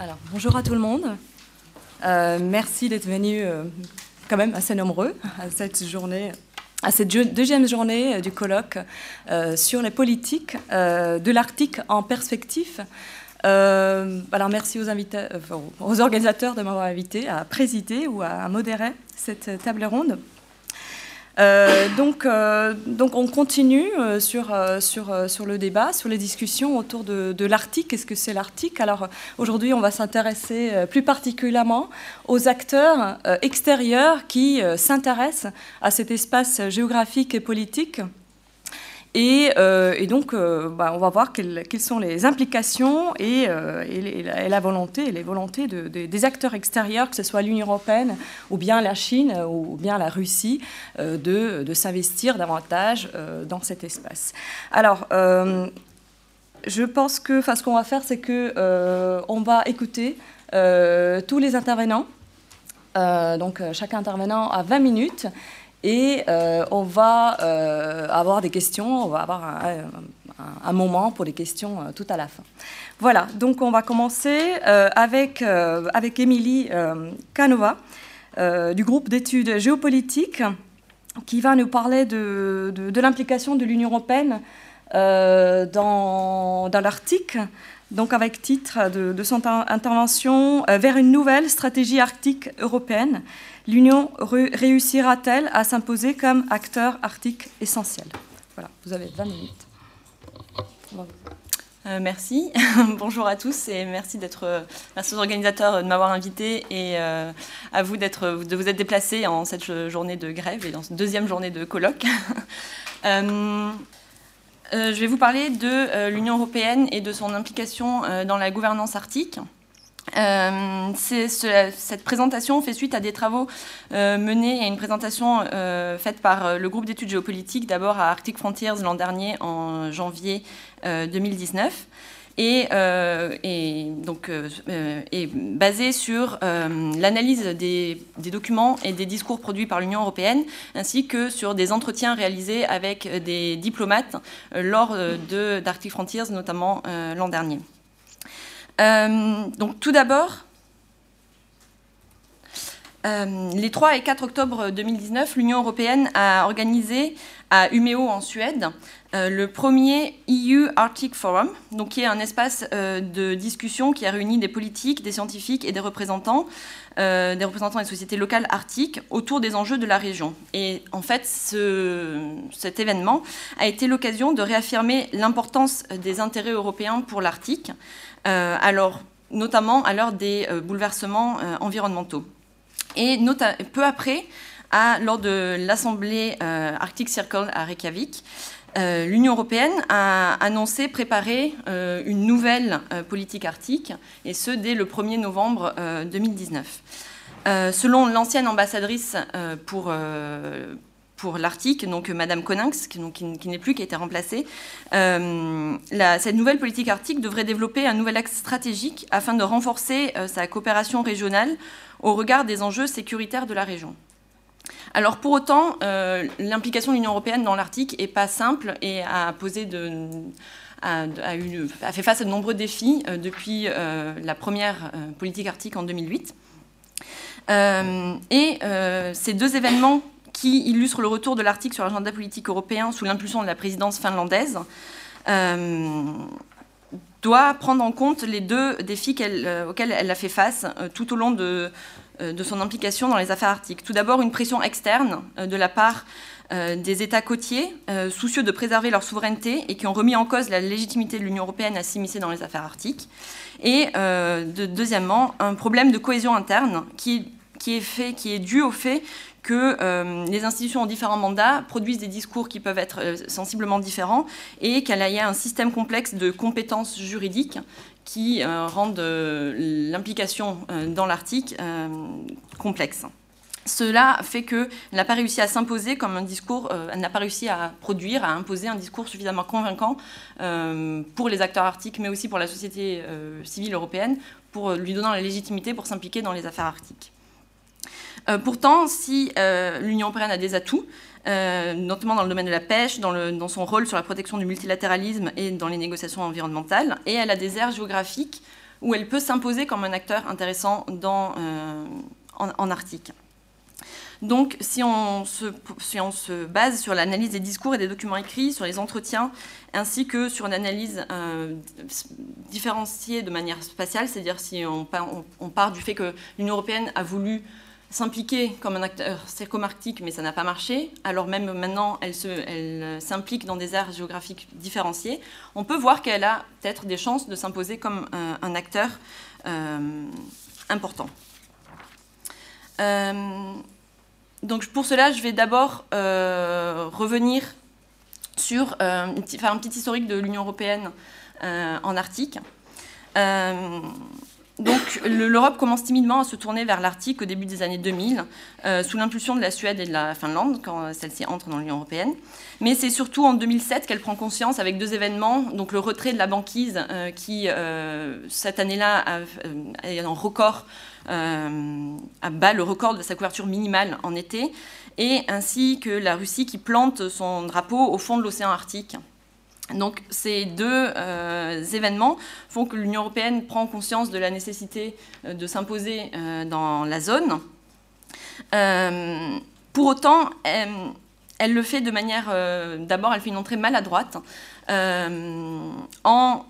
Alors, bonjour à tout le monde. Euh, merci d'être venu euh, quand même assez nombreux à cette deuxième journée du colloque euh, sur les politiques de l'Arctique en perspective. alors merci aux, aux organisateurs de m'avoir invité à présider ou à modérer cette table ronde. Euh, donc, euh, donc, on continue euh, sur, le débat, sur les discussions autour de, de l'Arctique. Qu'est-ce que c'est l'Arctique? Alors aujourd'hui, on va s'intéresser plus particulièrement aux acteurs extérieurs qui s'intéressent à cet espace géographique et politique euh, et, donc, euh, bah, on va voir quelles, sont les implications et, euh, la, volonté, les volontés des acteurs extérieurs, que ce soit l'Union européenne ou bien la Chine ou bien la Russie, de, s'investir davantage dans cet espace. Alors, je pense que, ce qu'on va faire, c'est que on va écouter tous les intervenants. donc, chaque intervenant a 20 minutes. Et euh, on va euh, avoir des questions, on va avoir un, moment pour des questions euh, tout à la fin. Voilà, donc on va commencer avec, avec Émilie Canova du groupe d'études géopolitiques qui va nous parler de, de, l'implication de l'Union européenne dans, dans l'Arctique donc avec titre de, son intervention Vers une nouvelle stratégie arctique européenne l'Union réussira-t-elle à s'imposer comme acteur arctique essentiel? Voilà, vous avez 20 minutes. Euh, merci. Bonjour à tous et merci d'être, merci aux organisateurs de m'avoir invité et euh, à vous d'être, de vous être déplacés en cette journée de grève et dans cette deuxième journée de colloque. Euh, je vais vous parler de l'Union européenne et de son implication dans la gouvernance arctique. Euh, cette présentation fait suite à des travaux euh, menés et à une présentation euh, faite par le groupe d'études géopolitiques, d'abord à Arctic Frontiers l'an dernier, en janvier 2019. Et, donc est basée sur l'analyse des, documents et des discours produits par l'Union européenne, ainsi que sur des entretiens réalisés avec des diplomates lors d'Arctic Frontiers, notamment l'an dernier. Euh, donc tout d'abord, euh, les 3 et 4 octobre 2019, l'Union européenne a organisé à Umeå en Suède euh, le premier EU Arctic Forum, donc qui est un espace de discussion qui a réuni des politiques, des scientifiques et des représentants, des représentants des sociétés locales arctiques autour des enjeux de la région. Et en fait, cet événement a été l'occasion de réaffirmer l'importance des intérêts européens pour l'Arctique, euh, alors, notamment à l'heure des euh, bouleversements euh, environnementaux. Et peu après, lors de l'Assemblée Arctic Circle à Reykjavik, l'Union européenne a annoncé préparer une nouvelle politique arctique, et ce dès le 1er novembre 2019. selon l'ancienne ambassadrice pour pour l'Arctique, donc euh, Madame Konings, qui, n'est plus, qui a été remplacée. Euh, cette nouvelle politique arctique devrait développer un nouvel axe stratégique afin de renforcer euh, sa coopération régionale au regard des enjeux sécuritaires de la région. Alors pour autant, l'implication de l'Union européenne dans l'Arctique n'est pas simple et a, posé fait face à de nombreux défis depuis la première politique arctique en 2008. et ces deux événements qui illustre le retour de l'Arctique sur l'agenda politique européen sous l'impulsion de la présidence finlandaise, euh, doit prendre en compte les deux défis euh, auxquels elle a fait face euh, tout au long de, de, son implication dans les affaires arctiques. Tout d'abord, une pression externe de la part des États côtiers, soucieux de préserver leur souveraineté et qui ont remis en cause la légitimité de l'Union européenne à s'immiscer dans les affaires arctiques. Et deuxièmement, un problème de cohésion interne qui, est fait, dû au fait que euh, les institutions en différents mandats produisent des discours qui peuvent être euh, sensiblement différents et qu'il y a un système complexe de compétences juridiques qui euh, rendent l'implication dans l'Arctique complexe. Cela fait qu'elle n'a pas réussi à s'imposer comme un discours, elle n'a pas réussi à produire, à imposer un discours suffisamment convaincant pour les acteurs arctiques, mais aussi pour la société civile européenne, pour lui donner la légitimité pour s'impliquer dans les affaires arctiques. Euh, pourtant, si euh, l'Union européenne a des atouts, euh, notamment dans le domaine de la pêche, dans, son rôle sur la protection du multilatéralisme et dans les négociations environnementales, et elle a des aires géographiques où elle peut s'imposer comme un acteur intéressant en Arctique. Donc, si on, se, base sur l'analyse des discours et des documents écrits, sur les entretiens, ainsi que sur une analyse différenciée de manière spatiale, c'est-à-dire si on, part du fait que l'Union européenne a voulu s'impliquer comme un acteur circomarctique, mais ça n'a pas marché, alors même maintenant elle, s'implique dans des aires géographiques différenciées, on peut voir qu'elle a peut-être des chances de s'imposer comme un, acteur euh, important. Euh, donc pour cela, je vais d'abord euh, revenir sur, euh, un petit historique de l'Union européenne euh, en Arctique. Donc l'Europe commence timidement à se tourner vers l'Arctique au début des années 2000, sous l'impulsion de la Suède et de la Finlande, quand celle-ci entre dans l'Union européenne. Mais c'est surtout en 2007 qu'elle prend conscience avec deux événements, donc le retrait de la banquise, qui cette année-là est en record euh, bat le record de sa couverture minimale en été, et ainsi que la Russie qui plante son drapeau au fond de l'océan Arctique. Donc ces deux euh, événements font que l'Union européenne prend conscience de la nécessité euh, de s'imposer dans la zone. pour autant, elle, le fait de manière... D'abord, elle fait une entrée maladroite en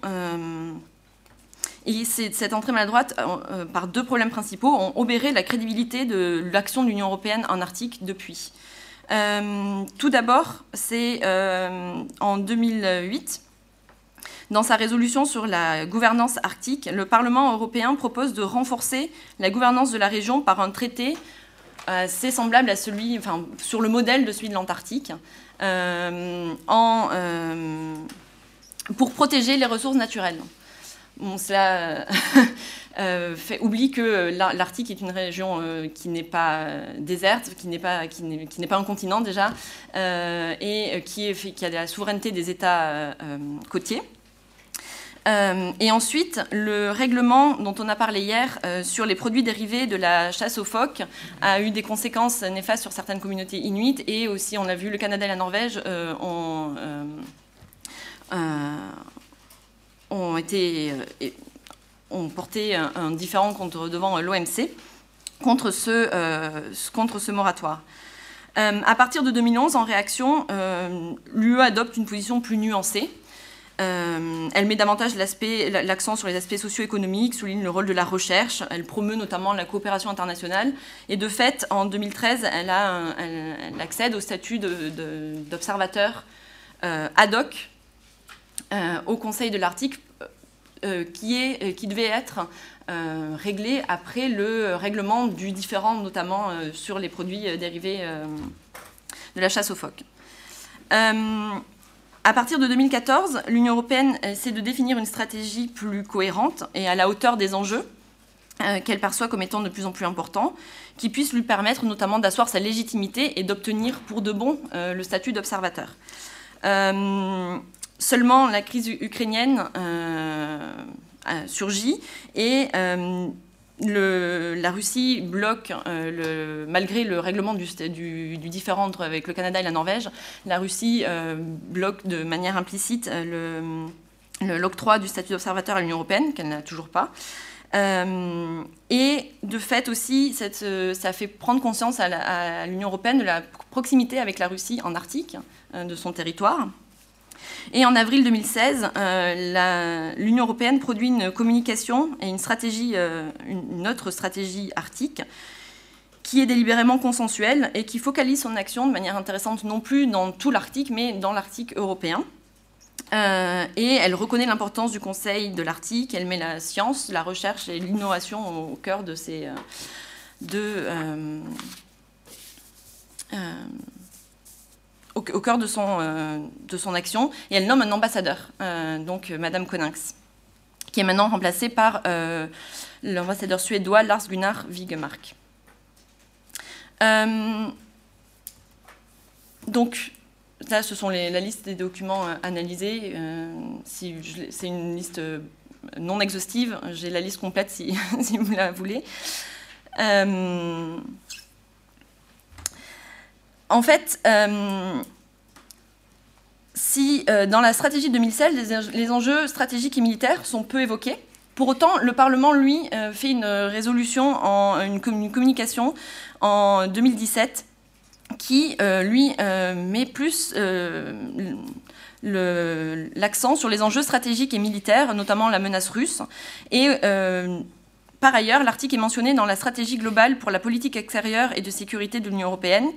et cette entrée maladroite, euh, euh, par deux problèmes principaux, ont obéré la crédibilité de l'action de l'Union européenne en Arctique depuis. Euh, tout d'abord, c'est en 2008, dans sa résolution sur la gouvernance arctique, le Parlement européen propose de renforcer la gouvernance de la région par un traité assez semblable à celui, enfin, sur le modèle de celui de l'Antarctique, pour protéger les ressources naturelles cela euh, fait, oublie que l'Arctique est une région euh, qui n'est pas déserte, qui n'est pas, un continent déjà, euh, et qui, a la souveraineté des États côtiers. et ensuite, le règlement dont on a parlé hier sur les produits dérivés de la chasse aux phoques a eu des conséquences néfastes sur certaines communautés inuites et aussi, on l'a vu, le Canada et la Norvège ont euh, ont porté un, différent contre, devant l'OMC contre ce, euh, contre ce moratoire. Euh, à partir de 2011, en réaction, l'UE adopte une position plus nuancée. elle met davantage l'accent sur les aspects socio-économiques, souligne le rôle de la recherche, elle promeut notamment la coopération internationale. Et de fait, en 2013, elle, a elle, accède au statut d'observateur ad hoc au Conseil de l'Arctique euh, qui, est, euh, qui devait être euh, réglé après le règlement du différent, notamment sur les produits dérivés de la chasse aux phoques. À partir de 2014, l'Union européenne essaie de définir une stratégie plus cohérente et à la hauteur des enjeux qu'elle perçoit comme étant de plus en plus importants, qui puisse lui permettre notamment d'asseoir sa légitimité et d'obtenir pour de bon le statut d'observateur. Seulement, la crise ukrainienne euh, surgit et euh, la Russie bloque, euh, malgré le règlement du, différend avec le Canada et la Norvège, la Russie bloque de manière implicite l'octroi du statut d'observateur à l'Union européenne, qu'elle n'a toujours pas. et de fait aussi, ça fait prendre conscience à l'Union européenne de la proximité avec la Russie en Arctique, de son territoire. Et en avril 2016, euh, l'Union européenne produit une communication et une, stratégie, euh, une autre stratégie arctique qui est délibérément consensuelle et qui focalise son action de manière intéressante non plus dans tout l'Arctique, mais dans l'Arctique européen. Euh, et elle reconnaît l'importance du Conseil de l'Arctique, elle met la science, la recherche et l'innovation au, cœur de ces... de, au, cœur de son, euh, de son action, et elle nomme un ambassadeur, euh, donc euh, Madame Konings, qui est maintenant remplacée par l'ambassadeur suédois Lars Gunnar Wigemark. donc, là, ce sont la liste des documents analysés. si c'est une liste non exhaustive, j'ai la liste complète si, si vous la voulez. En fait, euh, si euh, dans la stratégie 2016, les, enjeux stratégiques et militaires sont peu évoqués, Pour autant, le Parlement, lui, fait une résolution, une communication en 2017 qui, lui, met plus l'accent sur les enjeux stratégiques et militaires, notamment la menace russe. Et euh, par ailleurs, l'article est mentionné dans la stratégie globale pour la politique extérieure et de sécurité de l'Union européenne.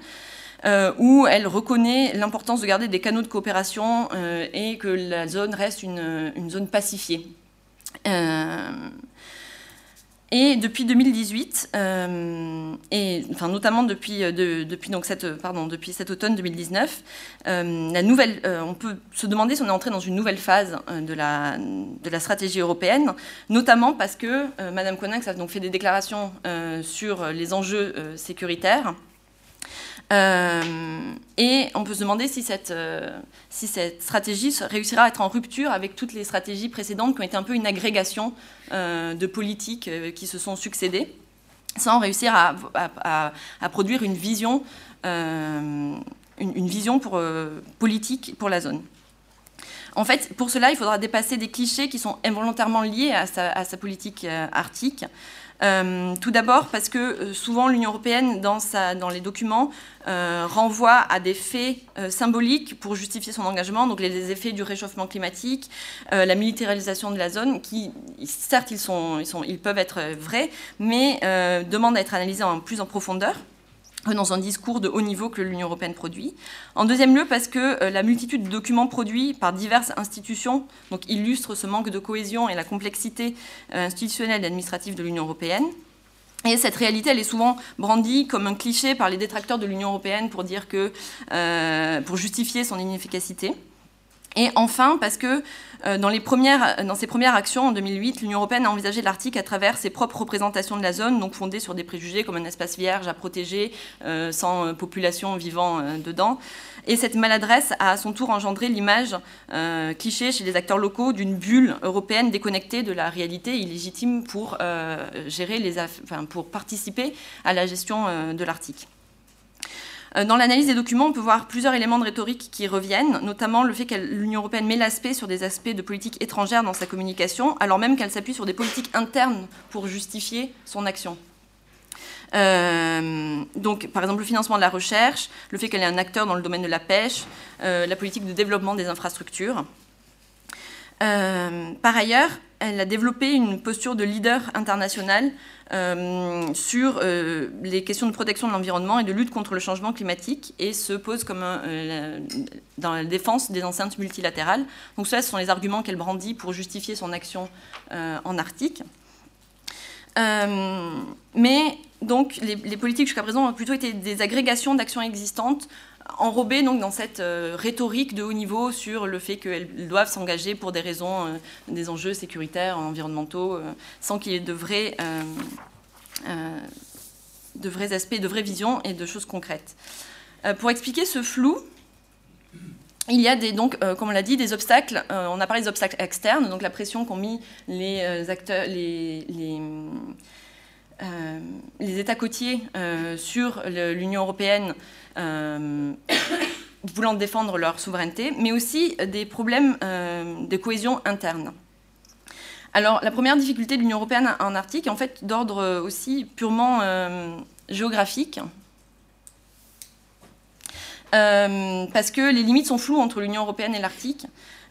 Euh, où elle reconnaît l'importance de garder des canaux de coopération euh, et que la zone reste une, zone pacifiée. Et depuis 2018, euh, et enfin notamment depuis, euh, donc cette, pardon, depuis cet automne 2019, euh, la nouvelle, on peut se demander si on est entré dans une nouvelle phase de la, de la stratégie européenne, notamment parce que Madame Coninx a donc fait des déclarations sur les enjeux sécuritaires euh, et on peut se demander si cette, euh, si cette stratégie réussira à être en rupture avec toutes les stratégies précédentes qui ont été un peu une agrégation euh, de politiques qui se sont succédées, sans réussir à, à, produire une vision, une, vision pour, politique pour la zone. En fait, pour cela, il faudra dépasser des clichés qui sont involontairement liés à sa, à sa politique arctique. Euh, tout d'abord parce que euh, souvent l'Union européenne, dans, les documents, euh, renvoie à des faits symboliques pour justifier son engagement, donc les, effets du réchauffement climatique, la militarisation de la zone, qui certes peuvent être vrais, mais demandent à être analysés en plus en profondeur dans un discours de haut niveau que l'Union européenne produit. En deuxième lieu, parce que euh, la multitude de documents produits par diverses institutions illustre ce manque de cohésion et la complexité euh, institutionnelle et administrative de l'Union européenne. Et cette réalité, elle est souvent brandie comme un cliché par les détracteurs de l'Union européenne pour euh, pour justifier son inefficacité. Et enfin, parce que euh, dans, ses premières actions en 2008, l'Union européenne a envisagé l'Arctique à travers ses propres représentations de la zone, donc fondées sur des préjugés comme un espace vierge à protéger, euh, sans euh, population vivant dedans. Et cette maladresse a à son tour engendré l'image cliché chez les acteurs locaux d'une bulle européenne déconnectée de la réalité illégitime pour, gérer les enfin, pour participer à la gestion de l'Arctique. Euh, dans l'analyse des documents, on peut voir plusieurs éléments de rhétorique qui reviennent, notamment le fait que l'Union européenne met l'aspect sur des aspects de politique étrangère dans sa communication, alors même qu'elle s'appuie sur des politiques internes pour justifier son action. Euh, donc, par exemple, le financement de la recherche, le fait qu'elle est un acteur dans le domaine de la pêche, euh, la politique de développement des infrastructures. par ailleurs, elle a développé une posture de leader international euh, sur euh, les questions de protection de l'environnement et de lutte contre le changement climatique et se pose comme euh, dans la défense des enceintes multilatérales. Donc ça, ce sont les arguments qu'elle brandit pour justifier son action en Arctique. mais donc les, les politiques jusqu'à présent ont plutôt été des agrégations d'actions existantes enrobées donc dans cette rhétorique de haut niveau sur le fait qu'elles doivent s'engager pour des raisons, des enjeux sécuritaires, environnementaux, sans qu'il y ait de vrais euh, aspects, de vraies visions et de choses concrètes. Euh, pour expliquer ce flou, il y a des, donc, euh, comme on l'a dit, des obstacles. on a parlé des obstacles externes, donc la pression qu'ont mis les acteurs, les, États côtiers sur l'Union européenne voulant défendre leur souveraineté, mais aussi des problèmes de cohésion interne. Alors, la première difficulté de l'Union européenne en Arctique est en fait d'ordre euh, aussi purement euh, géographique. Euh, parce que les limites sont floues entre l'Union européenne et l'Arctique.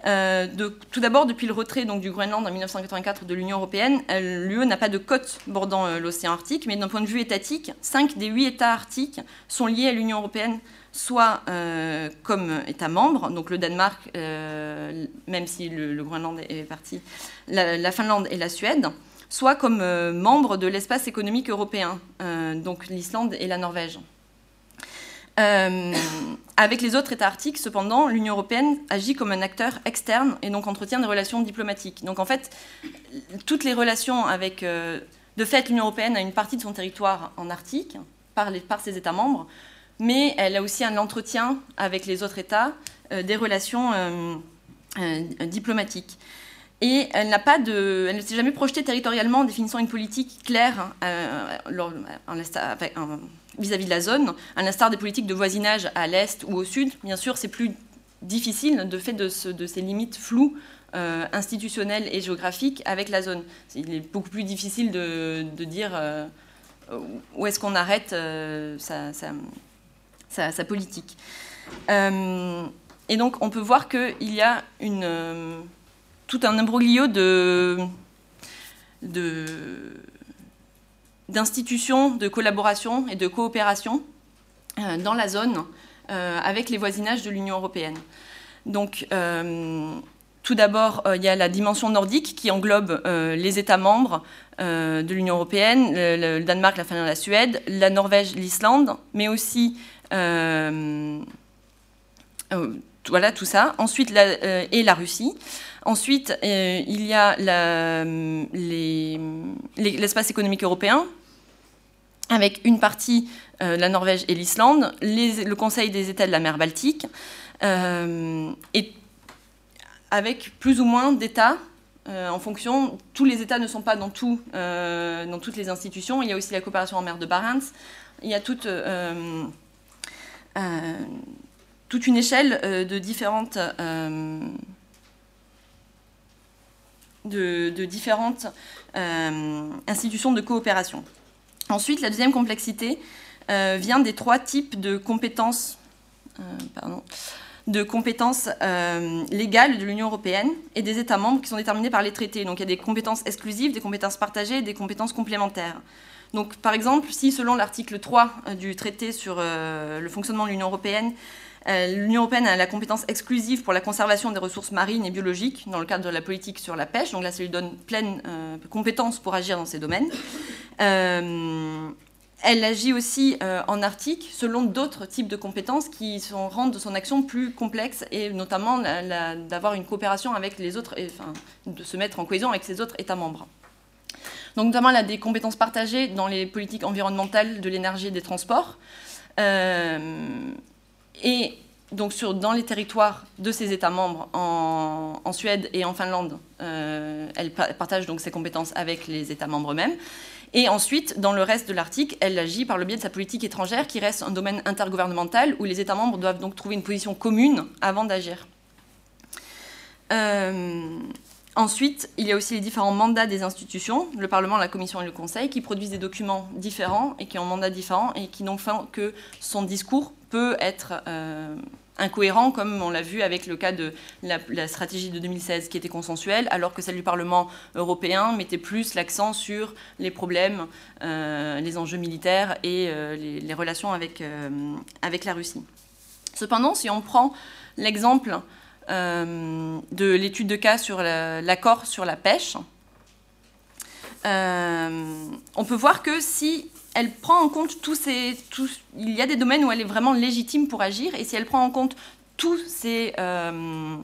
Tout d'abord, depuis le retrait du Groenland en 1984 de l'Union européenne, l'UE n'a pas de côte bordant l'océan Arctique, mais d'un point de vue étatique, 5 des 8 États arctiques sont liés à l'Union européenne soit euh, comme État membre, donc le Danemark, euh, même si le, Groenland est parti, la, Finlande et la Suède, soit comme euh, membre de l'espace économique européen, donc l'Islande et la Norvège. Avec les autres États arctiques, cependant, l'Union européenne agit comme un acteur externe et donc entretient des relations diplomatiques. Donc en fait, toutes les relations avec... de fait, l'Union européenne a une partie de son territoire en Arctique par, ses États membres, mais elle a aussi un entretien avec les autres États, euh, des relations euh, euh, diplomatiques. Et elle pas de, elle ne s'est jamais projetée territorialement en définissant une politique claire vis-à-vis de la zone, à l'instar des politiques de voisinage à l'est ou au sud. Bien sûr, c'est plus difficile de fait de, ces limites floues institutionnel et géographique avec la zone. Il est beaucoup plus difficile de, dire où est-ce qu'on arrête sa, sa, politique. et donc on peut voir qu'il y a tout un imbroglio de, d'institutions de, collaboration et de coopération euh, dans la zone euh, avec les voisinages de l'Union européenne. Donc, euh, tout d'abord, il y a la dimension nordique qui englobe les États membres de l'Union européenne, le, Danemark, la Finlande, la Suède, la Norvège, l'Islande, mais aussi voilà tout ça. Ensuite, et la Russie. Ensuite, euh, il y a l'espace économique européen, avec une partie, euh, la Norvège et l'Islande, le Conseil des États de la mer Baltique, euh, et avec plus ou moins d'États en fonction, tous les États ne sont pas dans, dans toutes les institutions. Il y a aussi la coopération en mer de Barents. Il y a toute une échelle de différentes de, différentes euh, institutions de coopération. Ensuite, la deuxième complexité euh, vient des trois types de compétences, euh, de compétences légales de l'Union européenne et des États membres qui sont déterminées par les traités. Donc il y a des compétences exclusives, des compétences partagées et des compétences complémentaires. Donc par exemple, si selon l'article 3 du traité sur le fonctionnement de l'Union européenne, L'Union européenne a la compétence exclusive pour la conservation des ressources marines et biologiques dans le cadre de la politique sur la pêche. Donc là, ça lui donne pleine euh, compétence pour agir dans ces domaines. Euh, elle agit aussi en Arctique selon d'autres types de compétences qui rendent son action plus complexe et notamment d'avoir une coopération avec les autres, enfin, de se mettre en cohésion avec ses autres États membres. Donc notamment elle a des compétences partagées dans les politiques environnementales, de l'énergie et des transports. Et donc dans les territoires de ces États membres, en, Suède et en Finlande, euh, elle partage donc ses compétences avec les États membres eux-mêmes. Et ensuite, dans le reste de l'Arctique, elle agit par le biais de sa politique étrangère, qui reste un domaine intergouvernemental où les États membres doivent donc trouver une position commune avant d'agir. Euh, ensuite, il y a aussi les différents mandats des institutions, le Parlement, la Commission et le Conseil, qui produisent des documents différents et qui ont mandats différents et qui n'ont fait que son discours être euh, incohérent, comme on l'a vu avec le cas de la, stratégie de 2016 qui était consensuelle, alors que celle du Parlement européen mettait plus l'accent sur les problèmes, euh, les enjeux militaires et euh, les, relations avec, avec la Russie. Cependant, si on prend l'exemple de l'étude de cas sur l'accord sur la pêche, on peut voir que si elle prend en compte tous ces... il y a des domaines où elle est vraiment légitime pour agir, et si elle prend en compte tous ces, euh,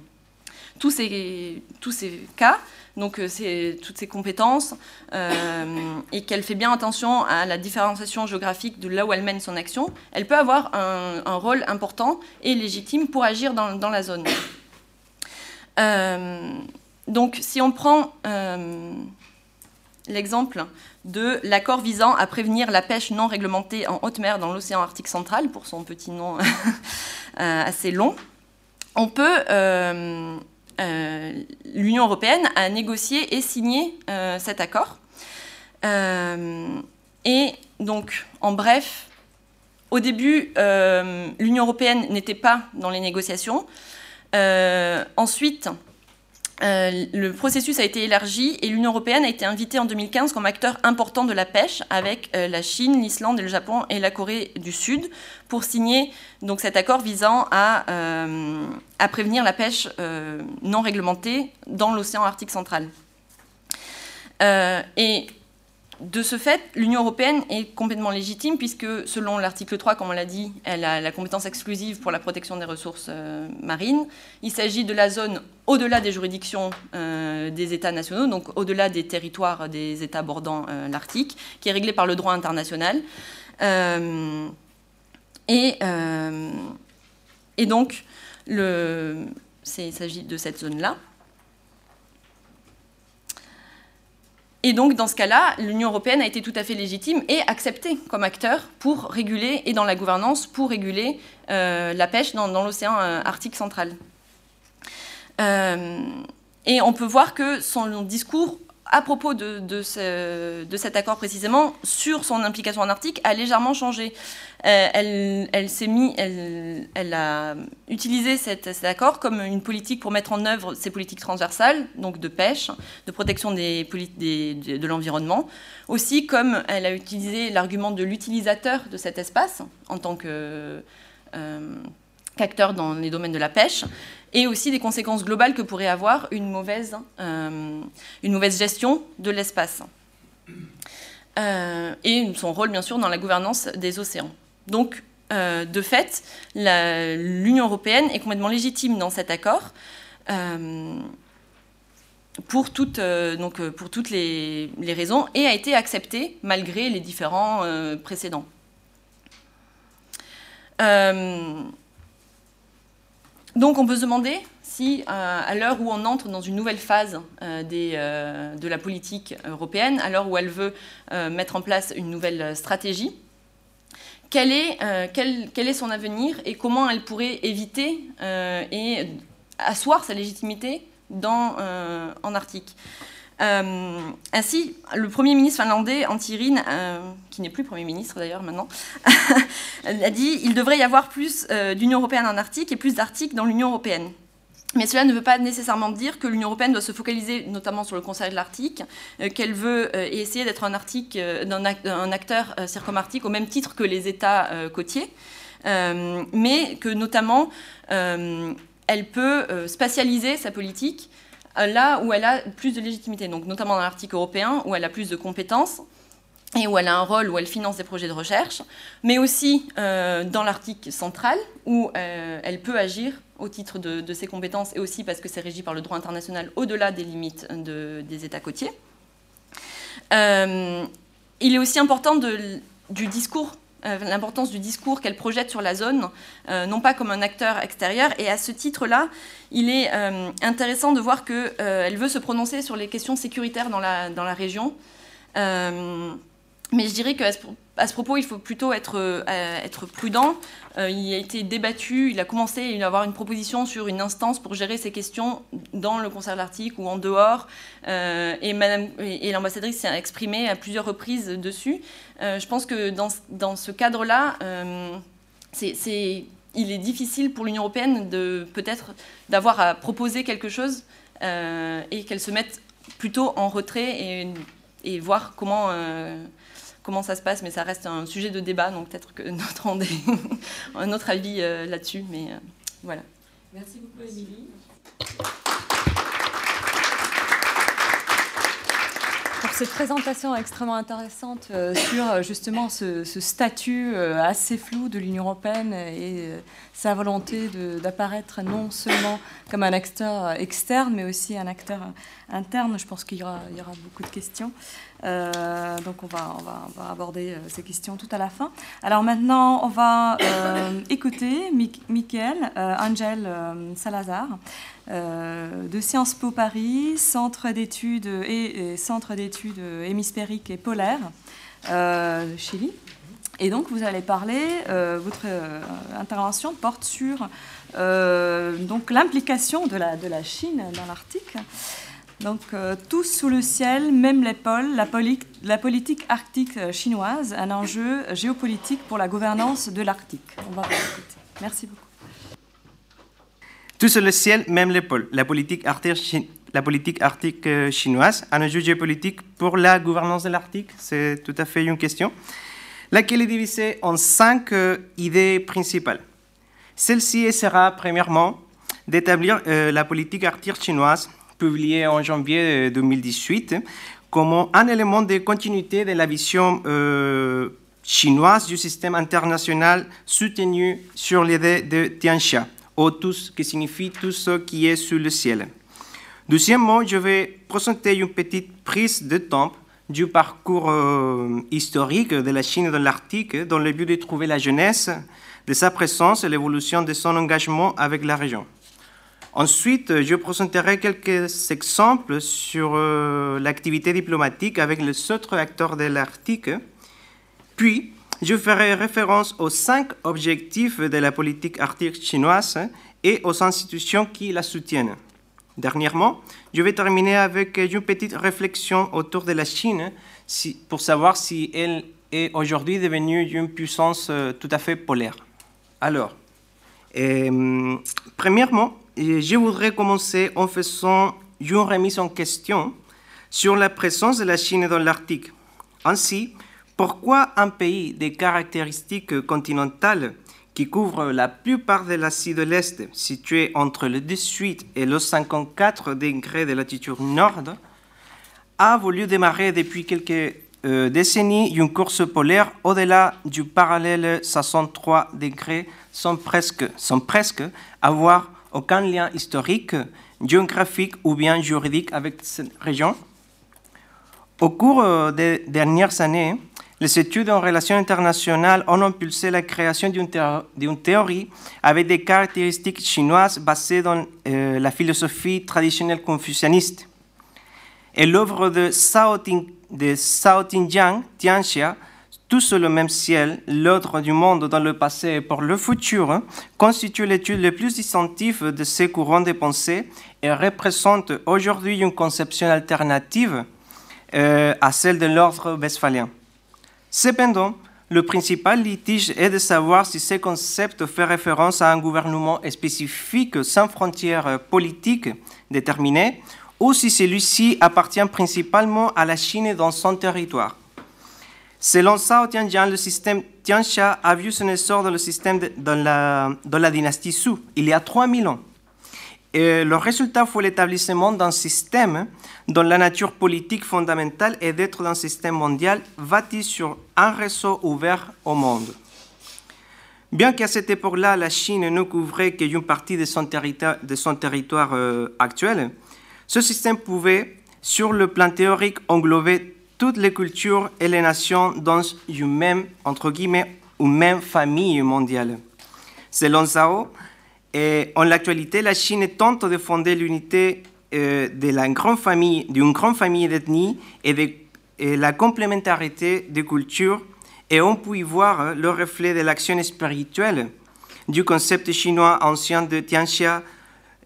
tous ces, tous ces cas, donc euh, toutes ces compétences, euh, et qu'elle fait bien attention à la différenciation géographique de là où elle mène son action, elle peut avoir un, rôle important et légitime pour agir dans, dans la zone. donc si on prend l'exemple de l'accord visant à prévenir la pêche non réglementée en haute mer dans l'océan Arctique central, pour son petit nom euh, assez long, on peut, euh, euh, l'Union européenne a négocié et signé cet accord. et donc, en bref, au début, l'Union européenne n'était pas dans les négociations. ensuite, euh, le processus a été élargi et l'Union européenne a été invitée en 2015 comme acteur important de la pêche avec euh, la Chine, l'Islande, le Japon et la Corée du Sud pour signer donc, cet accord visant à, euh, à prévenir la pêche non réglementée dans l'océan Arctique central. et de ce fait, l'Union européenne est complètement légitime puisque, selon l'article 3, comme on l'a dit, elle a la compétence exclusive pour la protection des ressources euh, marines. Il s'agit de la zone au-delà des juridictions euh, des États nationaux, donc au-delà des territoires des États bordant euh, l'Arctique, qui est réglée par le droit international. Et, et, donc, il s'agit de cette zone-là. Et donc, dans ce cas-là, l'Union européenne a été tout à fait légitime et acceptée comme acteur pour réguler, et dans la gouvernance, pour réguler euh, la pêche dans, l'océan euh, Arctique central. Euh, et on peut voir que son discours à propos de, cet accord précisément, sur son implication en Arctique, a légèrement changé. Euh, elle, s'est mis, elle, a utilisé cet, accord comme une politique pour mettre en œuvre ses politiques transversales, donc de pêche, de protection des, de, l'environnement, aussi comme elle a utilisé l'argument de l'utilisateur de cet espace en tant euh, qu'acteur dans les domaines de la pêche, et aussi des conséquences globales que pourrait avoir une mauvaise, euh, une mauvaise gestion de l'espace. Euh, et son rôle, bien sûr, dans la gouvernance des océans. Donc, euh, de fait, l'Union européenne est complètement légitime dans cet accord pour toutes, donc, pour toutes les, les, raisons et a été acceptée malgré les différents précédents. Donc on peut se demander si, euh, à l'heure où on entre dans une nouvelle phase euh, euh, de la politique européenne, à l'heure où elle veut mettre en place une nouvelle stratégie, quel est, son avenir et comment elle pourrait éviter et asseoir sa légitimité en Arctique? Euh, ainsi, le Premier ministre finlandais, Antti euh, qui n'est plus Premier ministre d'ailleurs maintenant, a dit il devrait y avoir plus euh, d'Union européenne en Arctique et plus d'Arctique dans l'Union européenne. Mais cela ne veut pas nécessairement dire que l'Union européenne doit se focaliser notamment sur le Conseil de l'Arctique, qu'elle veut essayer d'être un, un, acteur circumarctique au même titre que les États côtiers, mais que notamment elle peut spatialiser sa politique euh, là où elle a plus de légitimité, donc notamment dans l'Arctique européen, où elle a plus de compétences et où elle a un rôle où elle finance des projets de recherche, mais aussi euh, dans l'Arctique central, où euh, elle peut agir au titre de, ses compétences et aussi parce que c'est régi par le droit international au-delà des limites des États côtiers. il est aussi important du discours euh, l'importance du discours qu'elle projette sur la zone, euh, non pas comme un acteur extérieur. Et à ce titre-là, il est euh, intéressant de voir qu'elle veut se prononcer sur les questions sécuritaires dans la, dans la région. mais je dirais qu'à ce, à ce propos, il faut plutôt être, être prudent. il a été débattu, il a commencé, il va avoir une proposition sur une instance pour gérer ces questions dans le concert de l'Arctique ou en dehors. et, Madame, et l'ambassadrice s'est exprimée à plusieurs reprises dessus. Euh, je pense que dans, dans ce cadre-là, euh, il est difficile pour l'Union européenne peut-être d'avoir à proposer quelque chose euh, et qu'elle se mette plutôt en retrait et, et voir comment, comment ça se passe. Mais ça reste un sujet de débat, donc peut-être que notre un autre avis là-dessus. Mais voilà. Merci beaucoup, Émilie. pour cette présentation extrêmement intéressante euh, sur euh, justement ce, statut euh, assez flou de l'Union européenne et sa volonté d'apparaître non seulement comme un acteur externe, mais aussi un acteur interne. Je pense qu'il y, aura beaucoup de questions. Donc on va, aborder ces questions tout à la fin. Alors maintenant, on va écouter Michael Angel Salazar. Euh, de Sciences Po Paris, centre d'études et, centre d'études hémisphériques et polaires, euh, Chili. Et donc vous allez parler, euh, votre intervention porte sur donc l'implication de la Chine dans l'Arctique. Donc tous sous le ciel, même les pôles, la, politique arctique chinoise, un enjeu géopolitique pour la gouvernance de l'Arctique. On va. Merci beaucoup. Tout sur le ciel, même les pôles. La politique arctique, euh, chinoise, un enjeu géopolitique pour la gouvernance de l'Arctique, c'est tout à fait une question, laquelle est divisée en cinq euh, idées principales. Celle-ci sera premièrement d'établir euh, la politique arctique chinoise, publiée en janvier 2018, comme un élément de continuité de la vision chinoise du système international soutenu sur l'idée de Tianxia ou tout ce qui signifie tout ce qui est sous le ciel. Deuxièmement, je vais présenter une petite prise de temps du parcours euh, historique de la Chine dans l'Arctique dans le but de trouver la jeunesse de sa présence et l'évolution de son engagement avec la région. Ensuite, je présenterai quelques exemples sur euh, l'activité diplomatique avec les autres acteurs de l'Arctique. Puis, je ferai référence aux cinq objectifs de la politique arctique chinoise et aux institutions qui la soutiennent. Dernièrement, je vais terminer avec une petite réflexion autour de la Chine pour savoir si elle est aujourd'hui devenue une puissance euh, tout à fait polaire. Alors, euh, premièrement, je voudrais commencer en faisant une remise en question sur la présence de la Chine dans l'Arctique. Ainsi, pourquoi un pays des caractéristiques continentales qui couvre la plupart de l'Asie de l'Est, situé entre le 18 et le 54 degrés de latitude nord, a voulu démarrer depuis quelques euh, décennies une course polaire au-delà du parallèle 63 degrés sans presque, sans presque avoir aucun lien historique, géographique ou bien juridique avec cette région. Au cours euh, des dernières années, les études en relations internationales ont impulsé la création d'une théorie avec des caractéristiques chinoises basées dans euh, la philosophie traditionnelle confucianiste. Et l'œuvre de Sao, Ting, Tianxia, Tout sur le même ciel, l'ordre du monde dans le passé et pour le futur, constitue l'étude la plus distinctive de ces courants de pensée et représente aujourd'hui une conception alternative euh, à celle de l'ordre westphalien. Cependant, le principal litige est de savoir si ce concept fait référence à un gouvernement spécifique sans frontières politiques déterminées ou si celui-ci appartient principalement à la Chine dans son territoire. Selon Sao Tianjiang, le système Tianxia a vu son essor dans le système dans, la, dans la dynastie Su, il y a 3000 ans. Et le résultat fut l'établissement d'un système dont la nature politique fondamentale est d'être un système mondial bâti sur un réseau ouvert au monde. Bien qu'à cette époque-là, la Chine ne couvrait qu'une partie de son territoire, de son territoire euh, actuel, ce système pouvait, sur le plan théorique, englober toutes les cultures et les nations dans une même, entre guillemets, une même famille mondiale. Selon Zhao, en l'actualité, la Chine tente de fonder l'unité euh, d'une grande famille d'ethnies et de la complémentarité des cultures, et on peut y voir le reflet de l'action spirituelle du concept chinois ancien de Tianxia.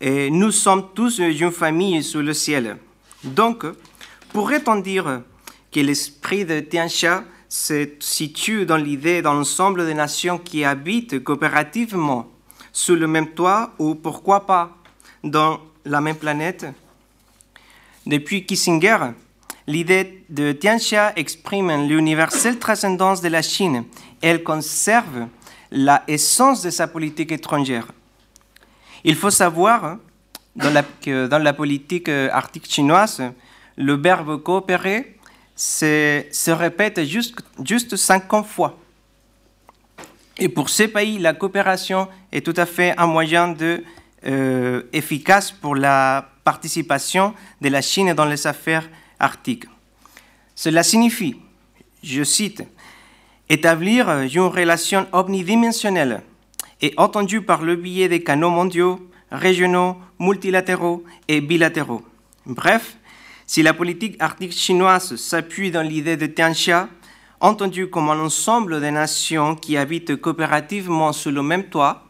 Nous sommes tous une famille sous le ciel. Donc, pourrait-on dire que l'esprit de Tianxia se situe dans l'idée d'un ensemble de nations qui habitent coopérativement sous le même toit ou pourquoi pas dans la même planète. Depuis Kissinger, l'idée de Tianxia exprime l'universelle transcendance de la Chine elle conserve la essence de sa politique étrangère. Il faut savoir dans la, que dans la politique arctique chinoise, le verbe coopérer se, répète juste, juste 50 fois. Et pour ces pays, la coopération est tout à fait un moyen de, euh, efficace pour la participation de la Chine dans les affaires arctiques. Cela signifie, je cite, établir une relation omnidimensionnelle et entendue par le biais des canaux mondiaux, régionaux, multilatéraux et bilatéraux. Bref, si la politique arctique chinoise s'appuie dans l'idée de Tianxia, entendu comme un ensemble de nations qui habitent coopérativement sous le même toit,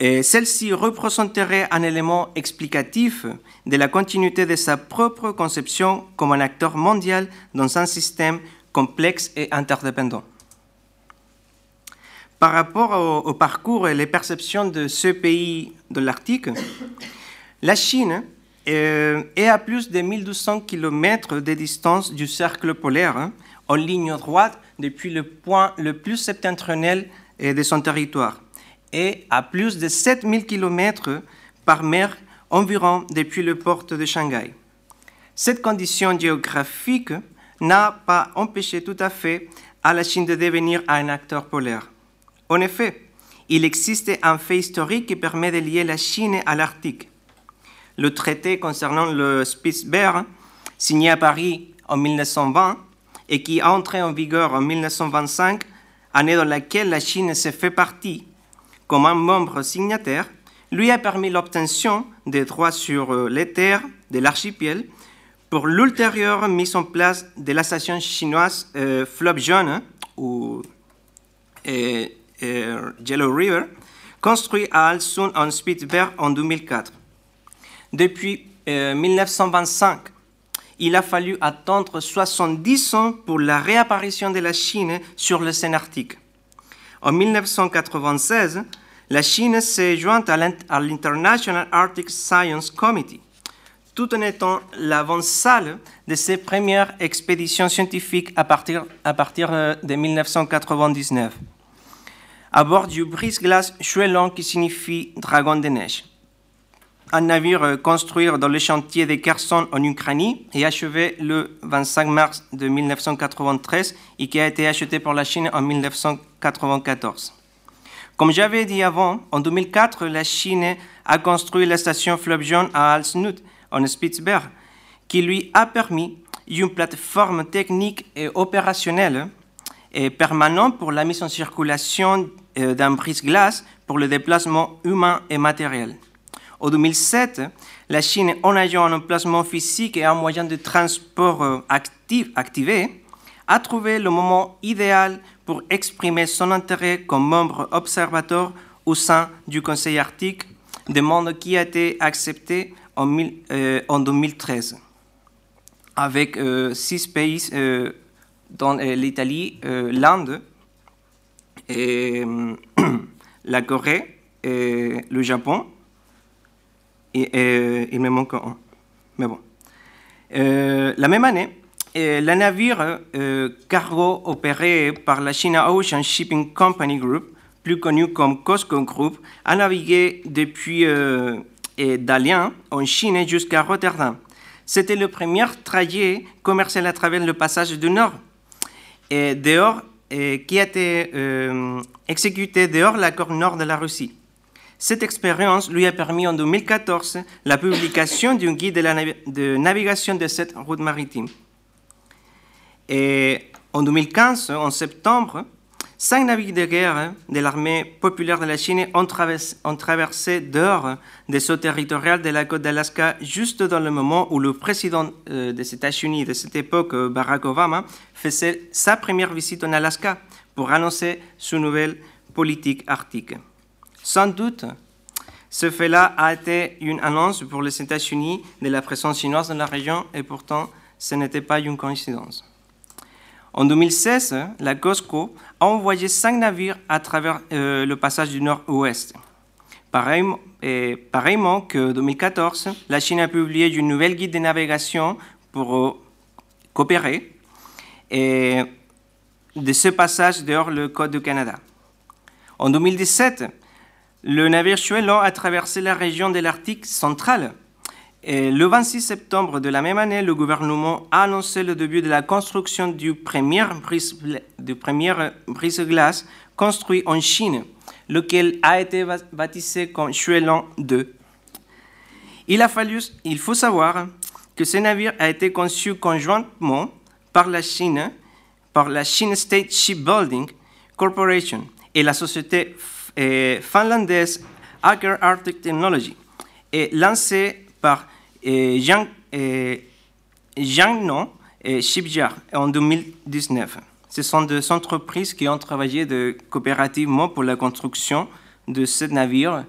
celle-ci représenterait un élément explicatif de la continuité de sa propre conception comme un acteur mondial dans un système complexe et interdépendant. Par rapport au, parcours et les perceptions de ce pays de l'Arctique, la Chine euh, est à plus de 1200 km de distance du cercle polaire, hein, en ligne droite depuis le point le plus septentrional de son territoire et à plus de 7000 km par mer environ depuis le port de Shanghai. Cette condition géographique n'a pas empêché tout à fait à la Chine de devenir un acteur polaire. En effet, il existe un fait historique qui permet de lier la Chine à l'Arctique. Le traité concernant le Spitzberg, signé à Paris en 1920, et qui a entré en vigueur en 1925, année dans laquelle la Chine s'est fait partie comme un membre signataire, lui a permis l'obtention des droits sur euh, les terres de l'archipel pour l'ultérieure mise en place de la station chinoise euh, Flop Jaune ou euh, Yellow River, construite à Alsun en Spitzberg en 2004. Depuis 1925, il a fallu attendre 70 ans pour la réapparition de la Chine sur le scène arctique. En 1996, la Chine s'est jointe à l'International Arctic Science Committee, tout en étant l'avant-salle de ses premières expéditions scientifiques à partir, à partir euh, de 1999, à bord du brise-glace Xuelong qui signifie dragon de neige un navire euh, construit dans le chantier de Kherson en Ukraine et achevé le 25 mars de 1993 et qui a été acheté par la Chine en 1994. Comme j'avais dit avant, en 2004, la Chine a construit la station Jaune à Alsnut, en Spitzberg, qui lui a permis une plateforme technique et opérationnelle et permanente pour la mise en circulation euh, d'un brise-glace pour le déplacement humain et matériel. En 2007, la Chine, en ayant un emplacement physique et un moyen de transport euh, actif, activé, a trouvé le moment idéal pour exprimer son intérêt comme membre observateur au sein du Conseil arctique, demande qui a été acceptée en, 2013, euh, avec euh, six pays, dont l'Italie, l'Inde, la Corée, et le Japon, et, il me manque un. Mais bon. Euh, la même année, euh, le navire euh, cargo opéré par la China Ocean Shipping Company Group, plus connu comme Costco Group, a navigué depuis Dalian en Chine jusqu'à Rotterdam. C'était le premier trajet commercial à travers le passage du Nord, et dehors, qui a été exécuté dehors l'accord nord de la Russie. Cette expérience lui a permis en 2014 la publication d'un guide de, navigation de cette route maritime. Et en 2015, en septembre, cinq navires de guerre de l'armée populaire de la Chine ont traversé, dehors des eaux territoriales de la côte d'Alaska juste dans le moment où le président euh, des États-Unis de cette époque, Barack Obama, faisait sa première visite en Alaska pour annoncer sa nouvelle politique arctique. Sans doute, ce fait-là a été une annonce pour les États-Unis de la présence chinoise dans la région et pourtant ce n'était pas une coïncidence. En 2016, la COSCO a envoyé cinq navires à travers euh, le passage du nord-ouest. Pareillement, que 2014, la Chine a publié une nouvelle guide de navigation pour euh, coopérer de ce passage dehors le Code du Canada. En 2017, le navire Chuelon a traversé la région de l'Arctique central. Et le 26 septembre de la même année, le gouvernement a annoncé le début de la construction du premier brise-glace construit en Chine, lequel a été baptisé comme Chuelon 2. Il, a fallu, il faut savoir que ce navire a été conçu conjointement par la Chine, par la China State Shipbuilding Corporation et la société finlandaise Aker Arctic Technology et lancé par Jean, Jean Shipyard en 2019. Ce sont des entreprises qui ont travaillé de, coopérativement pour la construction de ce navire.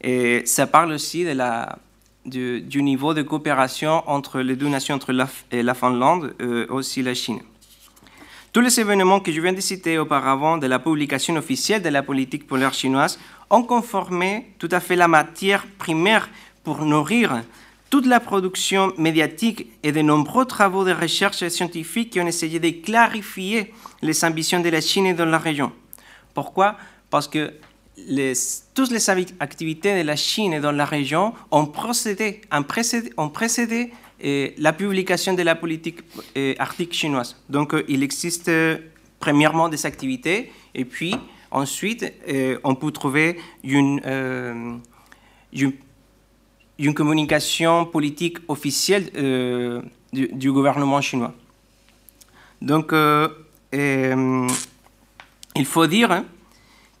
Et ça parle aussi de la, du, niveau de coopération entre les deux nations, entre la, et la Finlande et euh, aussi la Chine. Tous les événements que je viens de citer auparavant de la publication officielle de la politique polaire chinoise ont conformé tout à fait la matière primaire pour nourrir toute la production médiatique et de nombreux travaux de recherche scientifique qui ont essayé de clarifier les ambitions de la Chine dans la région. Pourquoi? Parce que toutes les activités de la Chine dans la région ont, ont précédé la publication de la politique euh, arctique chinoise. Donc, euh, il existe euh, premièrement des activités et puis ensuite, on peut trouver une, communication politique officielle du, gouvernement chinois. Donc, il faut dire hein,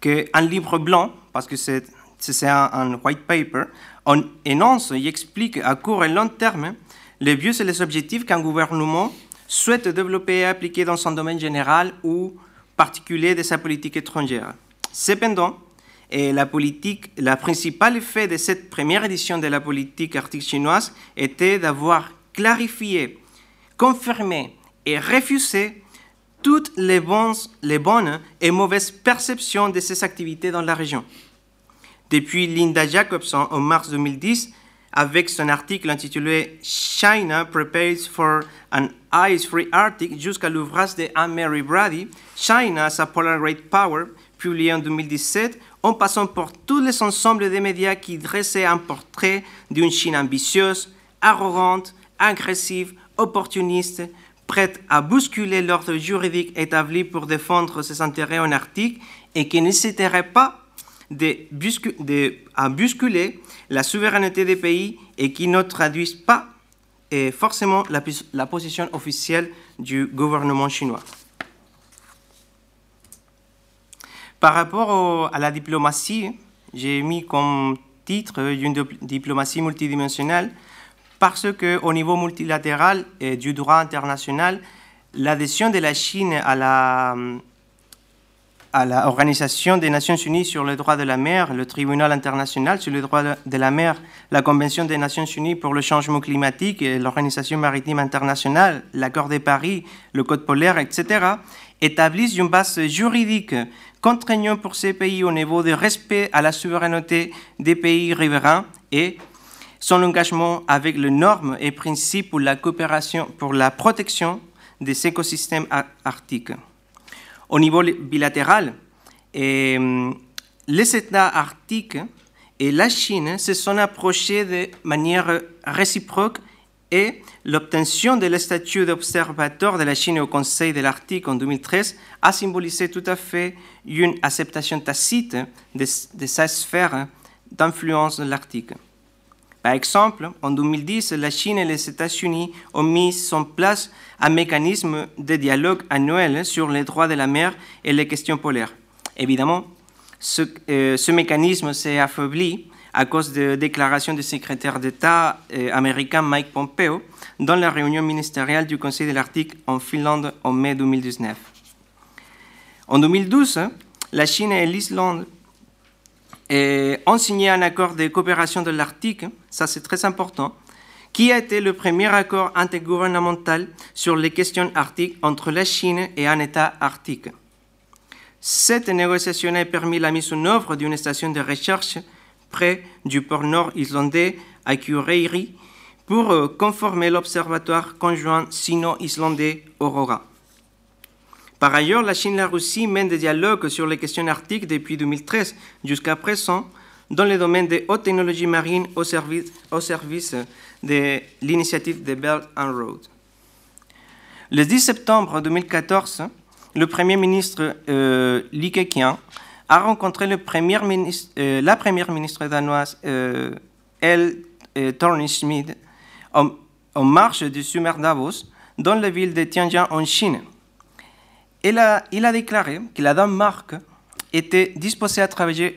qu'un livre blanc, parce que c'est un, un, white paper, on énonce et explique à court et long terme les buts et les objectifs qu'un gouvernement souhaite développer et appliquer dans son domaine général ou particulier de sa politique étrangère. Cependant, la, politique, la principale effet de cette première édition de la politique arctique chinoise était d'avoir clarifié, confirmé et refusé toutes les bonnes, les bonnes et mauvaises perceptions de ces activités dans la région. Depuis Linda Jacobson en mars 2010, avec son article intitulé China Prepares for an Ice-Free Arctic jusqu'à l'ouvrage de Anne-Mary Brady, China a Polar Great Power, publié en 2017, en passant par tous les ensembles des médias qui dressaient un portrait d'une Chine ambitieuse, arrogante, agressive, opportuniste, prête à bousculer l'ordre juridique établi pour défendre ses intérêts en Arctique et qui n'hésiterait pas de, à bousculer la souveraineté des pays et qui ne traduisent pas forcément la, position officielle du gouvernement chinois. Par rapport à la diplomatie, j'ai mis comme titre une diplomatie multidimensionnelle parce qu'au niveau multilatéral et du droit international, l'adhésion de la Chine à la à l'Organisation des Nations Unies sur les droits de la mer, le Tribunal international sur les droits de la mer, la Convention des Nations Unies pour le changement climatique l'Organisation maritime internationale, l'accord de Paris, le Code polaire, etc., établissent une base juridique contraignante pour ces pays au niveau de respect à la souveraineté des pays riverains et son engagement avec les normes et principes pour la coopération, pour la protection des écosystèmes arctiques. Au niveau bilatéral, euh, les États arctiques et la Chine se sont approchés de manière réciproque et l'obtention de le statut d'observateur de la Chine au Conseil de l'Arctique en 2013 a symbolisé tout à fait une acceptation tacite de, de sa sphère d'influence de l'Arctique. Par exemple, en 2010, la Chine et les États-Unis ont mis en place un mécanisme de dialogue annuel sur les droits de la mer et les questions polaires. Évidemment, ce, euh, mécanisme s'est affaibli à cause de déclarations du secrétaire d'État euh, américain Mike Pompeo dans la réunion ministérielle du Conseil de l'Arctique en Finlande en mai 2019. En 2012, la Chine et l'Islande et ont signé un accord de coopération de l'Arctique, ça c'est très important, qui a été le premier accord intergouvernemental sur les questions arctiques entre la Chine et un État arctique. Cette négociation a permis la mise en œuvre d'une station de recherche près du port nord islandais à Kureiri pour euh, conformer l'observatoire conjoint sino-islandais Aurora. Par ailleurs, la Chine et la Russie mènent des dialogues sur les questions arctiques depuis 2013 jusqu'à présent dans le domaine des hautes technologies marines au service, de l'initiative de Belt and Road. Le 10 septembre 2014, le Premier ministre euh, Li Keqiang a rencontré euh, la première ministre danoise euh, Elle euh, Thorning-Schmidt en, en, marche du sommet Davos dans la ville de Tianjin en Chine il a, déclaré que la Danemark était disposée à travailler,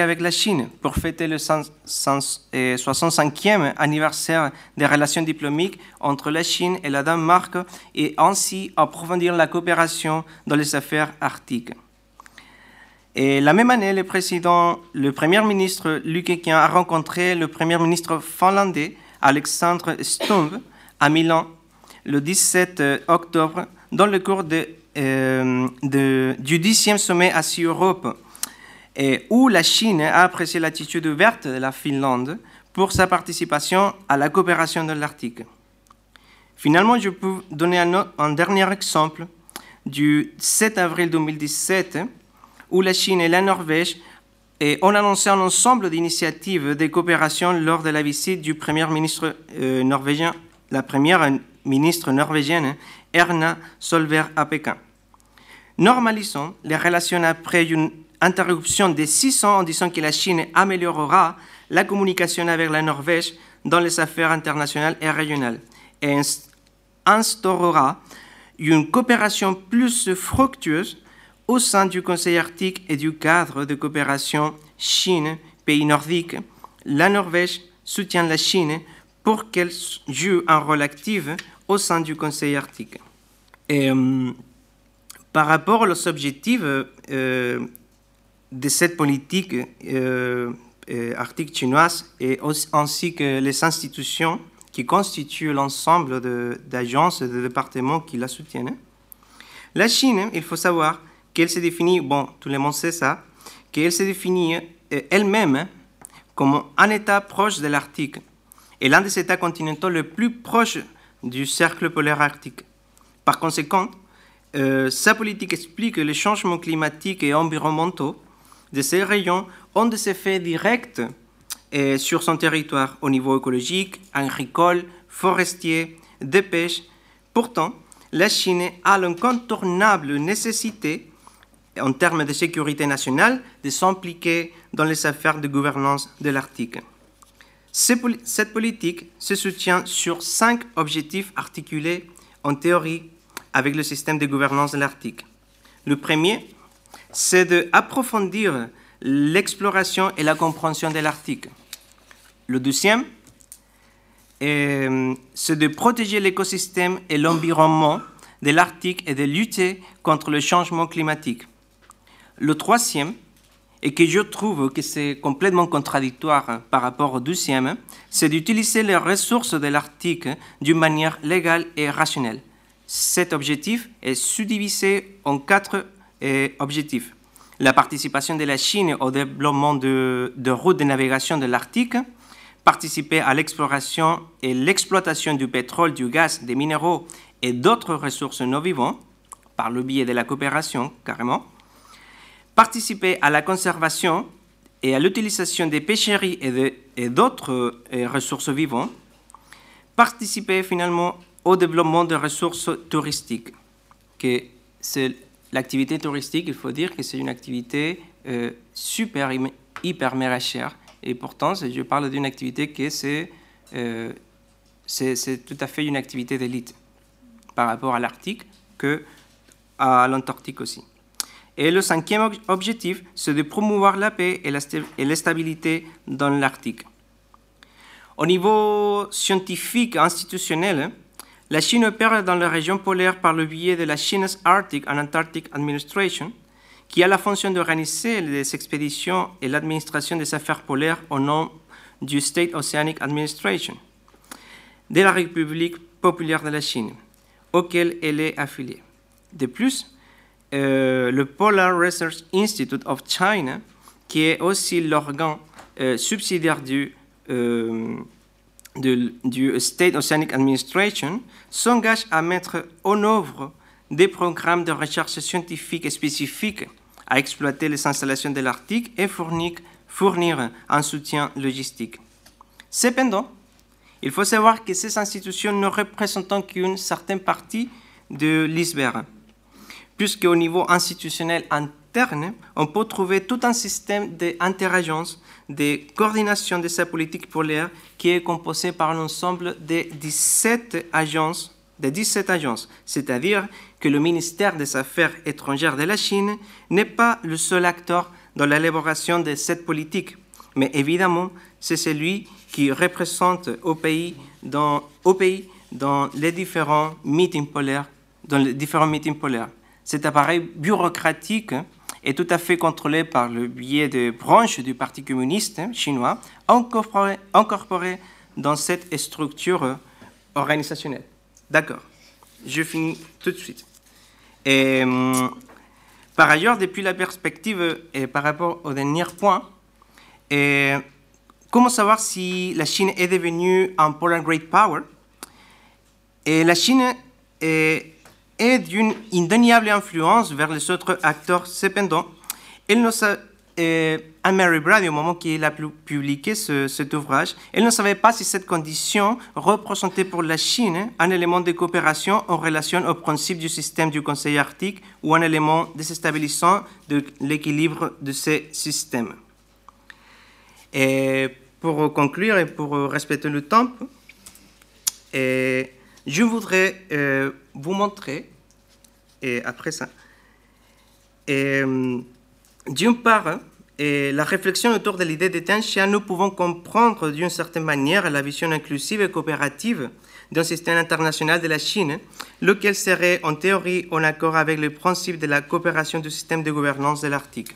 avec la Chine pour fêter le 65e anniversaire des relations diplomatiques entre la Chine et la Danemark et ainsi approfondir la coopération dans les affaires arctiques. Et la même année, le président, le premier ministre Luc a rencontré le premier ministre finlandais Alexandre Stubb à Milan le 17 octobre dans le cours de euh, du 10e sommet Asie-Europe, où la Chine a apprécié l'attitude ouverte de la Finlande pour sa participation à la coopération de l'Arctique. Finalement, je peux donner un, dernier exemple du 7 avril 2017, où la Chine et la Norvège ont annoncé un ensemble d'initiatives de coopération lors de la visite du Premier ministre euh, norvégien, la première ministre norvégienne, Erna Solberg à Pékin. Normalisons les relations après une interruption de six ans en disant que la Chine améliorera la communication avec la Norvège dans les affaires internationales et régionales et instaurera une coopération plus fructueuse au sein du Conseil arctique et du cadre de coopération Chine-pays nordiques. La Norvège soutient la Chine pour qu'elle joue un rôle actif au sein du Conseil arctique. Et, euh, par rapport aux objectifs euh, de cette politique arctique chinoise et ainsi que les institutions qui constituent l'ensemble d'agences et de départements qui la soutiennent. La Chine, il faut savoir qu'elle se définit, bon, tout le monde sait ça, qu'elle se définit elle-même comme un État proche de l'Arctique et l'un des États continentaux les plus proches du cercle polaire arctique. Par conséquent, euh, sa politique explique que les changements climatiques et environnementaux de ces régions ont des effets directs sur son territoire au niveau écologique, agricole, forestier, de pêche. Pourtant, la Chine a l'incontournable nécessité, en termes de sécurité nationale, de s'impliquer dans les affaires de gouvernance de l'Arctique. Cette politique se soutient sur cinq objectifs articulés en théorie avec le système de gouvernance de l'Arctique. Le premier, c'est d'approfondir l'exploration et la compréhension de l'Arctique. Le deuxième, c'est de protéger l'écosystème et l'environnement de l'Arctique et de lutter contre le changement climatique. Le troisième, et que je trouve que c'est complètement contradictoire par rapport au deuxième, c'est d'utiliser les ressources de l'Arctique d'une manière légale et rationnelle. Cet objectif est subdivisé en quatre eh, objectifs. La participation de la Chine au développement de, de routes de navigation de l'Arctique, participer à l'exploration et l'exploitation du pétrole, du gaz, des minéraux et d'autres ressources non vivantes, par le biais de la coopération carrément, participer à la conservation et à l'utilisation des pêcheries et d'autres euh, ressources vivantes, participer finalement au développement des ressources touristiques. Que c'est l'activité touristique, il faut dire que c'est une activité euh, super, hyper méga chère. Et pourtant, je parle d'une activité qui euh, c'est tout à fait une activité d'élite par rapport à l'Arctique que à l'Antarctique aussi. Et le cinquième objectif, c'est de promouvoir la paix et la, stabilité dans l'Arctique. Au niveau scientifique et institutionnel, la Chine opère dans la région polaire par le biais de la China's Arctic and Antarctic Administration, qui a la fonction d'organiser les expéditions et l'administration des affaires polaires au nom du State Oceanic Administration de la République populaire de la Chine, auquel elle est affiliée. De plus, euh, le Polar Research Institute of China, qui est aussi l'organe euh, subsidiaire du, euh, du, State Oceanic Administration, s'engage à mettre en œuvre des programmes de recherche scientifique spécifiques à exploiter les installations de l'Arctique et fournir, fournir un soutien logistique. Cependant, il faut savoir que ces institutions ne représentent qu'une certaine partie de l'iceberg puisqu'au niveau institutionnel interne, on peut trouver tout un système d'interagences, de coordination de sa politique polaire qui est composé par un ensemble de 17 agences, de 17 agences, c'est-à-dire que le ministère des Affaires étrangères de la Chine n'est pas le seul acteur dans l'élaboration de cette politique, mais évidemment, c'est celui qui représente au pays dans les différents meetings polaires. Cet appareil bureaucratique est tout à fait contrôlé par le biais de branches du Parti communiste chinois incorporées, dans cette structure organisationnelle. D'accord, je finis tout de suite. Hum, par ailleurs, depuis la perspective et par rapport au dernier point, comment savoir si la Chine est devenue un polar great power? Et La Chine est et d'une indéniable influence vers les autres acteurs. Cependant, elle ne Anne-Marie Brady, au moment qu'il a publié cet ouvrage, elle ne savait pas si cette condition représentait pour la Chine un élément de coopération en relation au principe du système du Conseil arctique ou un élément déstabilisant de l'équilibre de ces systèmes. Pour conclure et pour respecter le temps, et je voudrais euh, vous montrer, et après ça, euh, d'une part, hein, la réflexion autour de l'idée de nous pouvons comprendre d'une certaine manière la vision inclusive et coopérative d'un système international de la Chine, lequel serait en théorie en accord avec le principe de la coopération du système de gouvernance de l'Arctique.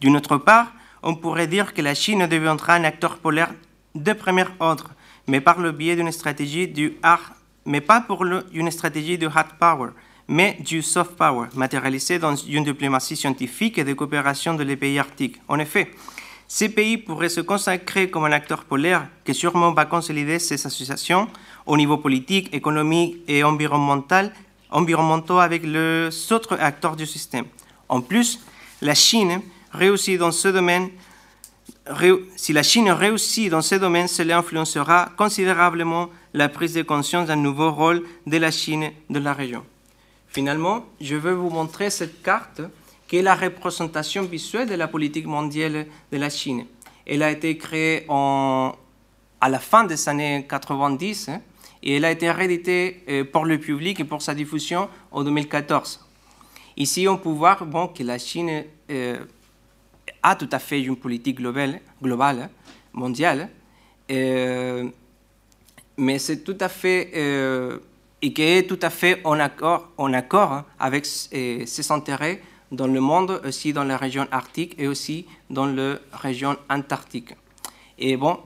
D'une autre part, on pourrait dire que la Chine deviendra un acteur polaire de premier ordre, mais par le biais d'une stratégie du hard, mais pas pour une stratégie de hard power, mais du soft power, matérialisé dans une diplomatie scientifique et de coopération de les pays arctiques. En effet, ces pays pourraient se consacrer comme un acteur polaire qui sûrement va consolider ces associations au niveau politique, économique et environnemental, environnementaux avec les autres acteurs du système. En plus, la Chine réussit dans ce domaine si la Chine réussit dans ce domaine, cela influencera considérablement la prise de conscience d'un nouveau rôle de la Chine dans la région. Finalement, je vais vous montrer cette carte qui est la représentation visuelle de la politique mondiale de la Chine. Elle a été créée à la fin des années 90 hein, et elle a été rééditée euh, pour le public et pour sa diffusion en 2014. Ici, on peut voir que la Chine euh, a tout à fait une politique globale, mondiale, euh, mais c'est tout à fait et qui est tout à fait en accord, en accord avec ses intérêts dans le monde, aussi dans la région arctique et aussi dans la région antarctique. Et bon,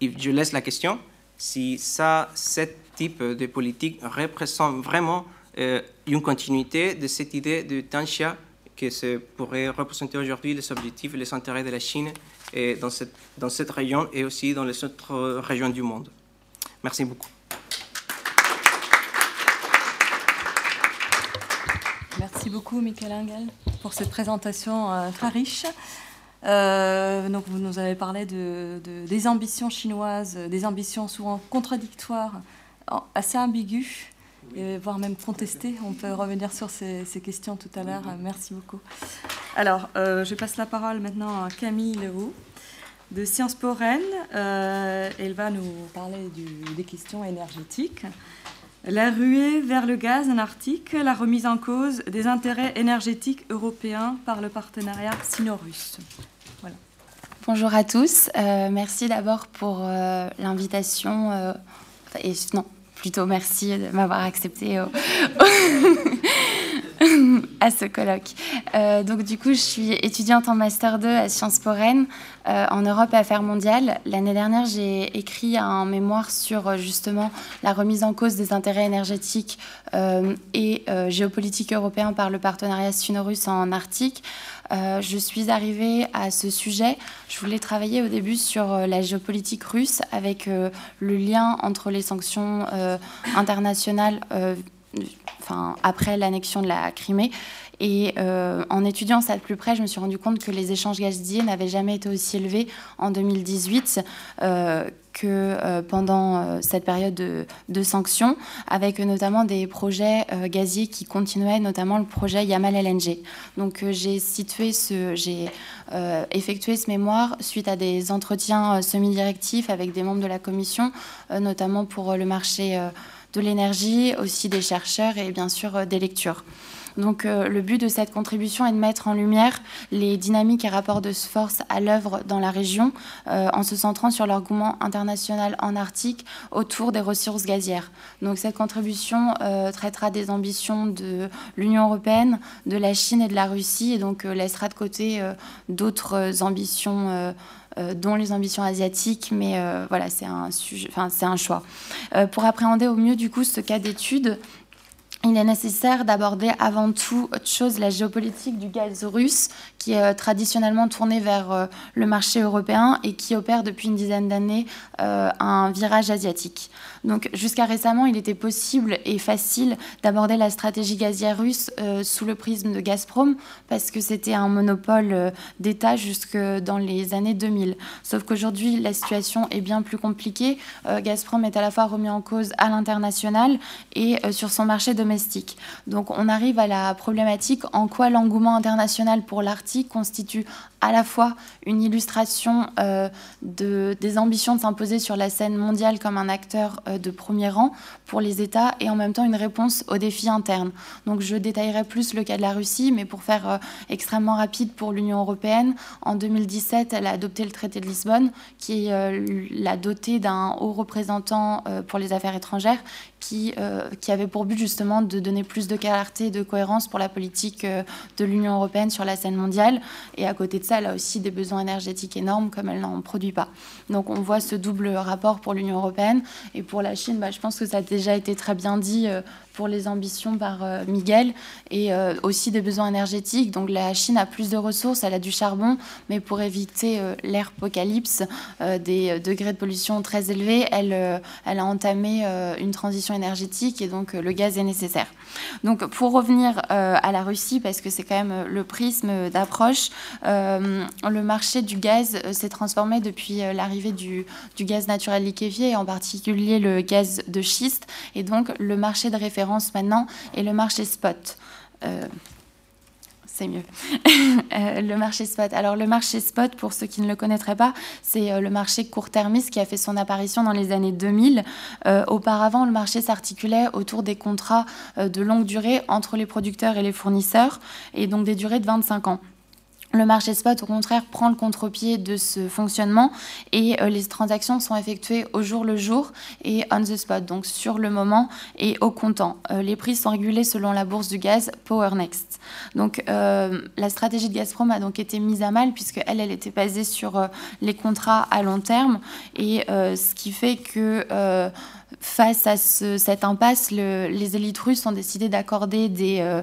je laisse la question si ça, ce type de politique représente vraiment euh, une continuité de cette idée de Tanxia que se pourrait représenter aujourd'hui les objectifs et les intérêts de la Chine et dans, cette, dans cette région et aussi dans les autres régions du monde. Merci beaucoup. Merci beaucoup, Michael Engel, pour cette présentation euh, très riche. Euh, donc, vous nous avez parlé de, des ambitions chinoises, des ambitions souvent contradictoires, assez ambiguës, voire même contestées. On peut revenir sur ces, questions tout à l'heure. Merci beaucoup. Alors, euh, je passe la parole maintenant à Camille Leroux de Sciences Po Rennes. elle va nous parler des questions énergétiques. La ruée vers le gaz en Arctique, la remise en cause des intérêts énergétiques européens par le partenariat sino-russe. Bonjour à tous. Euh, merci d'abord pour euh, l'invitation. Euh, et non, plutôt merci de m'avoir accepté à ce colloque. Euh, donc du coup, je suis étudiante en Master 2 à Sciences Po Rennes euh, en Europe et Affaires mondiales. L'année dernière, j'ai écrit un mémoire sur euh, justement la remise en cause des intérêts énergétiques et géopolitiques européens par le partenariat sino-russe en Arctique. Je suis arrivée à ce sujet. Je voulais travailler au début sur la géopolitique russe avec le lien entre les sanctions internationales enfin, après l'annexion de la Crimée. Et euh, en étudiant ça de plus près, je me suis rendu compte que les échanges gaziers n'avaient jamais été aussi élevés en 2018 euh, que euh, pendant cette période de, sanctions, avec notamment des projets gaziers qui continuaient, notamment le projet Yamal LNG. Donc j'ai effectué ce mémoire suite à des entretiens semi-directifs avec des membres de la commission, notamment pour le marché de l'énergie, aussi des chercheurs et bien sûr euh, des lectures. Donc euh, le but de cette contribution est de mettre en lumière les dynamiques et rapports de force à l'œuvre dans la région euh, en se centrant sur l'argument international en Arctique autour des ressources gazières. Donc cette contribution traitera des ambitions de l'Union européenne, de la Chine et de la Russie et donc laissera de côté d'autres ambitions euh, dont les ambitions asiatiques, mais euh, voilà, c'est un, choix. Euh, pour appréhender au mieux du coup ce cas d'étude, il est nécessaire d'aborder avant tout autre chose la géopolitique du gaz russe, qui est traditionnellement tourné vers le marché européen et qui opère depuis une dizaine d'années un virage asiatique. Donc jusqu'à récemment, il était possible et facile d'aborder la stratégie gazière russe euh, sous le prisme de Gazprom parce que c'était un monopole euh, d'État jusque dans les années 2000. Sauf qu'aujourd'hui, la situation est bien plus compliquée. Euh, Gazprom est à la fois remis en cause à l'international et sur son marché domestique. Donc on arrive à la problématique en quoi l'engouement international pour constitue à la fois une illustration de, des ambitions de s'imposer sur la scène mondiale comme un acteur euh, de premier rang pour les États et en même temps une réponse aux défis internes. Donc je détaillerai plus le cas de la Russie, mais pour faire euh, extrêmement rapide pour l'Union européenne, en 2017, elle a adopté le traité de Lisbonne qui euh, l'a doté d'un haut représentant pour les affaires étrangères qui, qui, avait pour but justement de donner plus de clarté et de cohérence pour la politique de l'Union européenne sur la scène mondiale. Et à côté de ça, elle a aussi des besoins énergétiques énormes comme elle n'en produit pas. Donc on voit ce double rapport pour l'Union européenne. Et pour la Chine, bah, je pense que ça a déjà été très bien dit pour les ambitions par euh, Miguel et euh, aussi des besoins énergétiques. Donc la Chine a plus de ressources, elle a du charbon, mais pour éviter euh, l'ère apocalypse, des degrés de pollution très élevés, elle, elle a entamé une transition énergétique et donc le gaz est nécessaire. Donc pour revenir à la Russie, parce que c'est quand même le prisme d'approche, le marché du gaz s'est transformé depuis l'arrivée du, gaz naturel liquéfié, en particulier le gaz de schiste, et donc le marché de référence maintenant et le marché spot. Euh, c'est mieux. Euh, le marché spot. Alors le marché spot, pour ceux qui ne le connaîtraient pas, c'est euh, le marché court-termiste qui a fait son apparition dans les années 2000. auparavant, le marché s'articulait autour des contrats de longue durée entre les producteurs et les fournisseurs, et donc des durées de 25 ans. Le marché spot, au contraire, prend le contre-pied de ce fonctionnement et euh, les transactions sont effectuées au jour le jour et on the spot, donc sur le moment et au comptant. Euh, les prix sont régulés selon la bourse du gaz Powernext. Donc euh, la stratégie de Gazprom a donc été mise à mal puisque elle, elle était basée sur les contrats à long terme et ce qui fait que face à cette impasse, les élites russes ont décidé d'accorder des,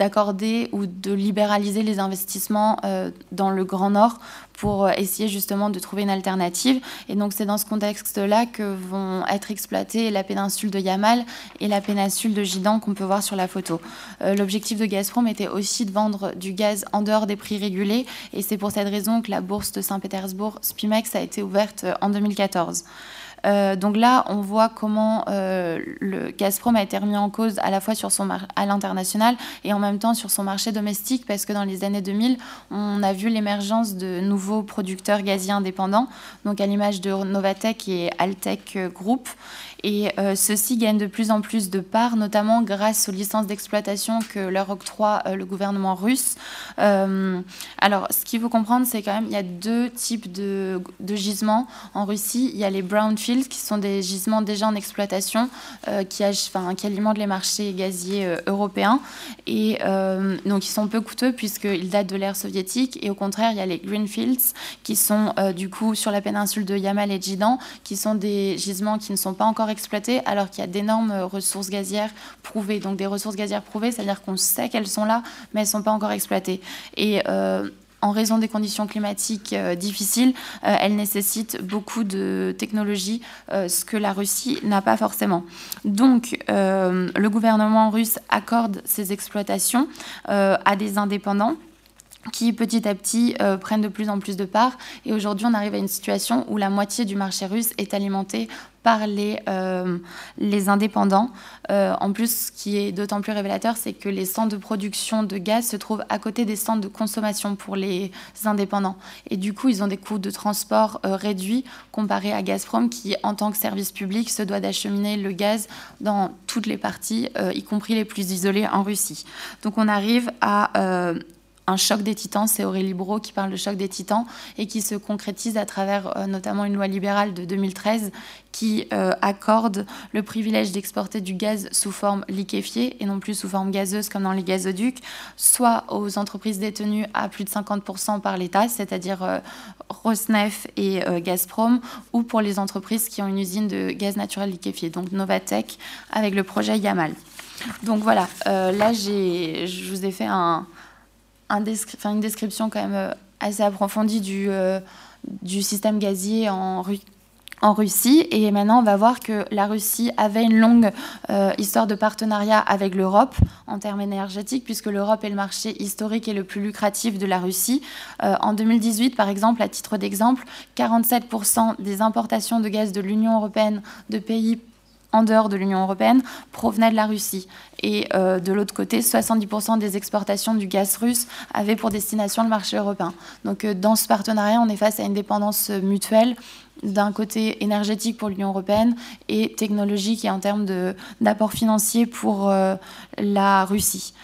d'accorder ou de libéraliser les investissements euh, dans le Grand Nord pour euh, essayer justement de trouver une alternative. Et donc c'est dans ce contexte-là que vont être exploitées la péninsule de Yamal et la péninsule de Gidan qu'on peut voir sur la photo. Euh, l'objectif de Gazprom était aussi de vendre du gaz en dehors des prix régulés et c'est pour cette raison que la bourse de Saint-Pétersbourg, Spimex, a été ouverte en 2014. Euh, donc là, on voit comment euh, le Gazprom a été remis en cause à la fois sur son à l'international et en même temps sur son marché domestique, parce que dans les années 2000, on a vu l'émergence de nouveaux producteurs gaziers indépendants, donc à l'image de Novatec et Altec Group. Et euh, ceux-ci gagnent de plus en plus de parts, notamment grâce aux licences d'exploitation que leur octroie le gouvernement russe. alors, ce qu'il faut comprendre, c'est quand même il y a deux types de, gisements en Russie. Il y a les brownfields qui sont des gisements déjà en exploitation, euh, qui, alimentent les marchés gaziers euh, européens. Et euh, donc, ils sont peu coûteux puisqu'ils datent de l'ère soviétique. Et au contraire, il y a les greenfields, qui sont du coup sur la péninsule de Yamal et Jidan, qui sont des gisements qui ne sont pas encore exploités, alors qu'il y a d'énormes ressources gazières prouvées. Donc, des ressources gazières prouvées, c'est-à-dire qu'on sait qu'elles sont là, mais elles ne sont pas encore exploitées. Et en raison des conditions climatiques euh, difficiles, euh, elle nécessite beaucoup de technologies, euh, ce que la Russie n'a pas forcément. Donc, le gouvernement russe accorde ces exploitations à des indépendants qui petit à petit prennent de plus en plus de parts. Et aujourd'hui, on arrive à une situation où la moitié du marché russe est alimenté par les, euh, les indépendants. Euh, en plus, ce qui est d'autant plus révélateur, c'est que les centres de production de gaz se trouvent à côté des centres de consommation pour les indépendants. Et du coup, ils ont des coûts de transport euh, réduits comparés à Gazprom, qui, en tant que service public, se doit d'acheminer le gaz dans toutes les parties, y compris les plus isolées en Russie. Donc on arrive à un choc des titans. C'est Aurélie Brault qui parle de choc des titans et qui se concrétise à travers euh, notamment une loi libérale de 2013 qui euh, accorde le privilège d'exporter du gaz sous forme liquéfiée et non plus sous forme gazeuse comme dans les gazoducs, soit aux entreprises détenues à plus de 50% par l'État, c'est-à-dire euh, Rosneft et Gazprom, ou pour les entreprises qui ont une usine de gaz naturel liquéfié, donc Novatec avec le projet Yamal. Donc voilà, là je vous ai fait un, une description quand même euh, assez approfondie du, euh, système gazier en, en Russie. Et maintenant, on va voir que la Russie avait une longue euh, histoire de partenariat avec l'Europe en termes énergétiques, puisque l'Europe est le marché historique et le plus lucratif de la Russie. en 2018, par exemple, à titre d'exemple, 47% des importations de gaz de l'Union européenne de pays en dehors de l'Union européenne provenaient de la Russie. Et euh, de l'autre côté, 70% des exportations du gaz russe avaient pour destination le marché européen. Donc euh, dans ce partenariat, on est face à une dépendance mutuelle d'un côté énergétique pour l'Union européenne et technologique et en termes d'apport financier pour euh, la Russie.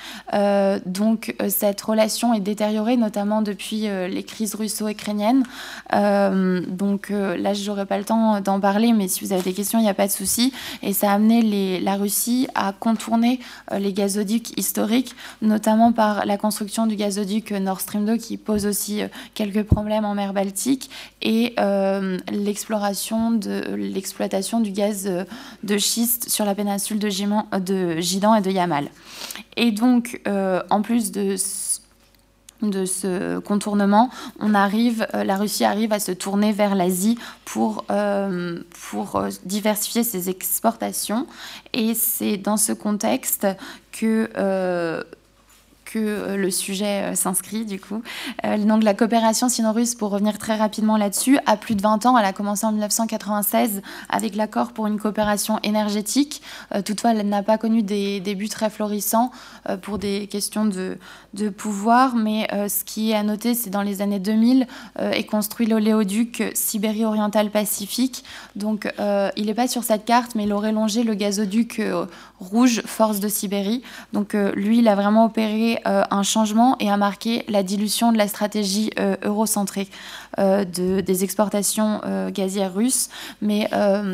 Donc cette relation est détériorée, notamment depuis les crises russo-ukrainiennes. donc là, je n'aurai pas le temps d'en parler, mais si vous avez des questions, il n'y a pas de souci. Et ça a amené la Russie à contourner les gazoducs historiques, notamment par la construction du gazoduc Nord Stream 2 qui pose aussi quelques problèmes en mer Baltique et l'exploration de l'exploitation du gaz de schiste sur la péninsule de, Gidan et de Yamal. Et donc, en plus de de ce contournement, on arrive, euh, la Russie arrive à se tourner vers l'Asie pour, euh, euh, diversifier ses exportations. Et c'est dans ce contexte que euh, le sujet euh, s'inscrit du coup. Euh, donc la coopération sino-russe, pour revenir très rapidement là-dessus, a plus de 20 ans. Elle a commencé en 1996 avec l'accord pour une coopération énergétique. toutefois, elle n'a pas connu des débuts très florissants pour des questions de, de pouvoir. Mais ce qui est à noter, c'est dans les années 2000 est construit l'oléoduc Sibérie orientale Pacifique. Donc il n'est pas sur cette carte, mais il aurait longé le gazoduc rouge Force de Sibérie. Donc lui, il a vraiment opéré un changement et a marqué la dilution de la stratégie euh, eurocentrée euh, de, des exportations gazières russes. Mais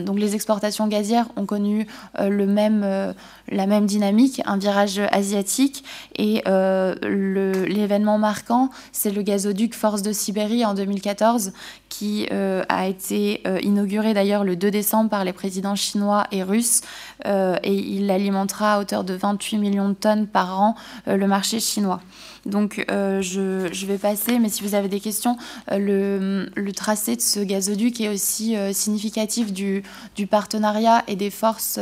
donc les exportations gazières ont connu le même, la même dynamique, un virage asiatique. Et l'événement marquant, c'est le gazoduc Force de Sibérie en 2014 qui a été inauguré d'ailleurs le 2 décembre par les présidents chinois et russes. et il alimentera à hauteur de 28 millions de tonnes par an le marché chinois. Donc euh, je, vais passer, mais si vous avez des questions, euh, le, tracé de ce gazoduc est aussi euh, significatif du, du, partenariat et des forces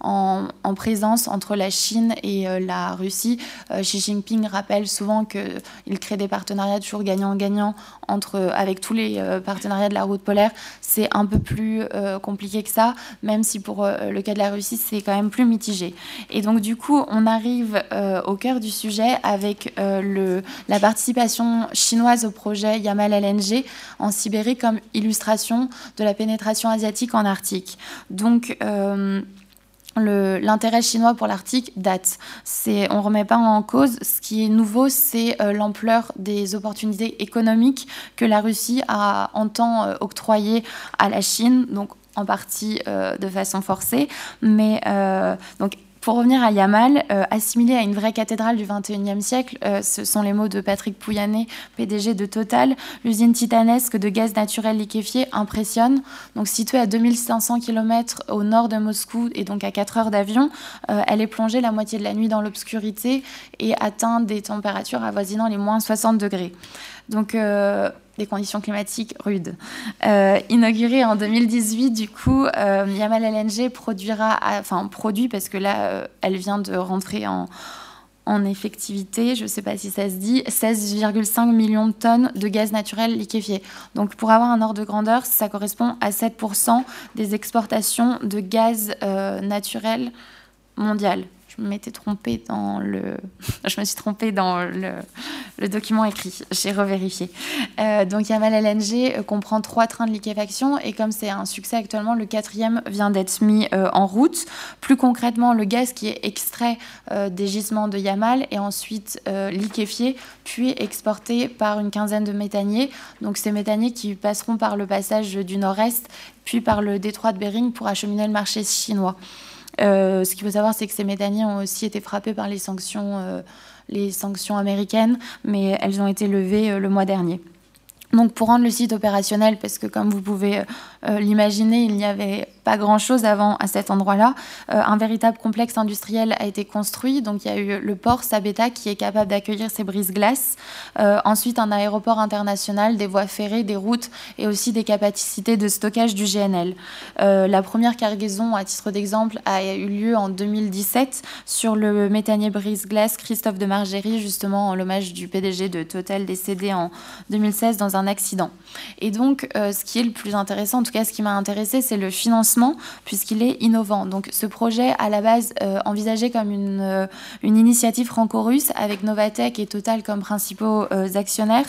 en, présence entre la Chine et euh, la Russie. Euh, Xi Jinping rappelle souvent qu'il crée des partenariats toujours gagnant-gagnant entre, avec tous les euh, partenariats de la route polaire. C'est un peu plus compliqué que ça, même si pour le cas de la Russie, c'est quand même plus mitigé. Et donc du coup, on arrive au cœur du sujet avec la participation chinoise au projet Yamal LNG en Sibérie comme illustration de la pénétration asiatique en Arctique. Donc l'intérêt chinois pour l'Arctique date. on ne remet pas en cause. Ce qui est nouveau, c'est euh, l'ampleur des opportunités économiques que la Russie a entend euh, octroyer à la Chine, donc en partie euh, de façon forcée. Mais donc pour revenir à Yamal, euh, assimilé à une vraie cathédrale du XXIe siècle, euh, ce sont les mots de Patrick Pouyanné, PDG de Total. L'usine titanesque de gaz naturel liquéfié impressionne. Donc située à 2500 km au nord de Moscou et donc à 4 heures d'avion, euh, elle est plongée la moitié de la nuit dans l'obscurité et atteint des températures avoisinant les moins 60 degrés. Donc des conditions climatiques rudes. Euh, inaugurée en 2018, du coup, euh, Yamal LNG produira, enfin produit parce que là, euh, elle vient de rentrer en, en effectivité, je ne sais pas si ça se dit, 16,5 millions de tonnes de gaz naturel liquéfié. Donc pour avoir un ordre de grandeur, ça correspond à 7% des exportations de gaz naturel mondial je m'étais trompée dans le, je me suis trompée dans le, document écrit. J'ai revérifié. Euh, donc Yamal LNG euh, comprend trois trains de liquéfaction et comme c'est un succès actuellement, le quatrième vient d'être mis euh, en route. Plus concrètement, le gaz qui est extrait des gisements de Yamal est ensuite liquéfié puis exporté par une quinzaine de méthaniers. Donc ces méthaniers qui passeront par le passage du nord-est puis par le détroit de Bering pour acheminer le marché chinois. Euh, ce qu'il faut savoir, c'est que ces méthaniers ont aussi été frappés par les sanctions, euh, les sanctions américaines, mais elles ont été levées euh, le mois dernier. Donc pour rendre le site opérationnel, parce que comme vous pouvez l'imaginer, il n'y avait pas grand-chose avant à cet endroit-là. Euh, un véritable complexe industriel a été construit. Donc il y a eu le port Sabeta qui est capable d'accueillir ces brises-glaces. Euh, ensuite, un aéroport international, des voies ferrées, des routes et aussi des capacités de stockage du GNL. Euh, la première cargaison, à titre d'exemple, a eu lieu en 2017 sur le méthanier brise-glace Christophe de Margerie, justement en l'hommage du PDG de Total décédé en 2016 dans un accident. Et donc, ce qui est le plus intéressant, tout cas ce qui m'a intéressé, c'est le financement puisqu'il est innovant. Donc ce projet, à la base euh, envisagé comme une, euh, une initiative franco-russe avec Novatec et Total comme principaux euh, actionnaires,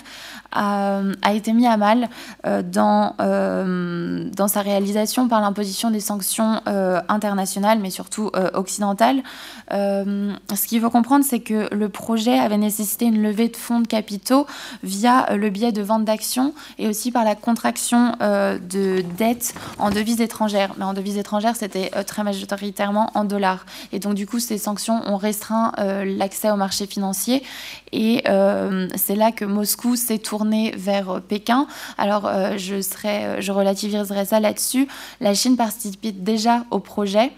a, été mis à mal dans, dans sa réalisation par l'imposition des sanctions internationales, mais surtout occidentales. ce qu'il faut comprendre, c'est que le projet avait nécessité une levée de fonds de capitaux via le biais de vente d'actions et aussi par la contraction de, dette en devises étrangères. Mais en devises étrangères, c'était très majoritairement en dollars. Et donc, du coup, ces sanctions ont restreint l'accès au marché financier. Et c'est là que Moscou s'est tourné vers Pékin. Alors, je, je relativiserai ça là-dessus. La Chine participe déjà au projet.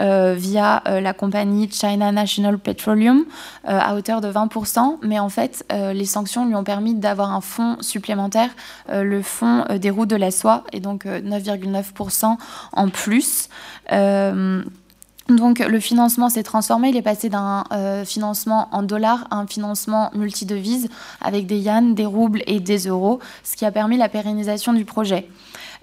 Euh, via euh, la compagnie China National Petroleum euh, à hauteur de 20%. Mais en fait, les sanctions lui ont permis d'avoir un fonds supplémentaire, le fonds des routes de la soie, et donc 9,9% en plus. Donc le financement s'est transformé, il est passé d'un financement en dollars à un financement multidevises avec des yens, des roubles et des euros, ce qui a permis la pérennisation du projet.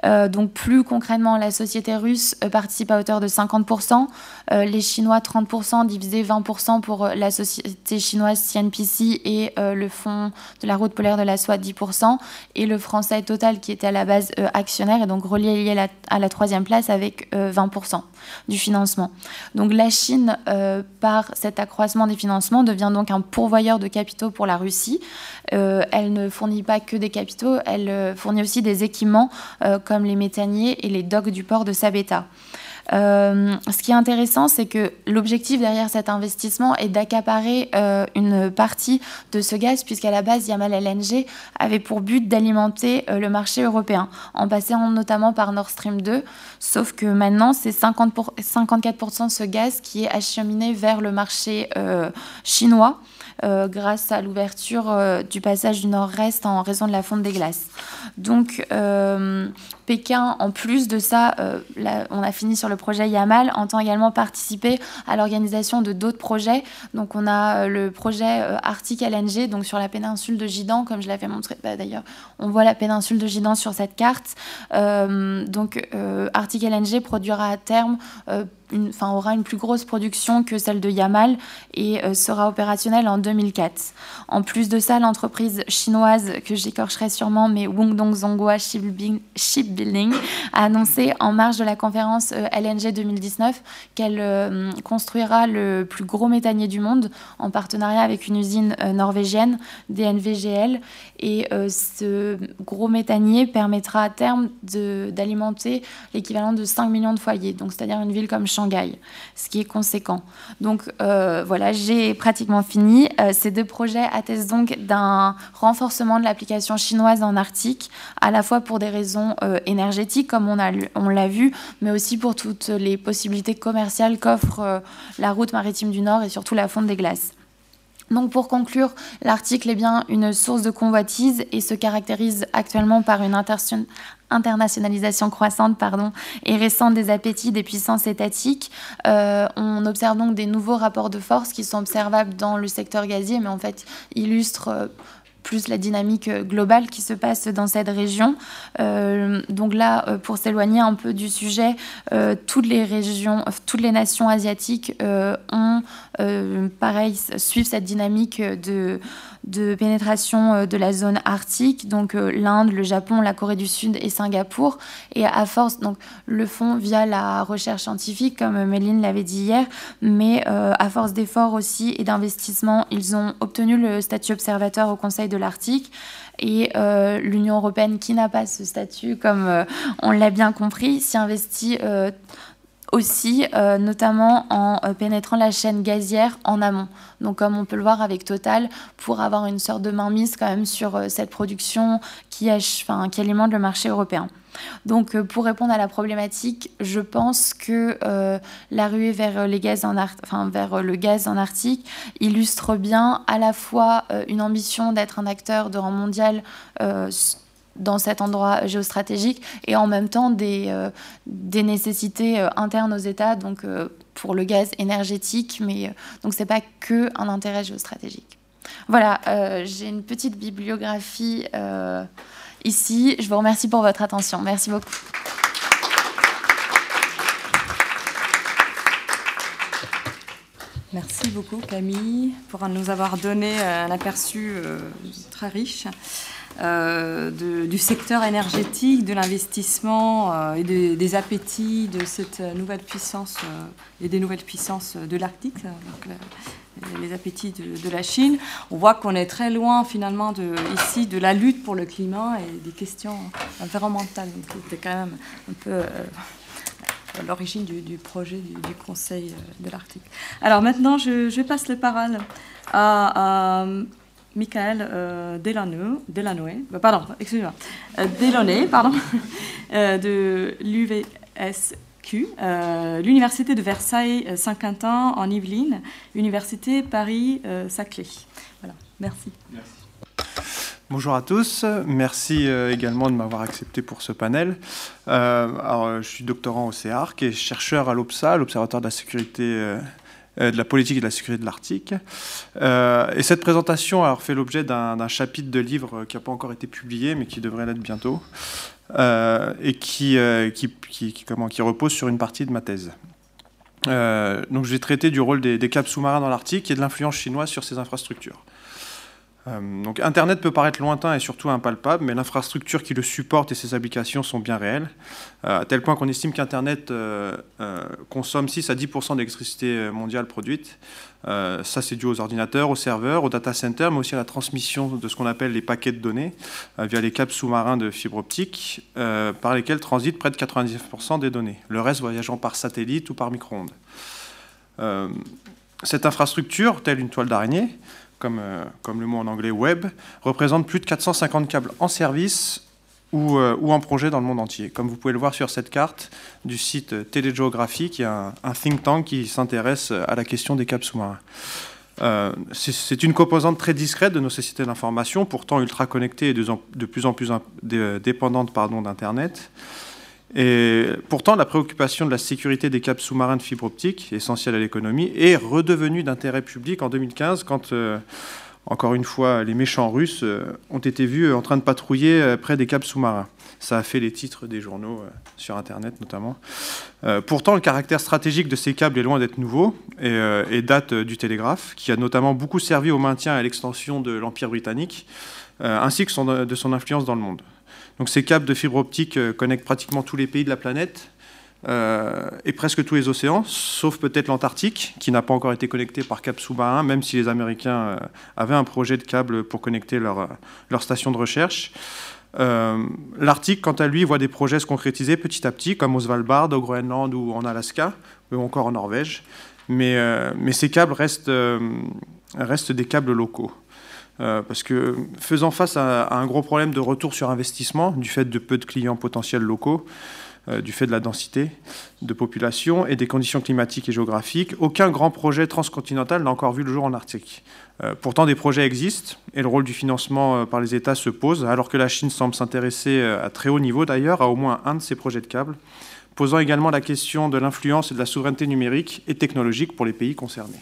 Euh, donc plus concrètement, la société russe euh, participe à hauteur de 50%, euh, les Chinois 30%, divisé 20% pour la société chinoise CNPC et le fonds de la route polaire de la soie 10%, et le français Total qui était à la base actionnaire et donc relié à la, à la troisième place avec 20% du financement. Donc la Chine, par cet accroissement des financements, devient donc un pourvoyeur de capitaux pour la Russie. elle ne fournit pas que des capitaux, elle fournit aussi des équipements comme les méthaniers et les docks du port de Sabeta. Euh, ce qui est intéressant, c'est que l'objectif derrière cet investissement est d'accaparer euh, une partie de ce gaz, puisqu'à la base, Yamal LNG avait pour but d'alimenter euh, le marché européen, en passant notamment par Nord Stream 2, sauf que maintenant, c'est 54% de ce gaz qui est acheminé vers le marché chinois. grâce à l'ouverture du passage du nord-est en raison de la fonte des glaces. Donc, Pékin, en plus de ça, euh, on a fini sur le projet Yamal, entend également participer à l'organisation de d'autres projets. Donc on a euh, le projet euh, Arctic LNG, donc sur la péninsule de Gidan, comme je l'avais montré bah, d'ailleurs, on voit la péninsule de Gidan sur cette carte. donc Arctic LNG produira à terme enfin, aura une plus grosse production que celle de Yamal et sera opérationnelle en 2004. En plus de ça, l'entreprise chinoise, que j'écorcherai sûrement, mais Wungdong Zonghua Shipbuilding, a annoncé en marge de la conférence euh, LNG 2019 qu'elle euh, construira le plus gros méthanier du monde en partenariat avec une usine norvégienne, DNVGL. Et ce gros méthanier permettra à terme d'alimenter l'équivalent de 5 millions de foyers, c'est-à-dire une ville comme Shanghai, ce qui est conséquent. Donc euh, voilà, j'ai pratiquement fini. Euh, ces deux projets attestent donc d'un renforcement de l'application chinoise en Arctique, à la fois pour des raisons euh, énergétiques, comme on, on l'a vu, mais aussi pour toutes les possibilités commerciales qu'offre la route maritime du Nord et surtout la fonte des glaces. Donc pour conclure, l'article est bien une source de convoitise et se caractérise actuellement par une internationalisation croissante et récente des appétits des puissances étatiques. Euh, on observe donc des nouveaux rapports de force qui sont observables dans le secteur gazier, mais en fait illustrent euh, plus la dynamique euh, globale qui se passe dans cette région. Euh, donc là, euh, pour s'éloigner un peu du sujet, toutes les régions, toutes les nations asiatiques ont, pareil, suivent cette dynamique de de pénétration de la zone arctique, donc l'Inde, le Japon, la Corée du Sud et Singapour. Et à force, donc le font via la recherche scientifique, comme Méline l'avait dit hier, mais à force d'efforts aussi et d'investissements, ils ont obtenu le statut observateur au Conseil de l'Arctique. Et l'Union européenne, qui n'a pas ce statut, comme on l'a bien compris, s'y investit aussi, euh, notamment en euh, pénétrant la chaîne gazière en amont. Donc, comme on peut le voir avec Total, pour avoir une sorte de mainmise quand même sur euh, cette production qui, alimente le marché européen. Donc, pour répondre à la problématique, je pense que la ruée vers, les gaz en le gaz en Arctique illustre bien à la fois une ambition d'être un acteur de rang mondial dans cet endroit géostratégique et en même temps des, euh, nécessités euh, internes aux États, donc euh, pour le gaz énergétique, mais donc c'est pas que un intérêt géostratégique. Voilà, j'ai une petite bibliographie ici. Je vous remercie pour votre attention. Merci beaucoup. Merci beaucoup Camille pour nous avoir donné un aperçu très riche. Du secteur énergétique, de l'investissement et des appétits de cette nouvelle puissance et des nouvelles puissances de l'Arctique, les appétits de, la Chine. On voit qu'on est très loin finalement ici de la lutte pour le climat et des questions environnementales. C'était quand même un peu l'origine du, projet du, Conseil euh, de l'Arctique. Alors maintenant, je, passe le parole à, Michael euh, Delanoë, euh, pardon, excusez-moi, euh, pardon, de l'UVSQ, l'Université de Versailles-Saint-Quentin en Yvelines, Université Paris-Saclay. voilà, merci. Bonjour à tous, merci euh, également de m'avoir accepté pour ce panel. Euh, alors, je suis doctorant au CEARC et chercheur à l'OPSA, l'Observatoire de la sécurité euh, de la politique et de la sécurité de l'Arctique. et cette présentation a fait l'objet d'un chapitre de livre qui n'a pas encore été publié, mais qui devrait l'être bientôt, et qui, repose sur une partie de ma thèse. donc je vais traiter du rôle des, des câbles sous-marins dans l'Arctique et de l'influence chinoise sur ces infrastructures. Euh, donc Internet peut paraître lointain et surtout impalpable, mais l'infrastructure qui le supporte et ses applications sont bien réelles, euh, à tel point qu'on estime qu'Internet euh, consomme 6 à 10% d'électricité mondiale produite. ça, c'est dû aux ordinateurs, aux serveurs, aux data centers, mais aussi à la transmission de ce qu'on appelle les paquets de données via les câbles sous-marins de fibre optique, par lesquels transitent près de 99% des données, le reste voyageant par satellite ou par micro-ondes. cette infrastructure, telle une toile d'araignée, comme, euh, comme le mot en anglais web, représente plus de 450 câbles en service ou, euh, ou, en projet dans le monde entier. Comme vous pouvez le voir sur cette carte du site Télégeographie, qui est un, think tank qui s'intéresse à la question des câbles sous-marins. Euh, c'est une composante très discrète de nos sociétés d'information, pourtant ultra connectées et de, de plus en plus dépendantes d'Internet. Et pourtant, la préoccupation de la sécurité des câbles sous-marins de fibre optique, essentielle à l'économie, est redevenue d'intérêt public en 2015 quand, euh, encore une fois, les méchants russes euh, ont été vus en train de patrouiller euh, près des câbles sous-marins. Ça a fait les titres des journaux sur Internet notamment. pourtant, le caractère stratégique de ces câbles est loin d'être nouveau et, date du télégraphe, qui a notamment beaucoup servi au maintien et à l'extension de l'Empire britannique, ainsi que de son influence dans le monde. Donc ces câbles de fibre optique euh, connectent pratiquement tous les pays de la planète euh, et presque tous les océans, sauf peut-être l'Antarctique, qui n'a pas encore été connecté par câble sous-marin, même si les Américains euh, avaient un projet de câble pour connecter leur, leur station de recherche. L'Arctique, quant à lui, voit des projets se concrétiser petit à petit, comme au Svalbard, au Groenland ou en Alaska, ou encore en Norvège. Mais, ces câbles restent des câbles locaux. Euh, parce que faisant face à, un gros problème de retour sur investissement, du fait de peu de clients potentiels locaux, euh, du fait de la densité de population et des conditions climatiques et géographiques, aucun grand projet transcontinental n'a encore vu le jour en Arctique. Euh, pourtant, des projets existent et le rôle du financement par les États se pose, alors que la Chine semble s'intéresser à très haut niveau d'ailleurs à au moins un de ces projets de câbles, posant également la question de l'influence et de la souveraineté numérique et technologique pour les pays concernés.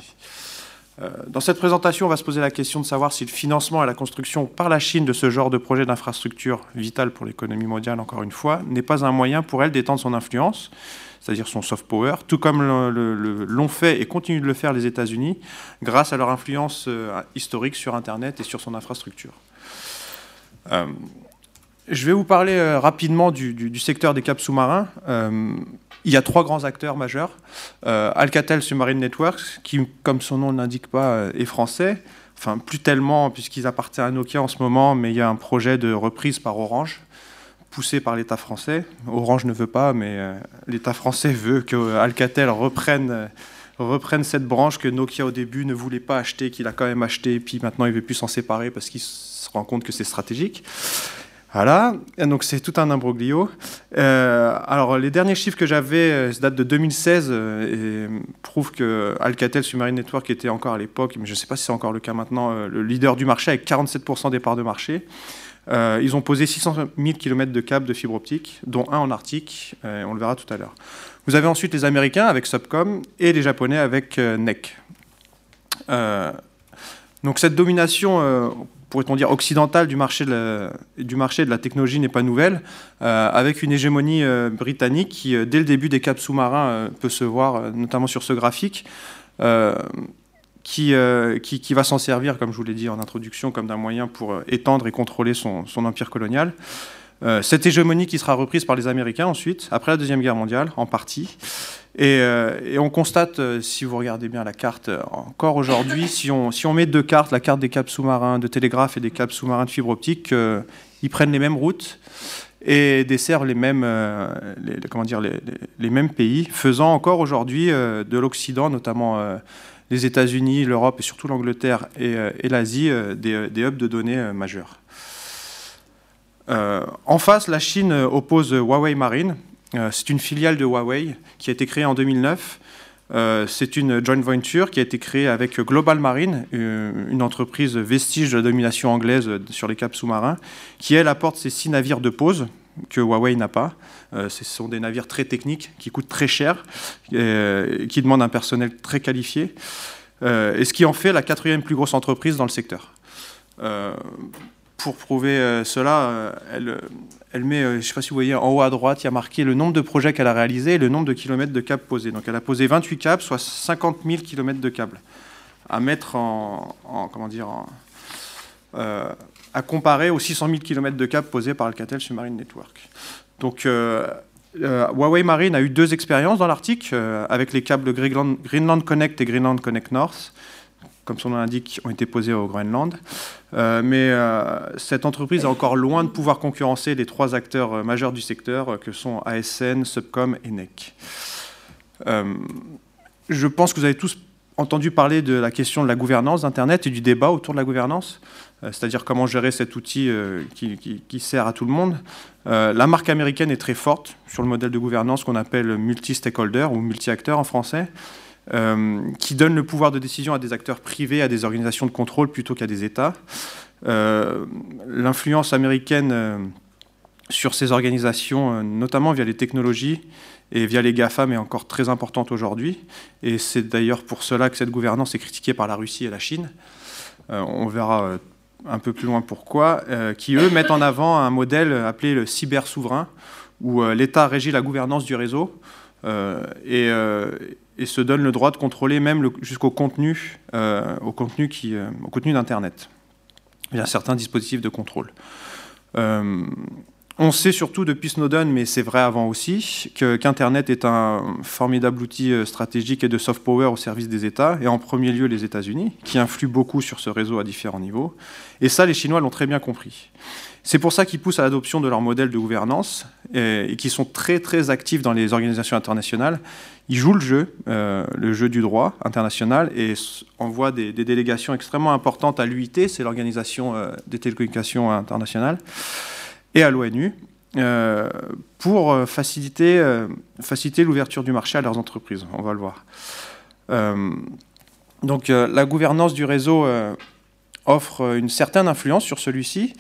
Euh, dans cette présentation, on va se poser la question de savoir si le financement et la construction par la Chine de ce genre de projet d'infrastructure vital pour l'économie mondiale, encore une fois, n'est pas un moyen pour elle d'étendre son influence, c'est-à-dire son soft power, tout comme l'ont fait et continuent de le faire les États-Unis, grâce à leur influence euh, historique sur Internet et sur son infrastructure. Euh, je vais vous parler rapidement du, secteur des câbles sous-marins. Il y a trois grands acteurs majeurs. Euh, Alcatel Submarine Networks, qui, comme son nom ne l'indique pas, euh, est français. Enfin, plus tellement, puisqu'ils appartiennent à Nokia en ce moment, mais il y a un projet de reprise par Orange, poussé par l'État français. Orange ne veut pas, mais euh, l'État français veut que Alcatel reprenne, cette branche que Nokia au début ne voulait pas acheter, qu'il a quand même acheté, et puis maintenant il veut plus s'en séparer parce qu'il se rend compte que c'est stratégique. Voilà, donc c'est tout un imbroglio. Euh, alors les derniers chiffres que j'avais euh, datent de 2016 euh, et prouvent que Alcatel Submarine Network était encore à l'époque, mais je ne sais pas si c'est encore le cas maintenant, le leader du marché avec 47% des parts de marché. ils ont posé 600 000 km de câbles de fibre optique, dont un en Arctique, on le verra tout à l'heure. Vous avez ensuite les Américains avec Subcom et les Japonais avec NEC. donc cette domination pourrait-on dire, occidentale du marché de la, du marché de la technologie n'est pas nouvelle, euh, avec une hégémonie euh, britannique qui, euh, dès le début des câbles sous-marins, peut se voir, notamment sur ce graphique, qui, qui, va s'en servir, comme je vous l'ai dit en introduction, comme d'un moyen pour étendre et contrôler son empire colonial. cette hégémonie qui sera reprise par les Américains ensuite, après la Deuxième Guerre mondiale, en partie. Euh, et, on constate, euh, si vous regardez bien la carte, euh, encore aujourd'hui, si on, met deux cartes, la carte des câbles sous-marins de télégraphe et des câbles sous-marins de fibre optique, ils prennent les mêmes routes et desservent les mêmes, comment dire, les, mêmes pays, faisant encore aujourd'hui de l'Occident, notamment les États-Unis, l'Europe et surtout l'Angleterre et, l'Asie, des, des, hubs de données majeurs. en face, la Chine oppose Huawei Marine, c'est une filiale de Huawei qui a été créée en 2009. Euh, c'est une joint venture qui a été créée avec Global Marine, euh, une entreprise vestige de la domination anglaise sur les caps sous-marins, qui elle apporte ces six navires de pause que Huawei n'a pas. ce sont des navires très techniques qui coûtent très cher, qui demandent un personnel très qualifié, et ce qui en fait la quatrième plus grosse entreprise dans le secteur pour prouver euh, cela, euh, elle, elle met, euh, je ne sais pas si vous voyez, en haut à droite, il y a marqué le nombre de projets qu'elle a réalisés et le nombre de kilomètres de câbles posés. Donc elle a posé 28 câbles, soit 50 000 kilomètres de câbles à mettre en, comment dire, à comparer aux 600 000 kilomètres de câbles posés par Alcatel Submarine Network. Donc Huawei Marine a eu deux expériences dans l'Arctique avec les câbles Greenland, Greenland Connect et Greenland Connect North comme son nom l'indique, ont été posés au Groenland. Euh, mais euh, cette entreprise est encore loin de pouvoir concurrencer les trois acteurs euh, majeurs du secteur que sont ASN, Subcom et NEC. je pense que vous avez tous entendu parler de la question de la gouvernance d'Internet et du débat autour de la gouvernance, c'est-à-dire comment gérer cet outil qui, qui, sert à tout le monde. la marque américaine est très forte sur le modèle de gouvernance qu'on appelle multi-stakeholder ou multi-acteur en français. Euh, qui donne le pouvoir de décision à des acteurs privés, à des organisations de contrôle plutôt qu'à des États. Euh, l'influence américaine euh, sur ces organisations, notamment via les technologies et via les GAFAM, est encore très importante aujourd'hui. Et c'est d'ailleurs pour cela que cette gouvernance est critiquée par la Russie et la Chine. on verra un peu plus loin pourquoi, qui eux mettent en avant un modèle appelé le cyber-souverain, où l'État régit la gouvernance du réseau. et, et se donne le droit de contrôler même jusqu'au contenu, euh, au contenu, qui, euh, au contenu d'Internet. Il y a certains dispositifs de contrôle. Euh, on sait surtout depuis Snowden, mais c'est vrai avant aussi, qu'Internet est un formidable outil stratégique et de soft power au service des États, et en premier lieu les États-Unis, qui influent beaucoup sur ce réseau à différents niveaux. Et ça, les Chinois l'ont très bien compris. C'est pour ça qu'ils poussent à l'adoption de leur modèle de gouvernance et, et qui sont très très actifs dans les organisations internationales ils jouent le jeu, euh, le jeu du droit international, et envoient des, délégations extrêmement importantes à l'UIT, c'est l'organisation euh, des télécommunications internationales, et à l'ONU, euh, pour faciliter, faciliter l'ouverture du marché à leurs entreprises. On va le voir. donc la gouvernance du réseau offre une certaine influence sur celui-ci,